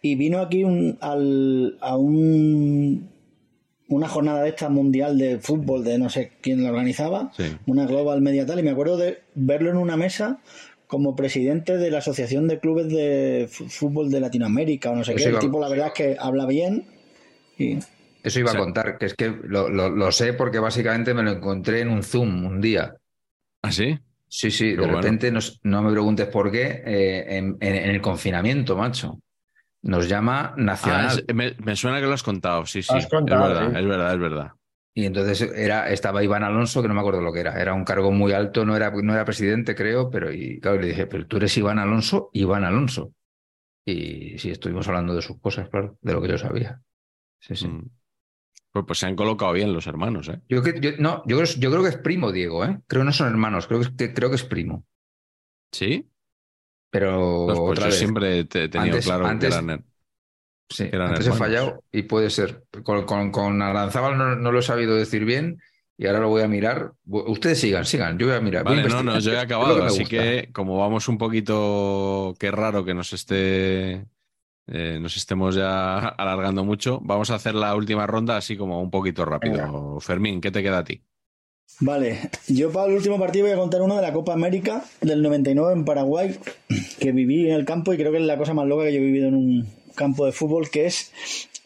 y vino aquí un- al- a un, una jornada de esta mundial de fútbol, de no sé quién la organizaba, Sí. una Global Media tal, y me acuerdo de verlo en una mesa como presidente de la Asociación de Clubes de Fútbol de Latinoamérica o no sé qué. El tipo, la verdad es que habla bien. Y, Eso iba a contar, que es que lo, lo- lo sé porque básicamente me lo encontré en un Zoom un día. ¿Ah, sí? Sí, sí, de bueno. repente nos- no me preguntes por qué, eh, en, en- en el confinamiento, macho. Nos llama Ah, Nacional. es- me, me suena que lo has contado, sí, sí. Has contado, es verdad, sí. es verdad, es verdad. Y entonces era, estaba Iván Alonso, que no me acuerdo lo que era. Era un cargo muy alto, no era, no era presidente, creo, pero y claro, le dije, pero tú eres Iván Alonso, Iván Alonso. Y sí, estuvimos hablando de sus cosas, claro, de lo que yo sabía. Sí, sí. Mm. Pues, pues se han colocado bien los hermanos, ¿eh? Yo, que- yo- no, yo, creo- yo creo que es primo, Diego, ¿eh? Creo que no son hermanos, creo que, es- que- creo que es primo. ¿Sí? Pero Pues, pues otra yo vez, siempre te he tenido Antes- claro antes- que eran... sí, eran antes he hermanos. fallado y puede ser. Con, con, con Aranzábal no, no lo he sabido decir bien y ahora lo voy a mirar. Ustedes sigan, sigan, yo voy a mirar. voy Vale, no, no, yo he acabado, que así gusta. que como vamos un poquito, qué raro que nos esté, eh, nos estemos ya alargando mucho, vamos a hacer la última ronda así como un poquito rápido. Fermín, ¿qué te queda a ti? Vale, yo para el último partido voy a contar uno de la Copa América del 99 en Paraguay, que viví en el campo y creo que es la cosa más loca que yo he vivido en un campo de fútbol, que es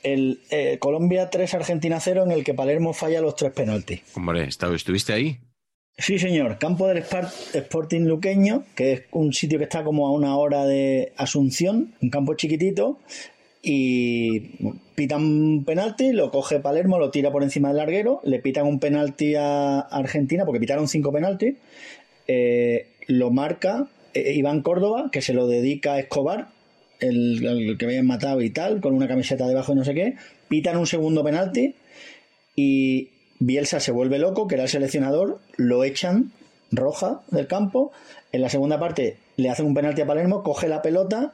el eh, Colombia 3, Argentina 0, en el que Palermo falla los tres penaltis. Hombre, ¿está- ¿estuviste ahí? Sí, señor, campo del Sporting Luqueño, que es un sitio que está como a una hora de Asunción, un campo chiquitito, y pitan un penalti, lo coge Palermo, lo tira por encima del larguero, le pitan un penalti a Argentina, porque pitaron cinco penaltis, eh, lo marca eh, Iván Córdoba, que se lo dedica a Escobar, el, el que habían matado y tal, con una camiseta debajo y no sé qué, pitan un segundo penalti y Bielsa se vuelve loco, que era el seleccionador, lo echan roja del campo, en la segunda parte le hacen un penalti a Palermo, coge la pelota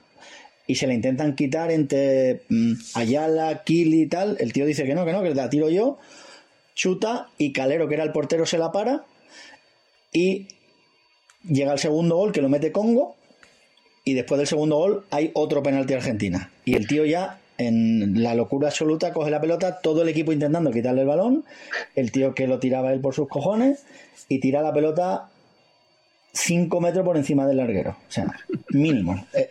y se la intentan quitar entre mm, Ayala, Kili y tal, el tío dice que no, que no, que la tiro yo, chuta y Calero, que era el portero, se la para y llega el segundo gol que lo mete Congo y después del segundo gol hay otro penalti Argentina. Y el tío ya en la locura absoluta coge la pelota, todo el equipo intentando quitarle el balón, el tío que lo tiraba él por sus cojones y tira la pelota 5 metros por encima del larguero. O sea, mínimo. Eh,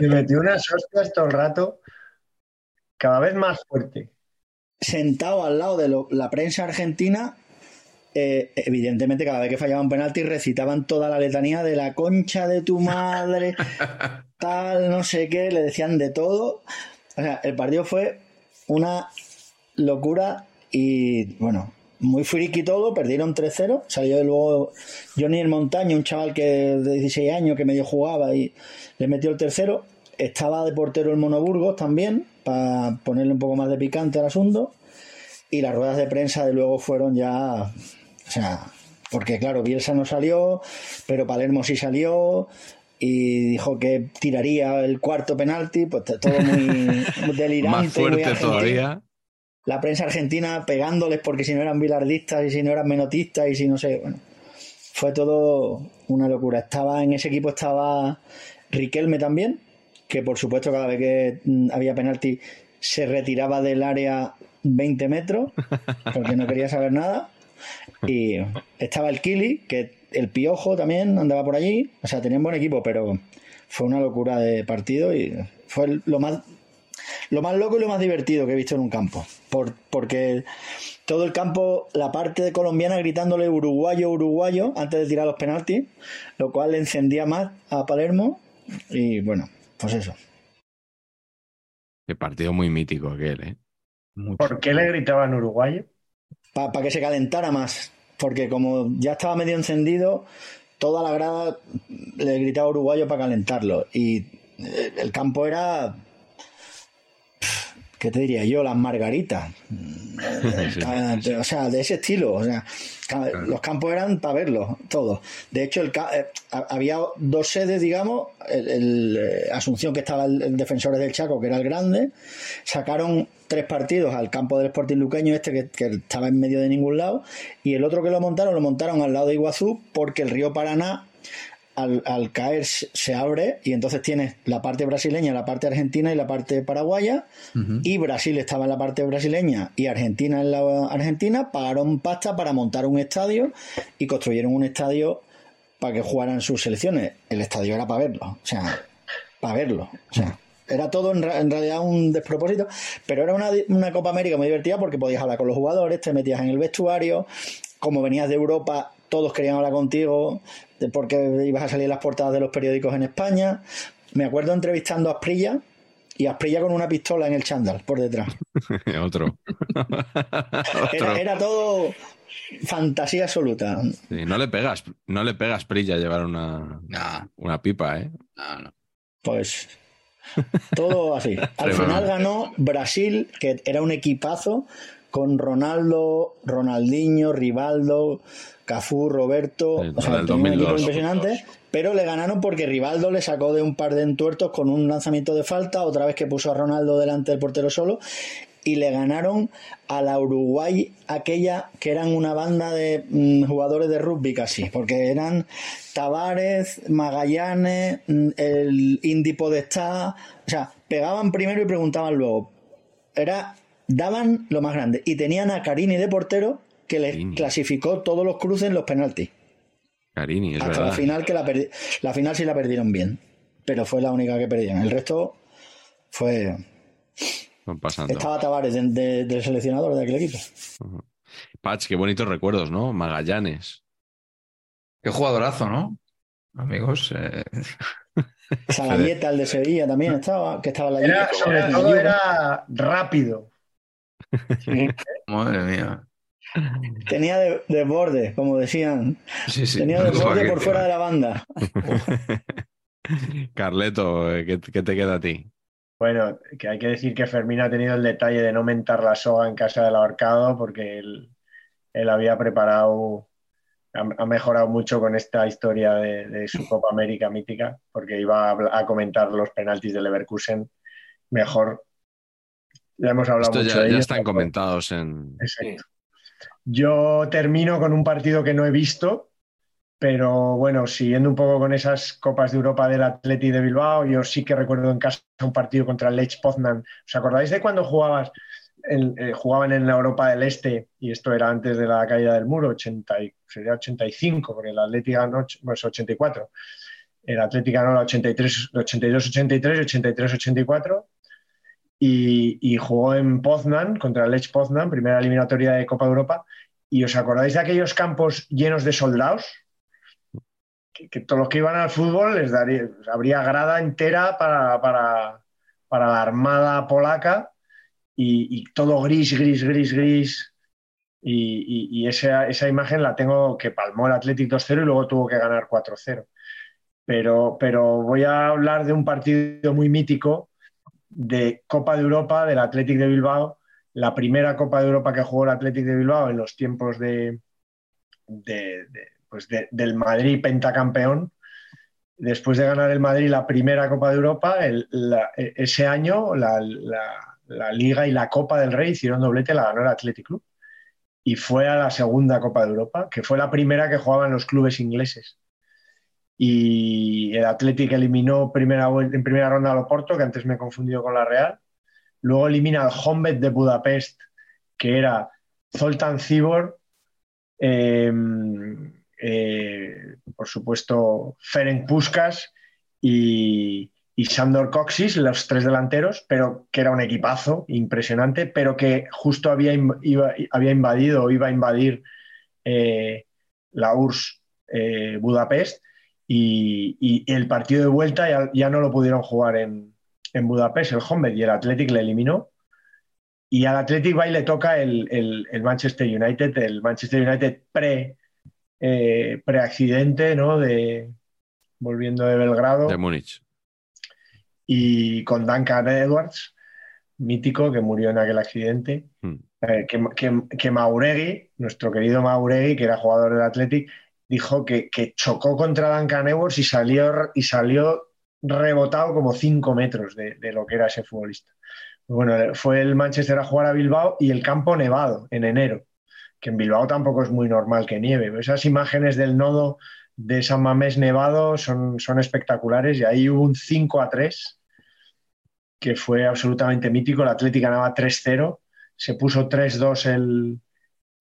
Le metió unas hostias todo el rato, cada vez más fuerte. sentado al lado de lo- la prensa argentina, eh, evidentemente cada vez que fallaba un penalti recitaban toda la letanía de la concha de tu madre, tal, no sé qué, le decían de todo. O sea, el partido fue una locura y bueno, muy friki todo, perdieron 3-0, salió luego Johnny el Montaño, un chaval que de 16 años que medio jugaba y le metió el tercero, estaba de portero el Monoburgos también, para ponerle un poco más de picante al asunto, y las ruedas de prensa de luego fueron ya, o sea, porque claro, Bielsa no salió, pero Palermo sí salió, y dijo que tiraría el cuarto penalti, pues todo muy, delirante. Más fuerte todavía. La prensa argentina pegándoles porque si no eran bilardistas y si no eran menotistas y si no sé, bueno, fue todo una locura. Estaba en ese equipo estaba Riquelme también, que por supuesto cada vez que mm, había penalti se retiraba del área 20 metros porque no quería saber nada. Y estaba el Kili, que el Piojo también andaba por allí. O sea, tenían buen equipo, pero fue una locura de partido y fue lo más lo más loco y lo más divertido que he visto en un campo. Por, porque todo el campo, la parte colombiana gritándole uruguayo, uruguayo, antes de tirar los penaltis, lo cual le encendía más a Palermo. Y bueno, pues eso. Qué partido muy mítico aquel, ¿eh? Mucho. ¿Por qué le gritaban uruguayo? Para que se calentara más. Porque como ya estaba medio encendido, toda la grada le gritaba uruguayo para calentarlo. Y eh, el campo era. ¿Qué te diría yo? Las margaritas. Sí. O sea, de ese estilo. O sea, los campos eran para verlos, todos. De hecho, el eh, ha- había dos sedes, digamos. El, el, eh, Asunción, que estaba el, el Defensores del Chaco, que era el grande. Sacaron tres partidos al campo del Sporting Luqueño, este que, que estaba en medio de ningún lado. Y el otro que lo montaron, lo montaron al lado de Iguazú, porque el río Paraná al, al caer se abre y entonces tienes la parte brasileña, la parte argentina y la parte paraguaya. Y Brasil estaba en la parte brasileña y Argentina en la argentina. Pagaron pasta para montar un estadio y construyeron un estadio para que jugaran sus selecciones. El estadio era para verlo, o sea, para verlo. O sea, era todo en, ra- en realidad un despropósito, pero era una, una Copa América muy divertida porque podías hablar con los jugadores, te metías en el vestuario, como venías de Europa, todos querían hablar contigo, de porque ibas a salir en las portadas de los periódicos en España. Me acuerdo entrevistando a Asprilla y Asprilla con una pistola en el chándal por detrás. Otro. Era, era todo fantasía absoluta. Sí, no le pegas, no le pegas Prilla llevar una, una pipa, ¿eh? no, no. Pues todo así. Al final ganó Brasil, que era un equipazo, con Ronaldo, Ronaldinho, Rivaldo, Cafú, Roberto. Sí, o sea, tenía un equipo 2002. impresionante. Pero le ganaron porque Rivaldo le sacó de un par de entuertos con un lanzamiento de falta, otra vez que puso a Ronaldo delante del portero solo. Y le ganaron a la Uruguay, aquella que eran una banda de mm, jugadores de rugby casi, porque eran Tavares, Magallanes, mm, el Indy Podestá, o sea, pegaban primero y preguntaban luego. Era, daban lo más grande. Y tenían a Carini de portero que les Carini. clasificó todos los cruces en los penaltis. Carini, es Hasta verdad. la final, que la, perdi- la final sí la perdieron bien. Pero fue la única que perdieron. El resto fue. Pasando. Estaba Tavares de- de- del seleccionador de aquel equipo. Patch, qué bonitos recuerdos, ¿no? Magallanes. Qué jugadorazo, ¿no? Amigos, eh, Salavieta, el de Sevilla, también estaba, que estaba en la Era, sobre todo era rápido. Madre mía. Tenía de, de borde, como decían. Sí, sí. Tenía de borde por fuera de la banda. Carleto, eh, ¿qué, qué te queda a ti? Bueno, que hay que decir que Fermín ha tenido el detalle de no mentar la soga en casa del ahorcado porque él, él había preparado, ha, ha mejorado mucho con esta historia de, de su Copa América mítica, porque iba a, a comentar los penaltis del Leverkusen mejor. Ya hemos hablado Estos mucho ya, de ya ellos, están pero- comentados en. Exacto. Yo termino con un partido que no he visto, pero bueno, siguiendo un poco con esas Copas de Europa del Atleti de Bilbao, yo sí que recuerdo en casa un partido contra el Lech Poznan. ¿Os acordáis de cuando jugabas, en- eh, jugaban en la Europa del Este? Y esto era antes de la caída del muro, 80, y- sería 85, porque el Atleti ganó, pues 84. El Atleti ganó la 83, 82-83 y 83-84 y, jugó en Poznan contra el Lech Poznan, primera eliminatoria de Copa de Europa. ¿Y os acordáis de aquellos campos llenos de soldados? Que, todos los que iban al fútbol les daría, habría grada entera para, para, para la armada polaca y, todo gris, gris, gris, gris. Y esa, esa imagen la tengo que palmó el Athletic 2-0 y luego tuvo que ganar 4-0. Pero, pero voy a hablar de un partido muy mítico de Copa de Europa del Athletic de Bilbao, la primera Copa de Europa que jugó el Athletic de Bilbao en los tiempos de, pues de- del Madrid pentacampeón. Después de ganar el Madrid la primera Copa de Europa, e- ese año la, la- la Liga y la Copa del Rey hicieron doblete, la ganó el Athletic Club. Y fue a la segunda Copa de Europa, que fue la primera que jugaban los clubes ingleses y el Athletic eliminó primera, en primera ronda al Oporto, que antes me he confundido con la Real. Luego elimina al Honved de Budapest, que era Zoltan Cibor, eh, eh, por supuesto Ferenc Puskas y, Sandor Coxis, los tres delanteros, pero que era un equipazo impresionante, pero que justo había, iba- había invadido o iba a invadir eh, la URSS eh, Budapest y, y el partido de vuelta ya, ya no lo pudieron jugar en, en Budapest, el Honved, y el Athletic le eliminó. Y al Athletic va y le toca el, el- el Manchester United, el Manchester United pre, eh, pre-accidente, ¿no? De, volviendo de Belgrado De Múnich. y con Duncan Edwards, mítico, que murió en aquel accidente. Hmm. Eh, que, que, que Mauregui, nuestro querido Mauregui, que era jugador del Athletic, dijo que, que chocó contra Duncan Edwards y salió, y salió rebotado como 5 metros de, de lo que era ese futbolista. Bueno, fue el Manchester a jugar a Bilbao y el campo nevado en enero, que en Bilbao tampoco es muy normal que nieve. Esas imágenes del nodo de San Mamés nevado son, son espectaculares y ahí hubo un 5 a 3 que fue absolutamente mítico. El Atlético ganaba 3-0, se puso 3-2 el,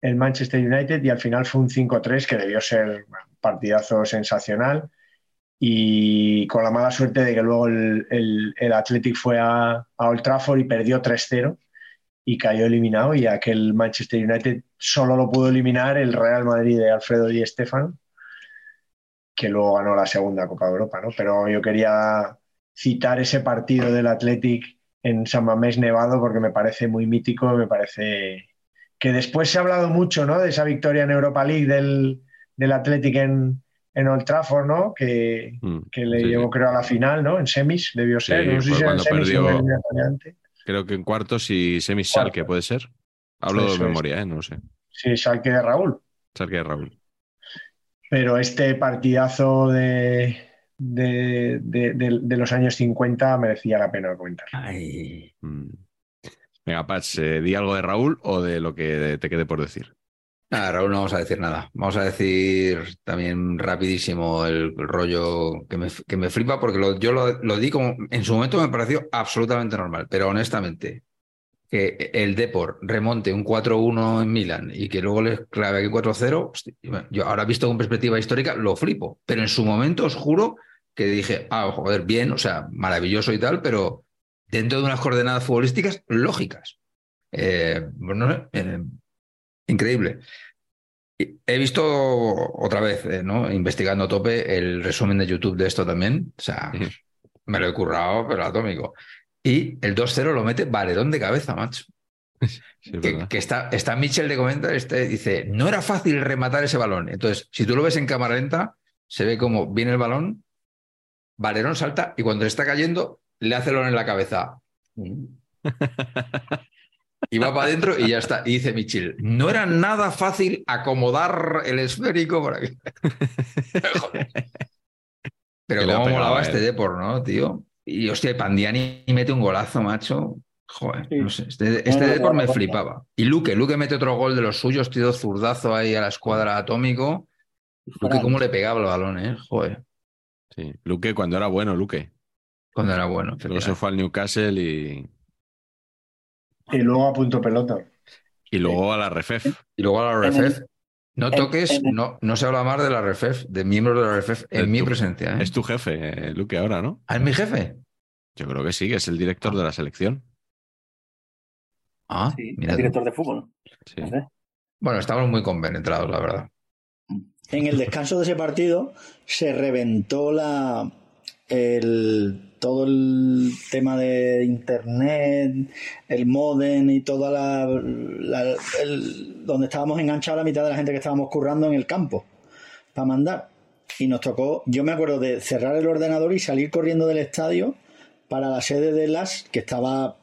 el Manchester United y al final fue un 5-3 que debió ser un partidazo sensacional y con la mala suerte de que luego el, el, el Athletic fue a, a, Old Trafford y perdió 3-0 y cayó eliminado y aquel Manchester United solo lo pudo eliminar el Real Madrid de Alfredo Di Stéfano que luego ganó la segunda Copa de Europa, ¿no? Pero yo quería citar ese partido del Athletic en San Mamés Nevado porque me parece muy mítico, me parece que después se ha hablado mucho, ¿no? De esa victoria en Europa League del, del Athletic en, en Old Trafford, ¿no? Que, Mm, que le sí, llevó, sí. creo, a la final, ¿no? En semis debió ser. Sí, no sé si era en cuando semis o en perdió-. Creo que en cuartos y semis Schalke, ¿puede ser? Hablo Eso de es. memoria, ¿eh? No sé. Sí, Schalke de Raúl. Schalke de Raúl. Pero este partidazo de, de, de- de- de los años 50 merecía la pena comentar. Ay, Mm. Venga, Pats, eh, di algo de Raúl o de lo que te quede por decir. Nada, Raúl, no vamos a decir nada. Vamos a decir también rapidísimo el, rollo que me, que me flipa, porque yo lo, lo di como. En su momento me pareció absolutamente normal, pero honestamente, que el Depor remonte un 4-1 en Milán y que luego les clave aquí 4-0, hostia, yo ahora visto con perspectiva histórica lo flipo, pero en su momento os juro que dije, ah, joder, bien, o sea, maravilloso y tal, pero dentro de unas coordenadas futbolísticas lógicas. Eh, eh, increíble. He visto otra vez, eh, ¿no? Investigando a tope el resumen de YouTube de esto también. O sea, me lo he currado, pero atómico. Y el 2-0 lo mete valedón de cabeza, macho. Sí, es Que, está, está Mitchell de comentar, este, dice, no era fácil rematar ese balón. Entonces, si tú lo ves en cámara lenta, se ve como viene el balón Valerón salta y cuando se está cayendo, le hace el en la cabeza. Y va para adentro y ya está. Y dice Michel, no era nada fácil acomodar el esférico para que... Pero cómo molaba este Depor, ¿no, tío? Y hostia, Pandiani mete un golazo, macho. Joder, no sé. Este, este Depor me flipaba. Y Luque, Luque mete otro gol de los suyos, tío, zurdazo ahí a la escuadra atómico. Luque, cómo le pegaba el balón, ¿eh? Joder. Sí, Luque cuando era bueno, Luque. Cuando era bueno. Luego se fue al Newcastle y. Y luego a punto pelota. Y luego a la Refef. Y luego a la Refef. No toques, no, no se habla más de la REFEF, de miembros de la REFEF en mi presencia. ¿eh? Es tu jefe, Luque, ahora, ¿no? ¿Ah, es mi jefe? Yo creo que sí, que es el director de la selección. Ah, sí, mira. El director de fútbol. Sí. Bueno, estamos muy convenetrados, la verdad. En el descanso de ese partido se reventó la, el, todo el tema de internet, el modem y toda la, donde estábamos enganchados la mitad de la gente que estábamos currando en el campo para mandar. Y nos tocó, yo me acuerdo de cerrar el ordenador y salir corriendo del estadio para la sede de las, que estaba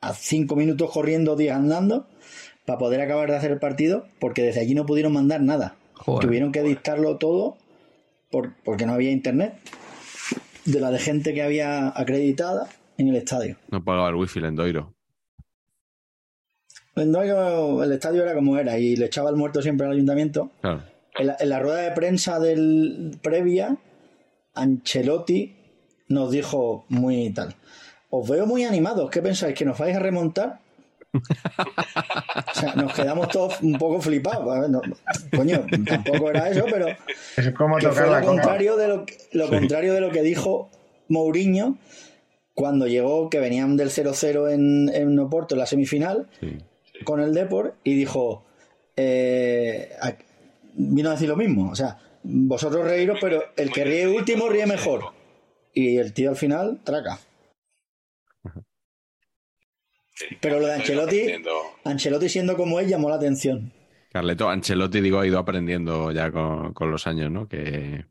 a cinco minutos corriendo, días andando, para poder acabar de hacer el partido, porque desde allí no pudieron mandar nada. Tuvieron que dictarlo todo por, porque no había internet de la de gente que había acreditada en el estadio. No pagaba el wifi el Endoiro. El estadio era como era y le echaba el muerto siempre al ayuntamiento. En, la, rueda de prensa del previa, Ancelotti nos dijo muy tal. Os veo muy animados. ¿Qué pensáis? ¿Que nos vais a remontar? O sea, nos quedamos todos un poco flipados. coño, tampoco era eso, pero fue lo, contrario de lo, lo contrario de lo que dijo Mourinho cuando llegó, que venían del 0-0 en, en Oporto en la semifinal, con el Deport, y dijo, eh, vino a decir lo mismo, o sea, vosotros reíros, pero el que ríe último ríe mejor. Y el tío al final, traca. Pero lo de Ancelotti, Ancelotti siendo como él llamó la atención. Carleto, Ancelotti, digo, ha ido aprendiendo ya con, los años, ¿no? Que,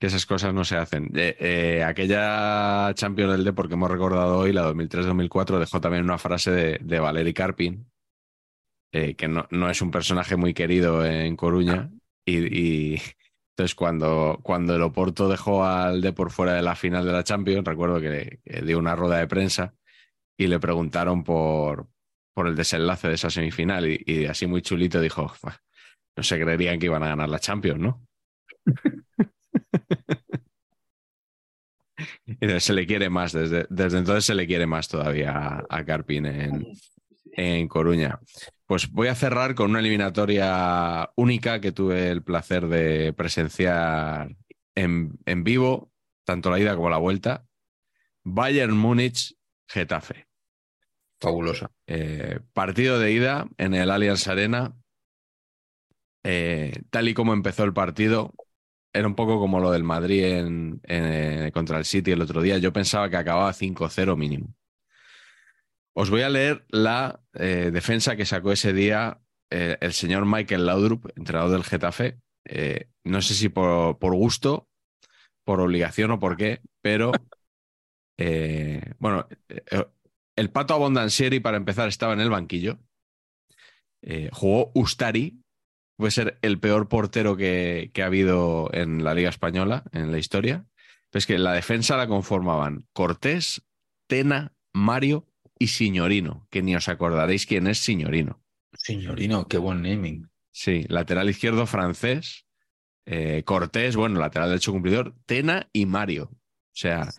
que, esas cosas no se hacen. Eh, eh, aquella Champions del Depor que hemos recordado hoy, la 2003-2004, dejó también una frase de, de Valeri Carpin, eh, que no, no, es un personaje muy querido en Coruña. Y, entonces, cuando, cuando el Oporto dejó al Depor fuera de la final de la Champions, recuerdo que dio una rueda de prensa y le preguntaron por, por el desenlace de esa semifinal y, así muy chulito dijo, no se creerían que iban a ganar la Champions, ¿no? y se le quiere más, desde, desde, entonces se le quiere más todavía a, Carpin en, en Coruña. Pues voy a cerrar con una eliminatoria única que tuve el placer de presenciar en, en vivo, tanto la ida como la vuelta. Bayern Múnich Getafe. Fabulosa. Eh, partido de ida en el Allianz Arena. Eh, tal y como empezó el partido, era un poco como lo del Madrid en, eh, contra el City el otro día. Yo pensaba que acababa 5-0 mínimo. Os voy a leer la defensa que sacó ese día el señor Michael Laudrup, entrenador del Getafe. no sé si por, gusto, por obligación o por qué, pero bueno, el Pato Abondancieri, para empezar, estaba en el banquillo. Eh, jugó Ustari, puede ser el peor portero que, ha habido en la Liga Española, en la historia. Pues que la defensa la conformaban Cortés, Tena, Mario y Signorino, que ni os acordaréis quién es Signorino. Signorino, qué buen naming. Sí, lateral izquierdo francés, Cortés, bueno, lateral derecho cumplidor, Tena y Mario. O sea,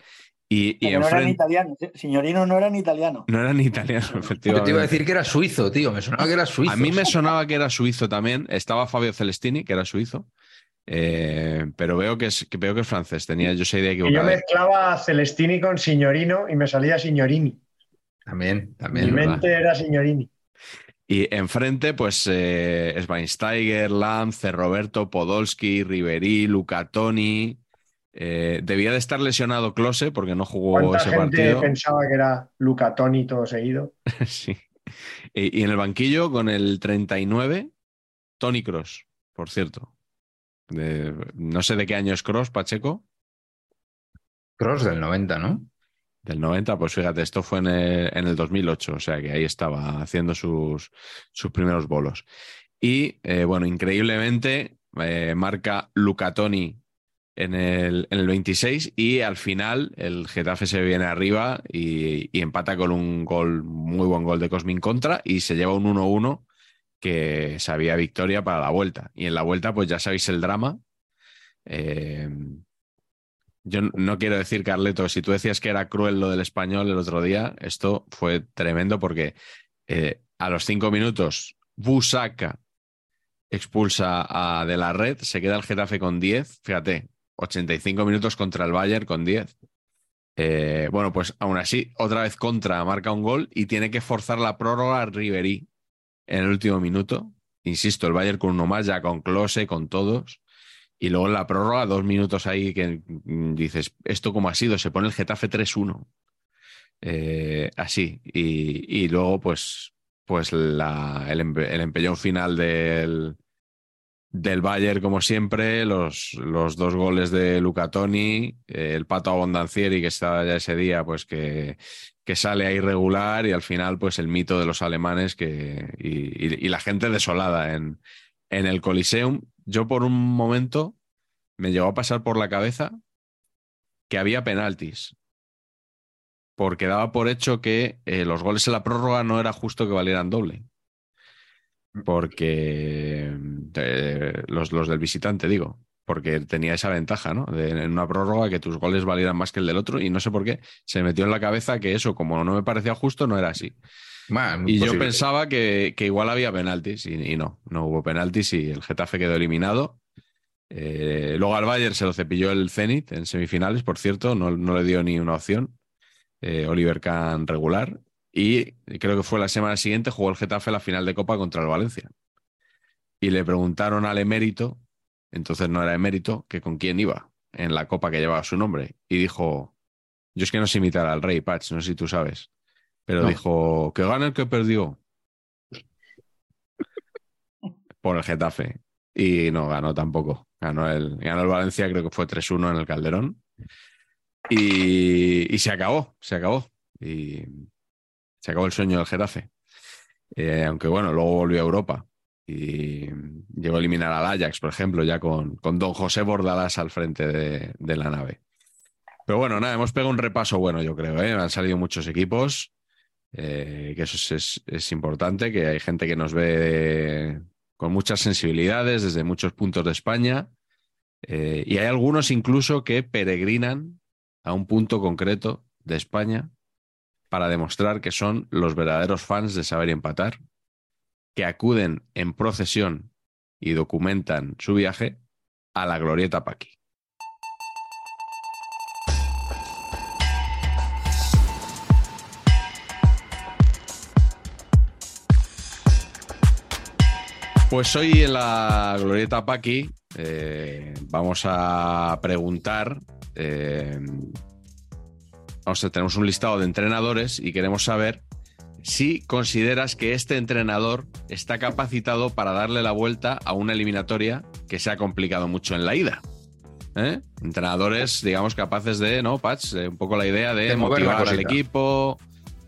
y, no eran italianos, Signorino no eran italiano. No eran italiano, efectivamente. Yo te iba a decir que era suizo, tío. Me sonaba que era suizo. A mí me sonaba que era suizo también. Estaba Fabio Celestini, que era suizo. Eh, pero veo que, es, que veo que es francés. Tenía yo esa idea equivocada. yo mezclaba Celestini con Signorino y me salía Signorini. También, también. Mi mente era Signorini. Y enfrente, pues eh, Schweinsteiger, Lanz, Roberto, Podolski, Riverí, Luca Toni, eh, debía de estar lesionado Close porque no jugó ese gente partido. pensaba que era Luca Toni todo seguido. sí. Y, en el banquillo con el 39, Tony Cross, por cierto. no sé de qué año es Cross, Pacheco. Cross del 90, ¿no? Del 90, pues fíjate, esto fue en el, en el 2008, o sea que ahí estaba haciendo sus, sus primeros bolos. Y eh, bueno, increíblemente eh, marca Lucatoni en el, en el 26 y al final el Getafe se viene arriba y, empata con un gol, muy buen gol de Cosmin contra y se lleva un 1-1 que sabía victoria para la vuelta. Y en la vuelta, pues ya sabéis el drama. Eh, yo no quiero decir, Carleto, si tú decías que era cruel lo del español el otro día, esto fue tremendo porque eh, a los cinco minutos Busaca expulsa a De la Red, se queda el Getafe con 10, fíjate, 85 minutos contra el Bayern con 10. Eh, bueno, pues aún así, otra vez contra, marca un gol y tiene que forzar la prórroga a Riverí en el último minuto. Insisto, el Bayern con uno más, ya con Close, con todos. Y luego en la prórroga, dos minutos ahí que dices, ¿esto cómo ha sido? Se pone el Getafe 3-1. Eh, así. Y, y, luego, pues, pues la, el, el, empellón final del, del Bayern, como siempre, los, los dos goles de Luca Toni, eh, el pato Abondancieri, que estaba ya ese día, pues que, que sale a irregular, y al final, pues el mito de los alemanes que, y la gente desolada en, en el Coliseum. Yo por un momento me llegó a pasar por la cabeza que había penaltis. Porque daba por hecho que eh, los goles en la prórroga no era justo que valieran doble. Porque eh, los, los, del visitante, digo, porque tenía esa ventaja, ¿no? De, en una prórroga que tus goles valieran más que el del otro y no sé por qué se metió en la cabeza que eso, como no me parecía justo, no era así. Man, y posible. yo pensaba que, que, igual había penaltis y, y, no, no hubo penaltis y el Getafe quedó eliminado. Eh, luego al Bayern se lo cepilló el Zenit en semifinales, por cierto, no, no le dio ni una opción. Eh, Oliver Kahn regular. Y creo que fue la semana siguiente jugó el Getafe la final de Copa contra el Valencia. Y le preguntaron al emérito, entonces no era emérito, que con quién iba en la Copa que llevaba su nombre. Y dijo, yo es que no sé imitar al Rey, Patch, no sé si tú sabes. Pero no. dijo, que gana el que perdió. Por el Getafe. Y no ganó tampoco. Ganó el, ganó el Valencia, creo que fue 3-1 en el Calderón. Y, y, se acabó, se acabó. Y se acabó el sueño del Getafe. Eh, aunque bueno, luego volvió a Europa. Y llegó a eliminar al Ajax, por ejemplo, ya con, con Don José Bordalás al frente de, la nave. Pero bueno, nada, hemos pegado un repaso bueno, yo creo. ¿eh? Han salido muchos equipos. Eh, que eso es, es, importante, que hay gente que nos ve con muchas sensibilidades desde muchos puntos de España y hay algunos incluso que peregrinan a un punto concreto de España para demostrar que son los verdaderos fans de saber empatar, que acuden en procesión y documentan su viaje a la Glorieta Paqui. Pues hoy en la Glorieta Paqui eh, vamos a preguntar. Eh, a, tenemos un listado de entrenadores y queremos saber si consideras que este entrenador está capacitado para darle la vuelta a una eliminatoria que se ha complicado mucho en la ida. ¿Eh? Entrenadores, digamos, capaces de, ¿no, Patch? un poco la idea de, de motivar al equipo,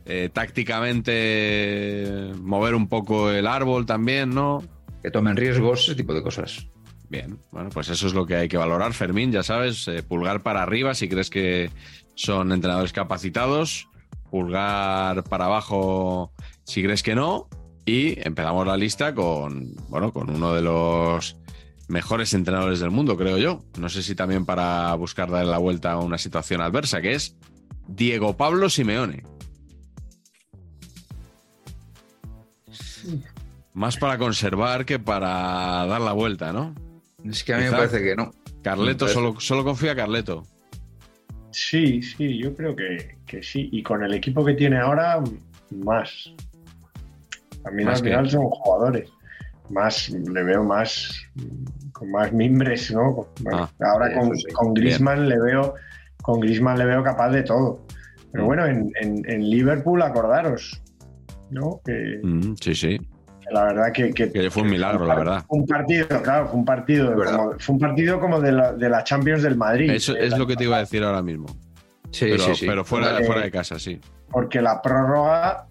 eh, tácticamente mover un poco el árbol también, ¿no? que tomen riesgos, ese tipo de cosas. Bien, bueno, pues eso es lo que hay que valorar, Fermín, ya sabes, eh, pulgar para arriba si crees que son entrenadores capacitados, pulgar para abajo si crees que no, y empezamos la lista con, bueno, con uno de los mejores entrenadores del mundo, creo yo. No sé si también para buscar darle la vuelta a una situación adversa, que es Diego Pablo Simeone. Más para conservar que para dar la vuelta, ¿no? Es que a mí Quizá me parece que no. Carleto, solo, solo confía Carleto. Sí, sí, yo creo que, que, sí. Y con el equipo que tiene ahora, más. También al final son jugadores. Más, le veo más, con más mimbres, ¿no? Bueno, ah, ahora con, sí. con Grisman le veo, con Grisman le veo capaz de todo. Pero mm. bueno, en, en, en, Liverpool, acordaros, ¿no? Que, mm, sí, sí la verdad que, que, que fue un milagro, fue la verdad. Un partido, claro, fue un partido, como, fue un partido como de la, de la, Champions del Madrid. Eso es lo que te iba a decir ahora mismo. Sí, pero, sí, sí. pero fuera de casa, sí. Porque la prórroga,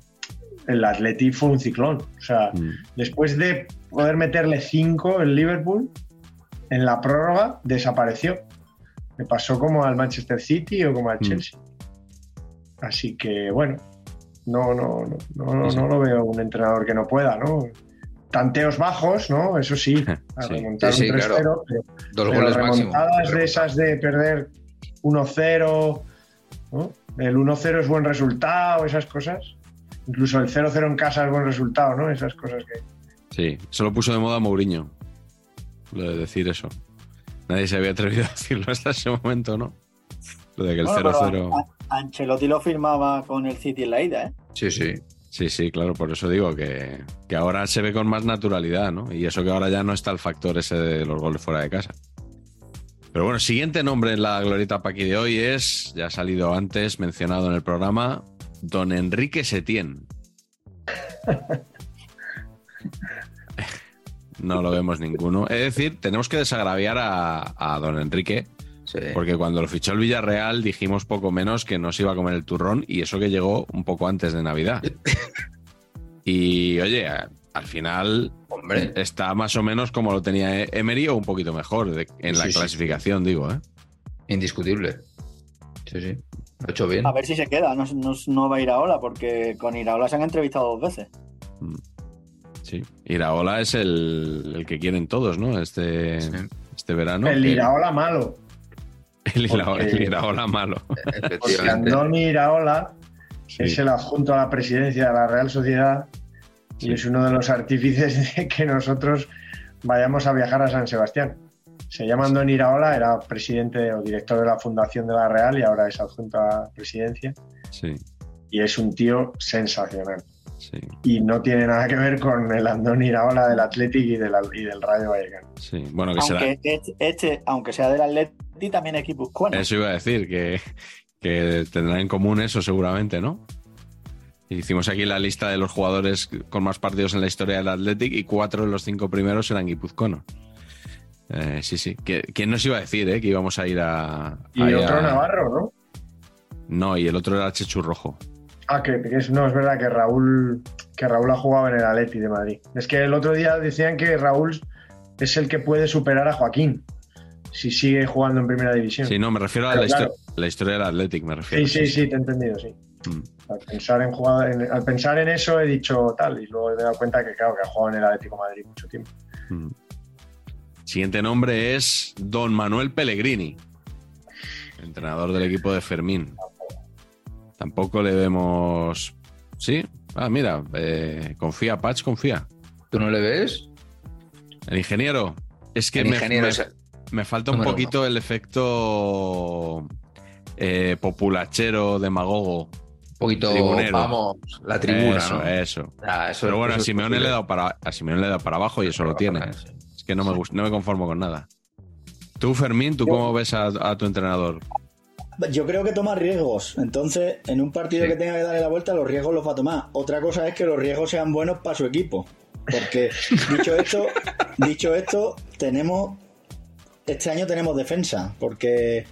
el Atleti fue un ciclón. O sea, Mm. después de poder meterle cinco el Liverpool, en la prórroga desapareció. Le pasó como al Manchester City o como al Mm. Chelsea. Así que, bueno, no, no, no, no, no, Sí, sí. no lo veo un entrenador que no pueda, ¿no? Tanteos bajos, ¿no? Eso sí, a Sí. remontar Sí, sí, un 3-0, claro. pero, Dos pero goles máximo. remontadas de esas de perder 1-0, ¿no? El 1-0 es buen resultado, esas cosas. Incluso el 0-0 en casa es buen resultado, ¿no? Esas cosas que... Sí, se lo puso de moda Mourinho. Lo de decir eso. Nadie se había atrevido a decirlo hasta ese momento, ¿no? Lo de que el Bueno, pero 0-0. a- a- Ancelotti lo firmaba con el City en la ida, ¿eh? Sí, sí. Sí, sí, claro, por eso digo que, que ahora se ve con más naturalidad, ¿no? Y eso que ahora ya no está el factor ese de los goles fuera de casa. Pero bueno, siguiente nombre en la glorieta Paqui de hoy es, ya ha salido antes, mencionado en el programa, don Enrique Setién. No lo vemos ninguno. Es decir, tenemos que desagraviar a, a don Enrique, sí. porque cuando lo fichó el Villarreal dijimos poco menos que nos iba a comer el turrón y eso que llegó un poco antes de Navidad. Y oye, a- al final Hombre, está más o menos como lo tenía E- Emery o un poquito mejor de- en la Sí, sí. clasificación, digo. ¿eh? indiscutible. Sí, sí. Lo ha hecho bien. A ver si se queda, no, no, no va a ir a Ola, porque con Iraola se han entrevistado dos veces. Sí. Iraola es el, el que quieren todos, ¿no? Este, Sí, este verano. el que- Iraola malo. El Iraola, malo. Porque. Andoni Iraola Sí. es el adjunto a la presidencia de la Real Sociedad y Sí. es uno de los artífices de que nosotros vayamos a viajar a San Sebastián. Se llama Andoni Iraola, era presidente o director de la fundación de la Real y ahora es adjunto a la presidencia. Sí, Y es un tío sensacional. Sí, Y no tiene nada que ver con el Andoni Iraola del Athletic y del, y del Rayo Vallecano. sí. Bueno, que será. Aunque este, este, aunque sea del Atleti, también es guipuzcoano. Eso iba a decir, que, que tendrán en común eso seguramente, ¿no? Hicimos aquí la lista de los jugadores con más partidos en la historia del Athletic y cuatro de los cinco primeros eran guipuzcoanos. Eh, sí, sí. Que- ¿Quién nos iba a decir eh, que íbamos a ir a... Y otro a- Navarro, ¿no? No, y el otro era Chechu Rojo. Ah, que, que es, no, es verdad que Raúl, que Raúl ha jugado en el Atleti de Madrid. Es que el otro día decían que Raúl es el que puede superar a Joaquín si sigue jugando en primera división. Sí, no, me refiero a la, claro. la historia del Athletic, me refiero. sí, sí, sí, te he entendido, sí. Mm. Al pensar en, jugar, en- al pensar en eso he dicho tal y luego me he dado cuenta que claro, que ha jugado en el Atlético de Madrid mucho tiempo. Mm. Siguiente nombre es Don Manuel Pellegrini, entrenador del equipo de Fermín. Tampoco le vemos. ¿Sí? Ah, mira, eh, confía, Patch, confía. ¿Tú no le ves? El ingeniero. Es que El me, ingeniero me- me falta un poquito el efecto eh, populachero, demagogo. Un poquito, Tribunero. vamos, la tribuna, eso, ¿no? eso. Ah, eso- Pero bueno, eso a Simeone, le he dado para, a Simeone le he dado para abajo y eso lo tiene. Sí. Es que no me, gust- no me conformo con nada. Tú, Fermín, ¿tú cómo ves a, a tu entrenador? Yo creo que toma riesgos. Entonces, en un partido Sí. que tenga que darle la vuelta, los riesgos los va a tomar. Otra cosa es que los riesgos sean buenos para su equipo. Porque, dicho esto, dicho esto, tenemos. Este año tenemos defensa. Porque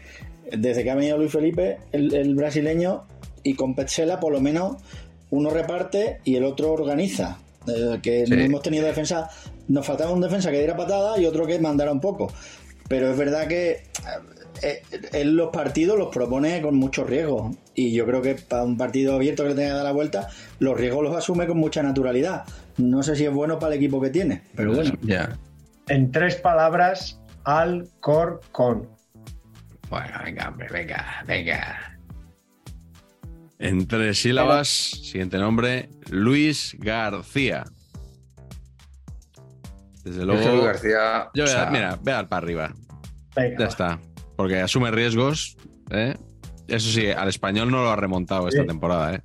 desde que ha venido Luis Felipe, el, el brasileño, y con Petzela, por lo menos, uno reparte y el otro organiza. Eh, que Sí. no hemos tenido defensa. Nos faltaba un defensa que diera patada y otro que mandara un poco. Pero es verdad que él los partidos los propone con mucho riesgo y yo creo que para un partido abierto que le tenga que dar la vuelta los riesgos los asume con mucha naturalidad no sé si es bueno para el equipo que tiene pero bueno Ya. En tres palabras, Alcorcón. Bueno, venga, hombre, venga, venga. En tres sílabas, siguiente nombre, Luis García. Desde luego. Luis García. Yo voy a- sea, mira, ve al para arriba. Venga, Ya va. está. Porque asume riesgos. ¿eh? Eso sí, al español no lo ha remontado esta temporada. ¿eh?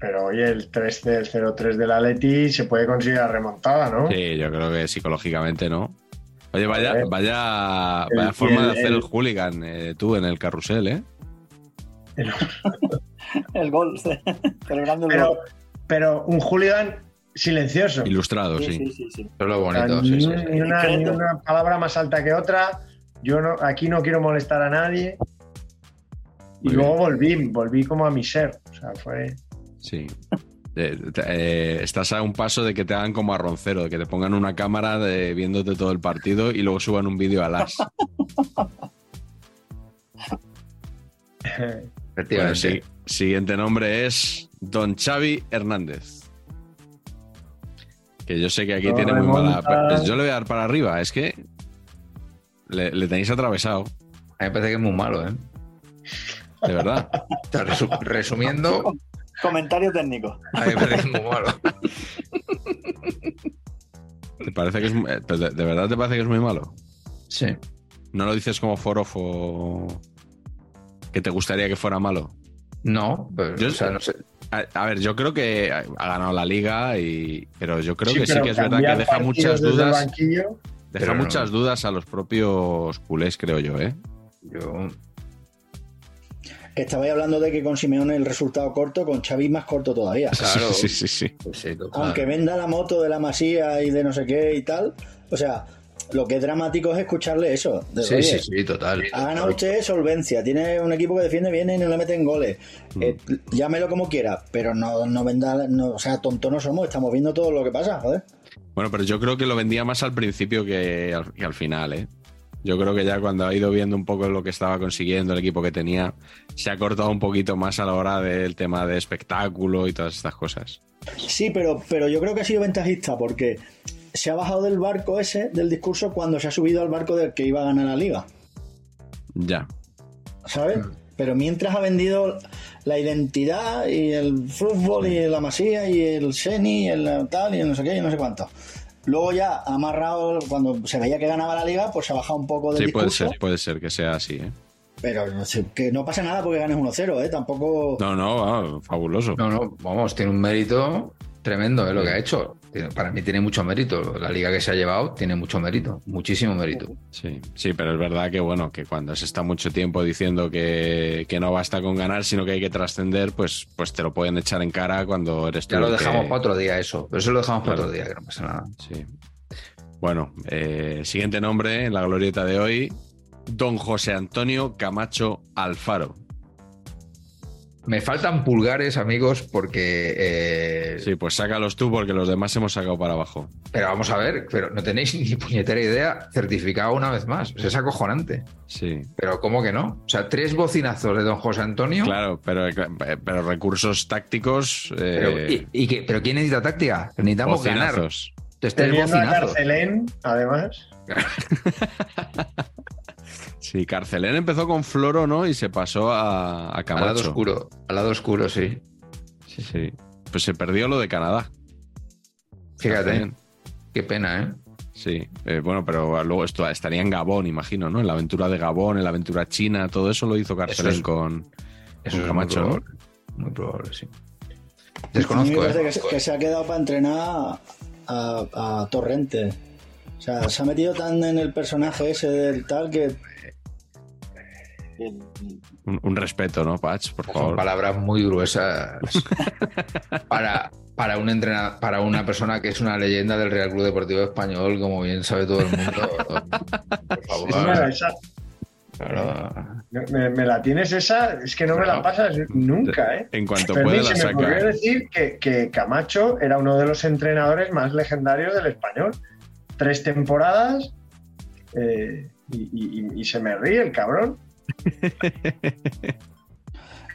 Pero oye, el 3 del 0-3 del Atleti se puede considerar remontada, ¿no? Sí, yo creo que psicológicamente no. Oye, vaya, vaya, El- vaya forma de hacer el- el hooligan eh, tú en el carrusel, ¿eh? El gol, celebrando el Pero, gol. pero un hooligan silencioso. Ilustrado, Sí, sí. sí, sí, sí. Eso es lo O sea, bonito. ni, sí, sí, un- sí. ni una, ni Discreto. una palabra más alta que otra. Yo no, aquí no quiero molestar a nadie. Y luego volví, volví como a mi ser. O sea, fue. Sí. Eh, eh, estás a un paso de que te hagan como a Roncero, de que te pongan una cámara de, viéndote todo el partido y luego suban un vídeo a las. bueno, sí. Siguiente nombre es Don Xavi Hernández. Que yo sé que aquí No tiene muy mala. yo le voy a dar para arriba, es que le, le tenéis atravesado, A mí me parece que es muy malo, ¿eh? de verdad. O sea, resu- resumiendo, Comentario técnico. a mí me parece que es muy malo. ¿Te parece que es, eh, de, de verdad te parece que es muy malo? Sí. ¿No lo dices como forofo que te gustaría que fuera malo? No, pero, Yo- o sea, no sé. A, a ver, yo creo que ha ganado la liga, y, pero yo creo que sí que es verdad que deja muchas desde el dudas. Deja Pero no. muchas dudas a los propios culés, creo yo, ¿eh? Yo, Estabais hablando de que con Simeone el resultado corto, con Xavi más corto todavía. Claro. Sí, sí, sí. pues sí. Aunque venda la moto de la masía y de no sé qué y tal. O sea, lo que es dramático es escucharle eso. de, Sí, "Oye, sí, sí, total. Ha ganado usted solvencia, tiene un equipo que defiende bien y no le meten goles. Mm. Eh, llámelo como quiera, pero no, no venda, no, o sea, tonto no somos, estamos viendo todo lo que pasa, joder. Bueno, pero yo creo que lo vendía más al principio que al, que al final, ¿eh? Yo creo que ya cuando ha ido viendo un poco lo que estaba consiguiendo, el equipo que tenía, se ha cortado un poquito más a la hora del tema de espectáculo y todas estas cosas. Sí, pero, pero yo creo que ha sido ventajista porque se ha bajado del barco ese, del discurso, cuando se ha subido al barco del que iba a ganar la liga, Ya. ¿sabes? Pero mientras ha vendido la identidad y el fútbol y la masía y el seni y el tal y el no sé qué y no sé cuánto. Luego ya ha amarrado, cuando se veía que ganaba la liga, pues se ha bajado un poco del Sí, puede ser, puede ser que sea así, ¿eh? Pero no sé, que no pasa nada porque ganes 1-0, ¿eh? Tampoco... No, no, ah, fabuloso. No, no, vamos, tiene un mérito tremendo ¿eh? lo que ha hecho. Para mí tiene mucho mérito. La liga que se ha llevado tiene mucho mérito, muchísimo mérito. Sí, sí, pero es verdad que bueno, que cuando se está mucho tiempo diciendo que, que no basta con ganar, sino que hay que trascender, pues, pues te lo pueden echar en cara cuando eres tú. Ya lo el que- dejamos para otro día eso. Pero eso lo dejamos para Claro. otro día, que no pasa nada. Sí. Bueno, eh, siguiente nombre en la glorieta de hoy, don José Antonio Camacho Alfaro. Me faltan pulgares, amigos, porque. eh, Sí, pues sácalos tú porque los demás hemos sacado para abajo. Pero vamos a ver, pero no tenéis ni puñetera idea. Certificado una vez más. O sea, es acojonante. Sí, Pero ¿cómo que no? O sea, tres bocinazos de don José Antonio. claro, pero, pero recursos tácticos. Pero, Eh, ¿y, y qué- pero quién necesita táctica? Necesitamos ganar. bocinazos. Entonces, tres a bocinazos. Carcelén, además. Sí, Carcelén empezó con Floro, ¿no? Y se pasó a, a Al Camacho. lado oscuro. Al lado oscuro, sí. Sí, sí. Pues se perdió lo de Canadá. Fíjate. Carcelén. Qué pena, ¿eh? Sí, eh, bueno, pero luego esto estaría en Gabón, imagino, ¿no? En la aventura de Gabón, en la aventura china, todo eso lo hizo Carcelén Eso es- con, Eso con es Camacho, muy probable. Muy probable, sí. A mí Desconozco, me parece ¿eh? que, se- que se ha quedado para entrenar a, a Torrente. O sea, se ha metido tan en el personaje ese del tal que... Un, un respeto, ¿no, Patch? Por Son favor. palabras muy gruesas para, para, un entrena- para una persona que es una leyenda del Real Club Deportivo Español, como bien sabe todo el mundo. Por favor. Mira, esa- Claro. me, me la tienes esa, es que no me la pasas nunca, ¿eh? En cuanto Fermín, puede la se me ocurrió saca. decir que, que Camacho era uno de los entrenadores más legendarios del español. Tres temporadas eh, y, y- y se me ríe el cabrón.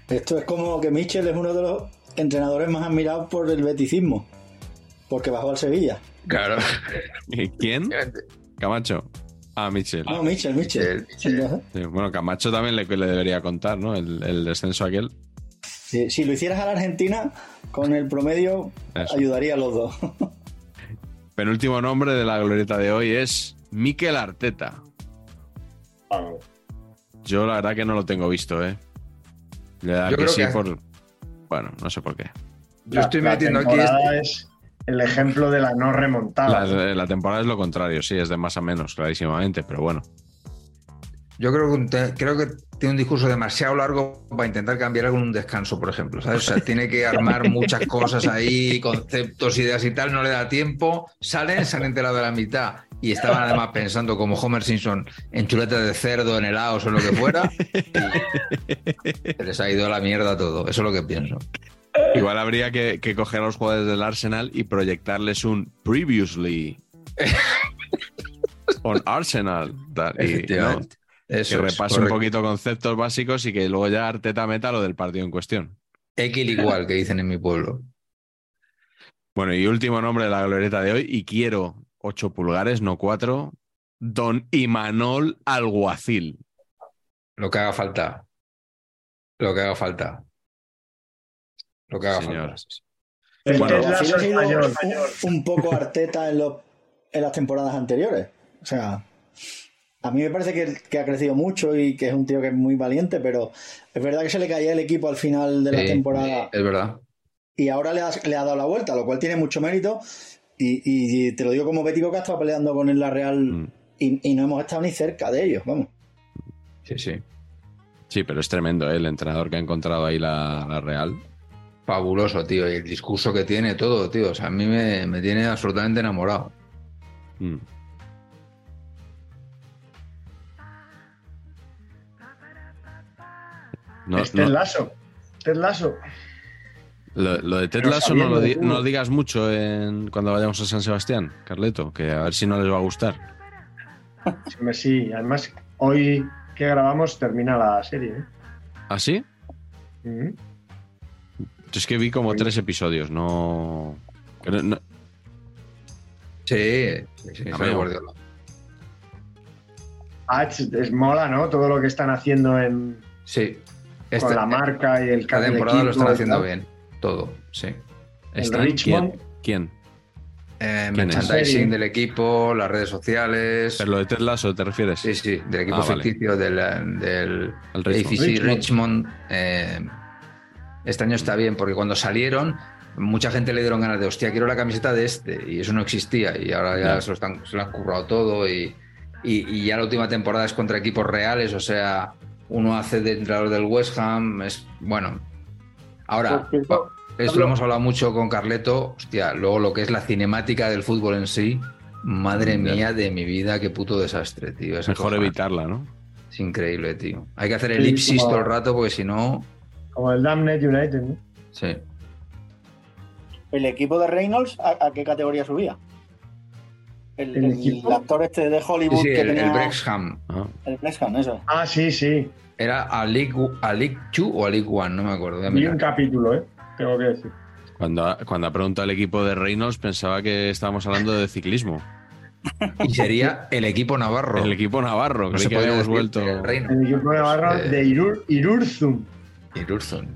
Esto es como que Michel es uno de los entrenadores más admirados por el beticismo. Porque bajó al Sevilla. Claro. ¿Y ¿Quién? Camacho. Ah, Michel. No, Michel, Michel. Michel, Sí, bueno, Camacho también le, le debería contar, ¿no? El, el descenso aquel. Si, si lo hicieras a la Argentina, con el promedio Eso. ayudaría a los dos. Penúltimo nombre de la glorieta de hoy es Mikel Arteta. Yo la verdad que no lo tengo visto, ¿eh? Le da que sí que- por... Bueno, no sé por qué. Yo estoy La- metiendo aquí temporada este- es el ejemplo de la no remontada. La, la temporada es lo contrario, sí, es de más a menos, clarísimamente, pero bueno. Yo creo que, te- creo que tiene un discurso demasiado largo para intentar cambiar algo en un descanso, por ejemplo. ¿sabes? O sea, tiene que armar muchas cosas ahí, conceptos, ideas y tal, no le da tiempo. Salen, se han enterado de la mitad y estaban además pensando como Homer Simpson en chuletas de cerdo, en helados o en lo que fuera. y se les ha ido a la mierda todo. Eso es lo que pienso. Igual habría que, que coger a los jugadores del Arsenal y proyectarles un previously on Arsenal. y, ¿no? Efectivamente. Eso que es, repase un poquito conceptos básicos y que luego ya Arteta meta lo del partido en cuestión. Equil igual que dicen en mi pueblo. Bueno, y último nombre de la glorieta de hoy, y quiero 8 pulgares, no 4, Don Imanol Alguacil. Lo que haga falta. Lo que haga falta. Lo que haga Señor. falta. El Bueno, ha sido español. un, un poco Arteta en, los- en las temporadas anteriores. O sea, a mí me parece que, que ha crecido mucho y que es un tío que es muy valiente, pero es verdad que se le caía el equipo al final de la Sí, temporada Es verdad. y ahora le ha, le ha dado la vuelta, lo cual tiene mucho mérito. Y, y te lo digo como Bético que ha estado peleando con el La Real Mm. y, y no hemos estado ni cerca de ellos, vamos. Sí, sí. Sí, pero es tremendo, ¿eh? el entrenador que ha encontrado ahí la, la Real. Fabuloso, tío. Y el discurso que tiene, todo, tío. O sea, a mí me, me tiene absolutamente enamorado. Mm. No, Es Ted no, Lasso. Ted Lasso. Lo, lo de Ted Pero Lasso no lo, di- sabiendo, no lo digas mucho en, cuando vayamos a San Sebastián, Carleto, que a ver si no les va a gustar. Sí, además, hoy que grabamos termina la serie. ¿eh? ¿Ah, sí? Es que vi como tres episodios, no... no- Sí, sí, sí. A soy ver. Guardiola. Ah, es, es mola, ¿no? Todo lo que están haciendo en, Sí. con Esta, la marca y el esta de temporada lo están haciendo bien. Todo, sí. El ¿Están? Richmond. ¿Quién? ¿Quién? Eh, merchandising del equipo, las redes sociales. ¿Pero lo de Ted Lasso te refieres? Sí, sí, del equipo Ah, vale. ficticio del, del El Richmond. AFC Richmond. Richmond. eh, este año está bien, porque cuando salieron, mucha gente le dieron ganas de, hostia, quiero la camiseta de este, y eso no existía, y ahora ya Ya. se, lo están, se lo han currado todo, y, y- y ya la última temporada es contra equipos reales, o sea, uno hace de entrenador del West Ham, es bueno. Ahora, cierto, esto lo hemos hablado mucho con Carleto, hostia, luego lo que es la cinemática del fútbol en sí, madre mía de mi vida, qué puto desastre, tío. es Mejor evitarla, ¿no? Es increíble, tío. Hay que hacer Sí, elipsis como- todo el rato porque si no. Como el Damned United, ¿no? Sí. ¿El equipo de Reynolds a, a qué categoría subía? El, ¿El el equipo? actor este de Hollywood sí, que el, tenía el Brexham. Ah. el Brexham, eso. Ah, sí, sí. ¿Era a League, a League 2 o a League 1? No me acuerdo. Vi un capítulo, ¿eh? Tengo que decir. Cuando, cuando ha preguntado el equipo de Reynolds pensaba que estábamos hablando de ciclismo. Y sería el equipo navarro. El equipo navarro, No se que habíamos vuelto... el. El equipo de Navarra Eh, de Irur, Irurzum. Irurzun.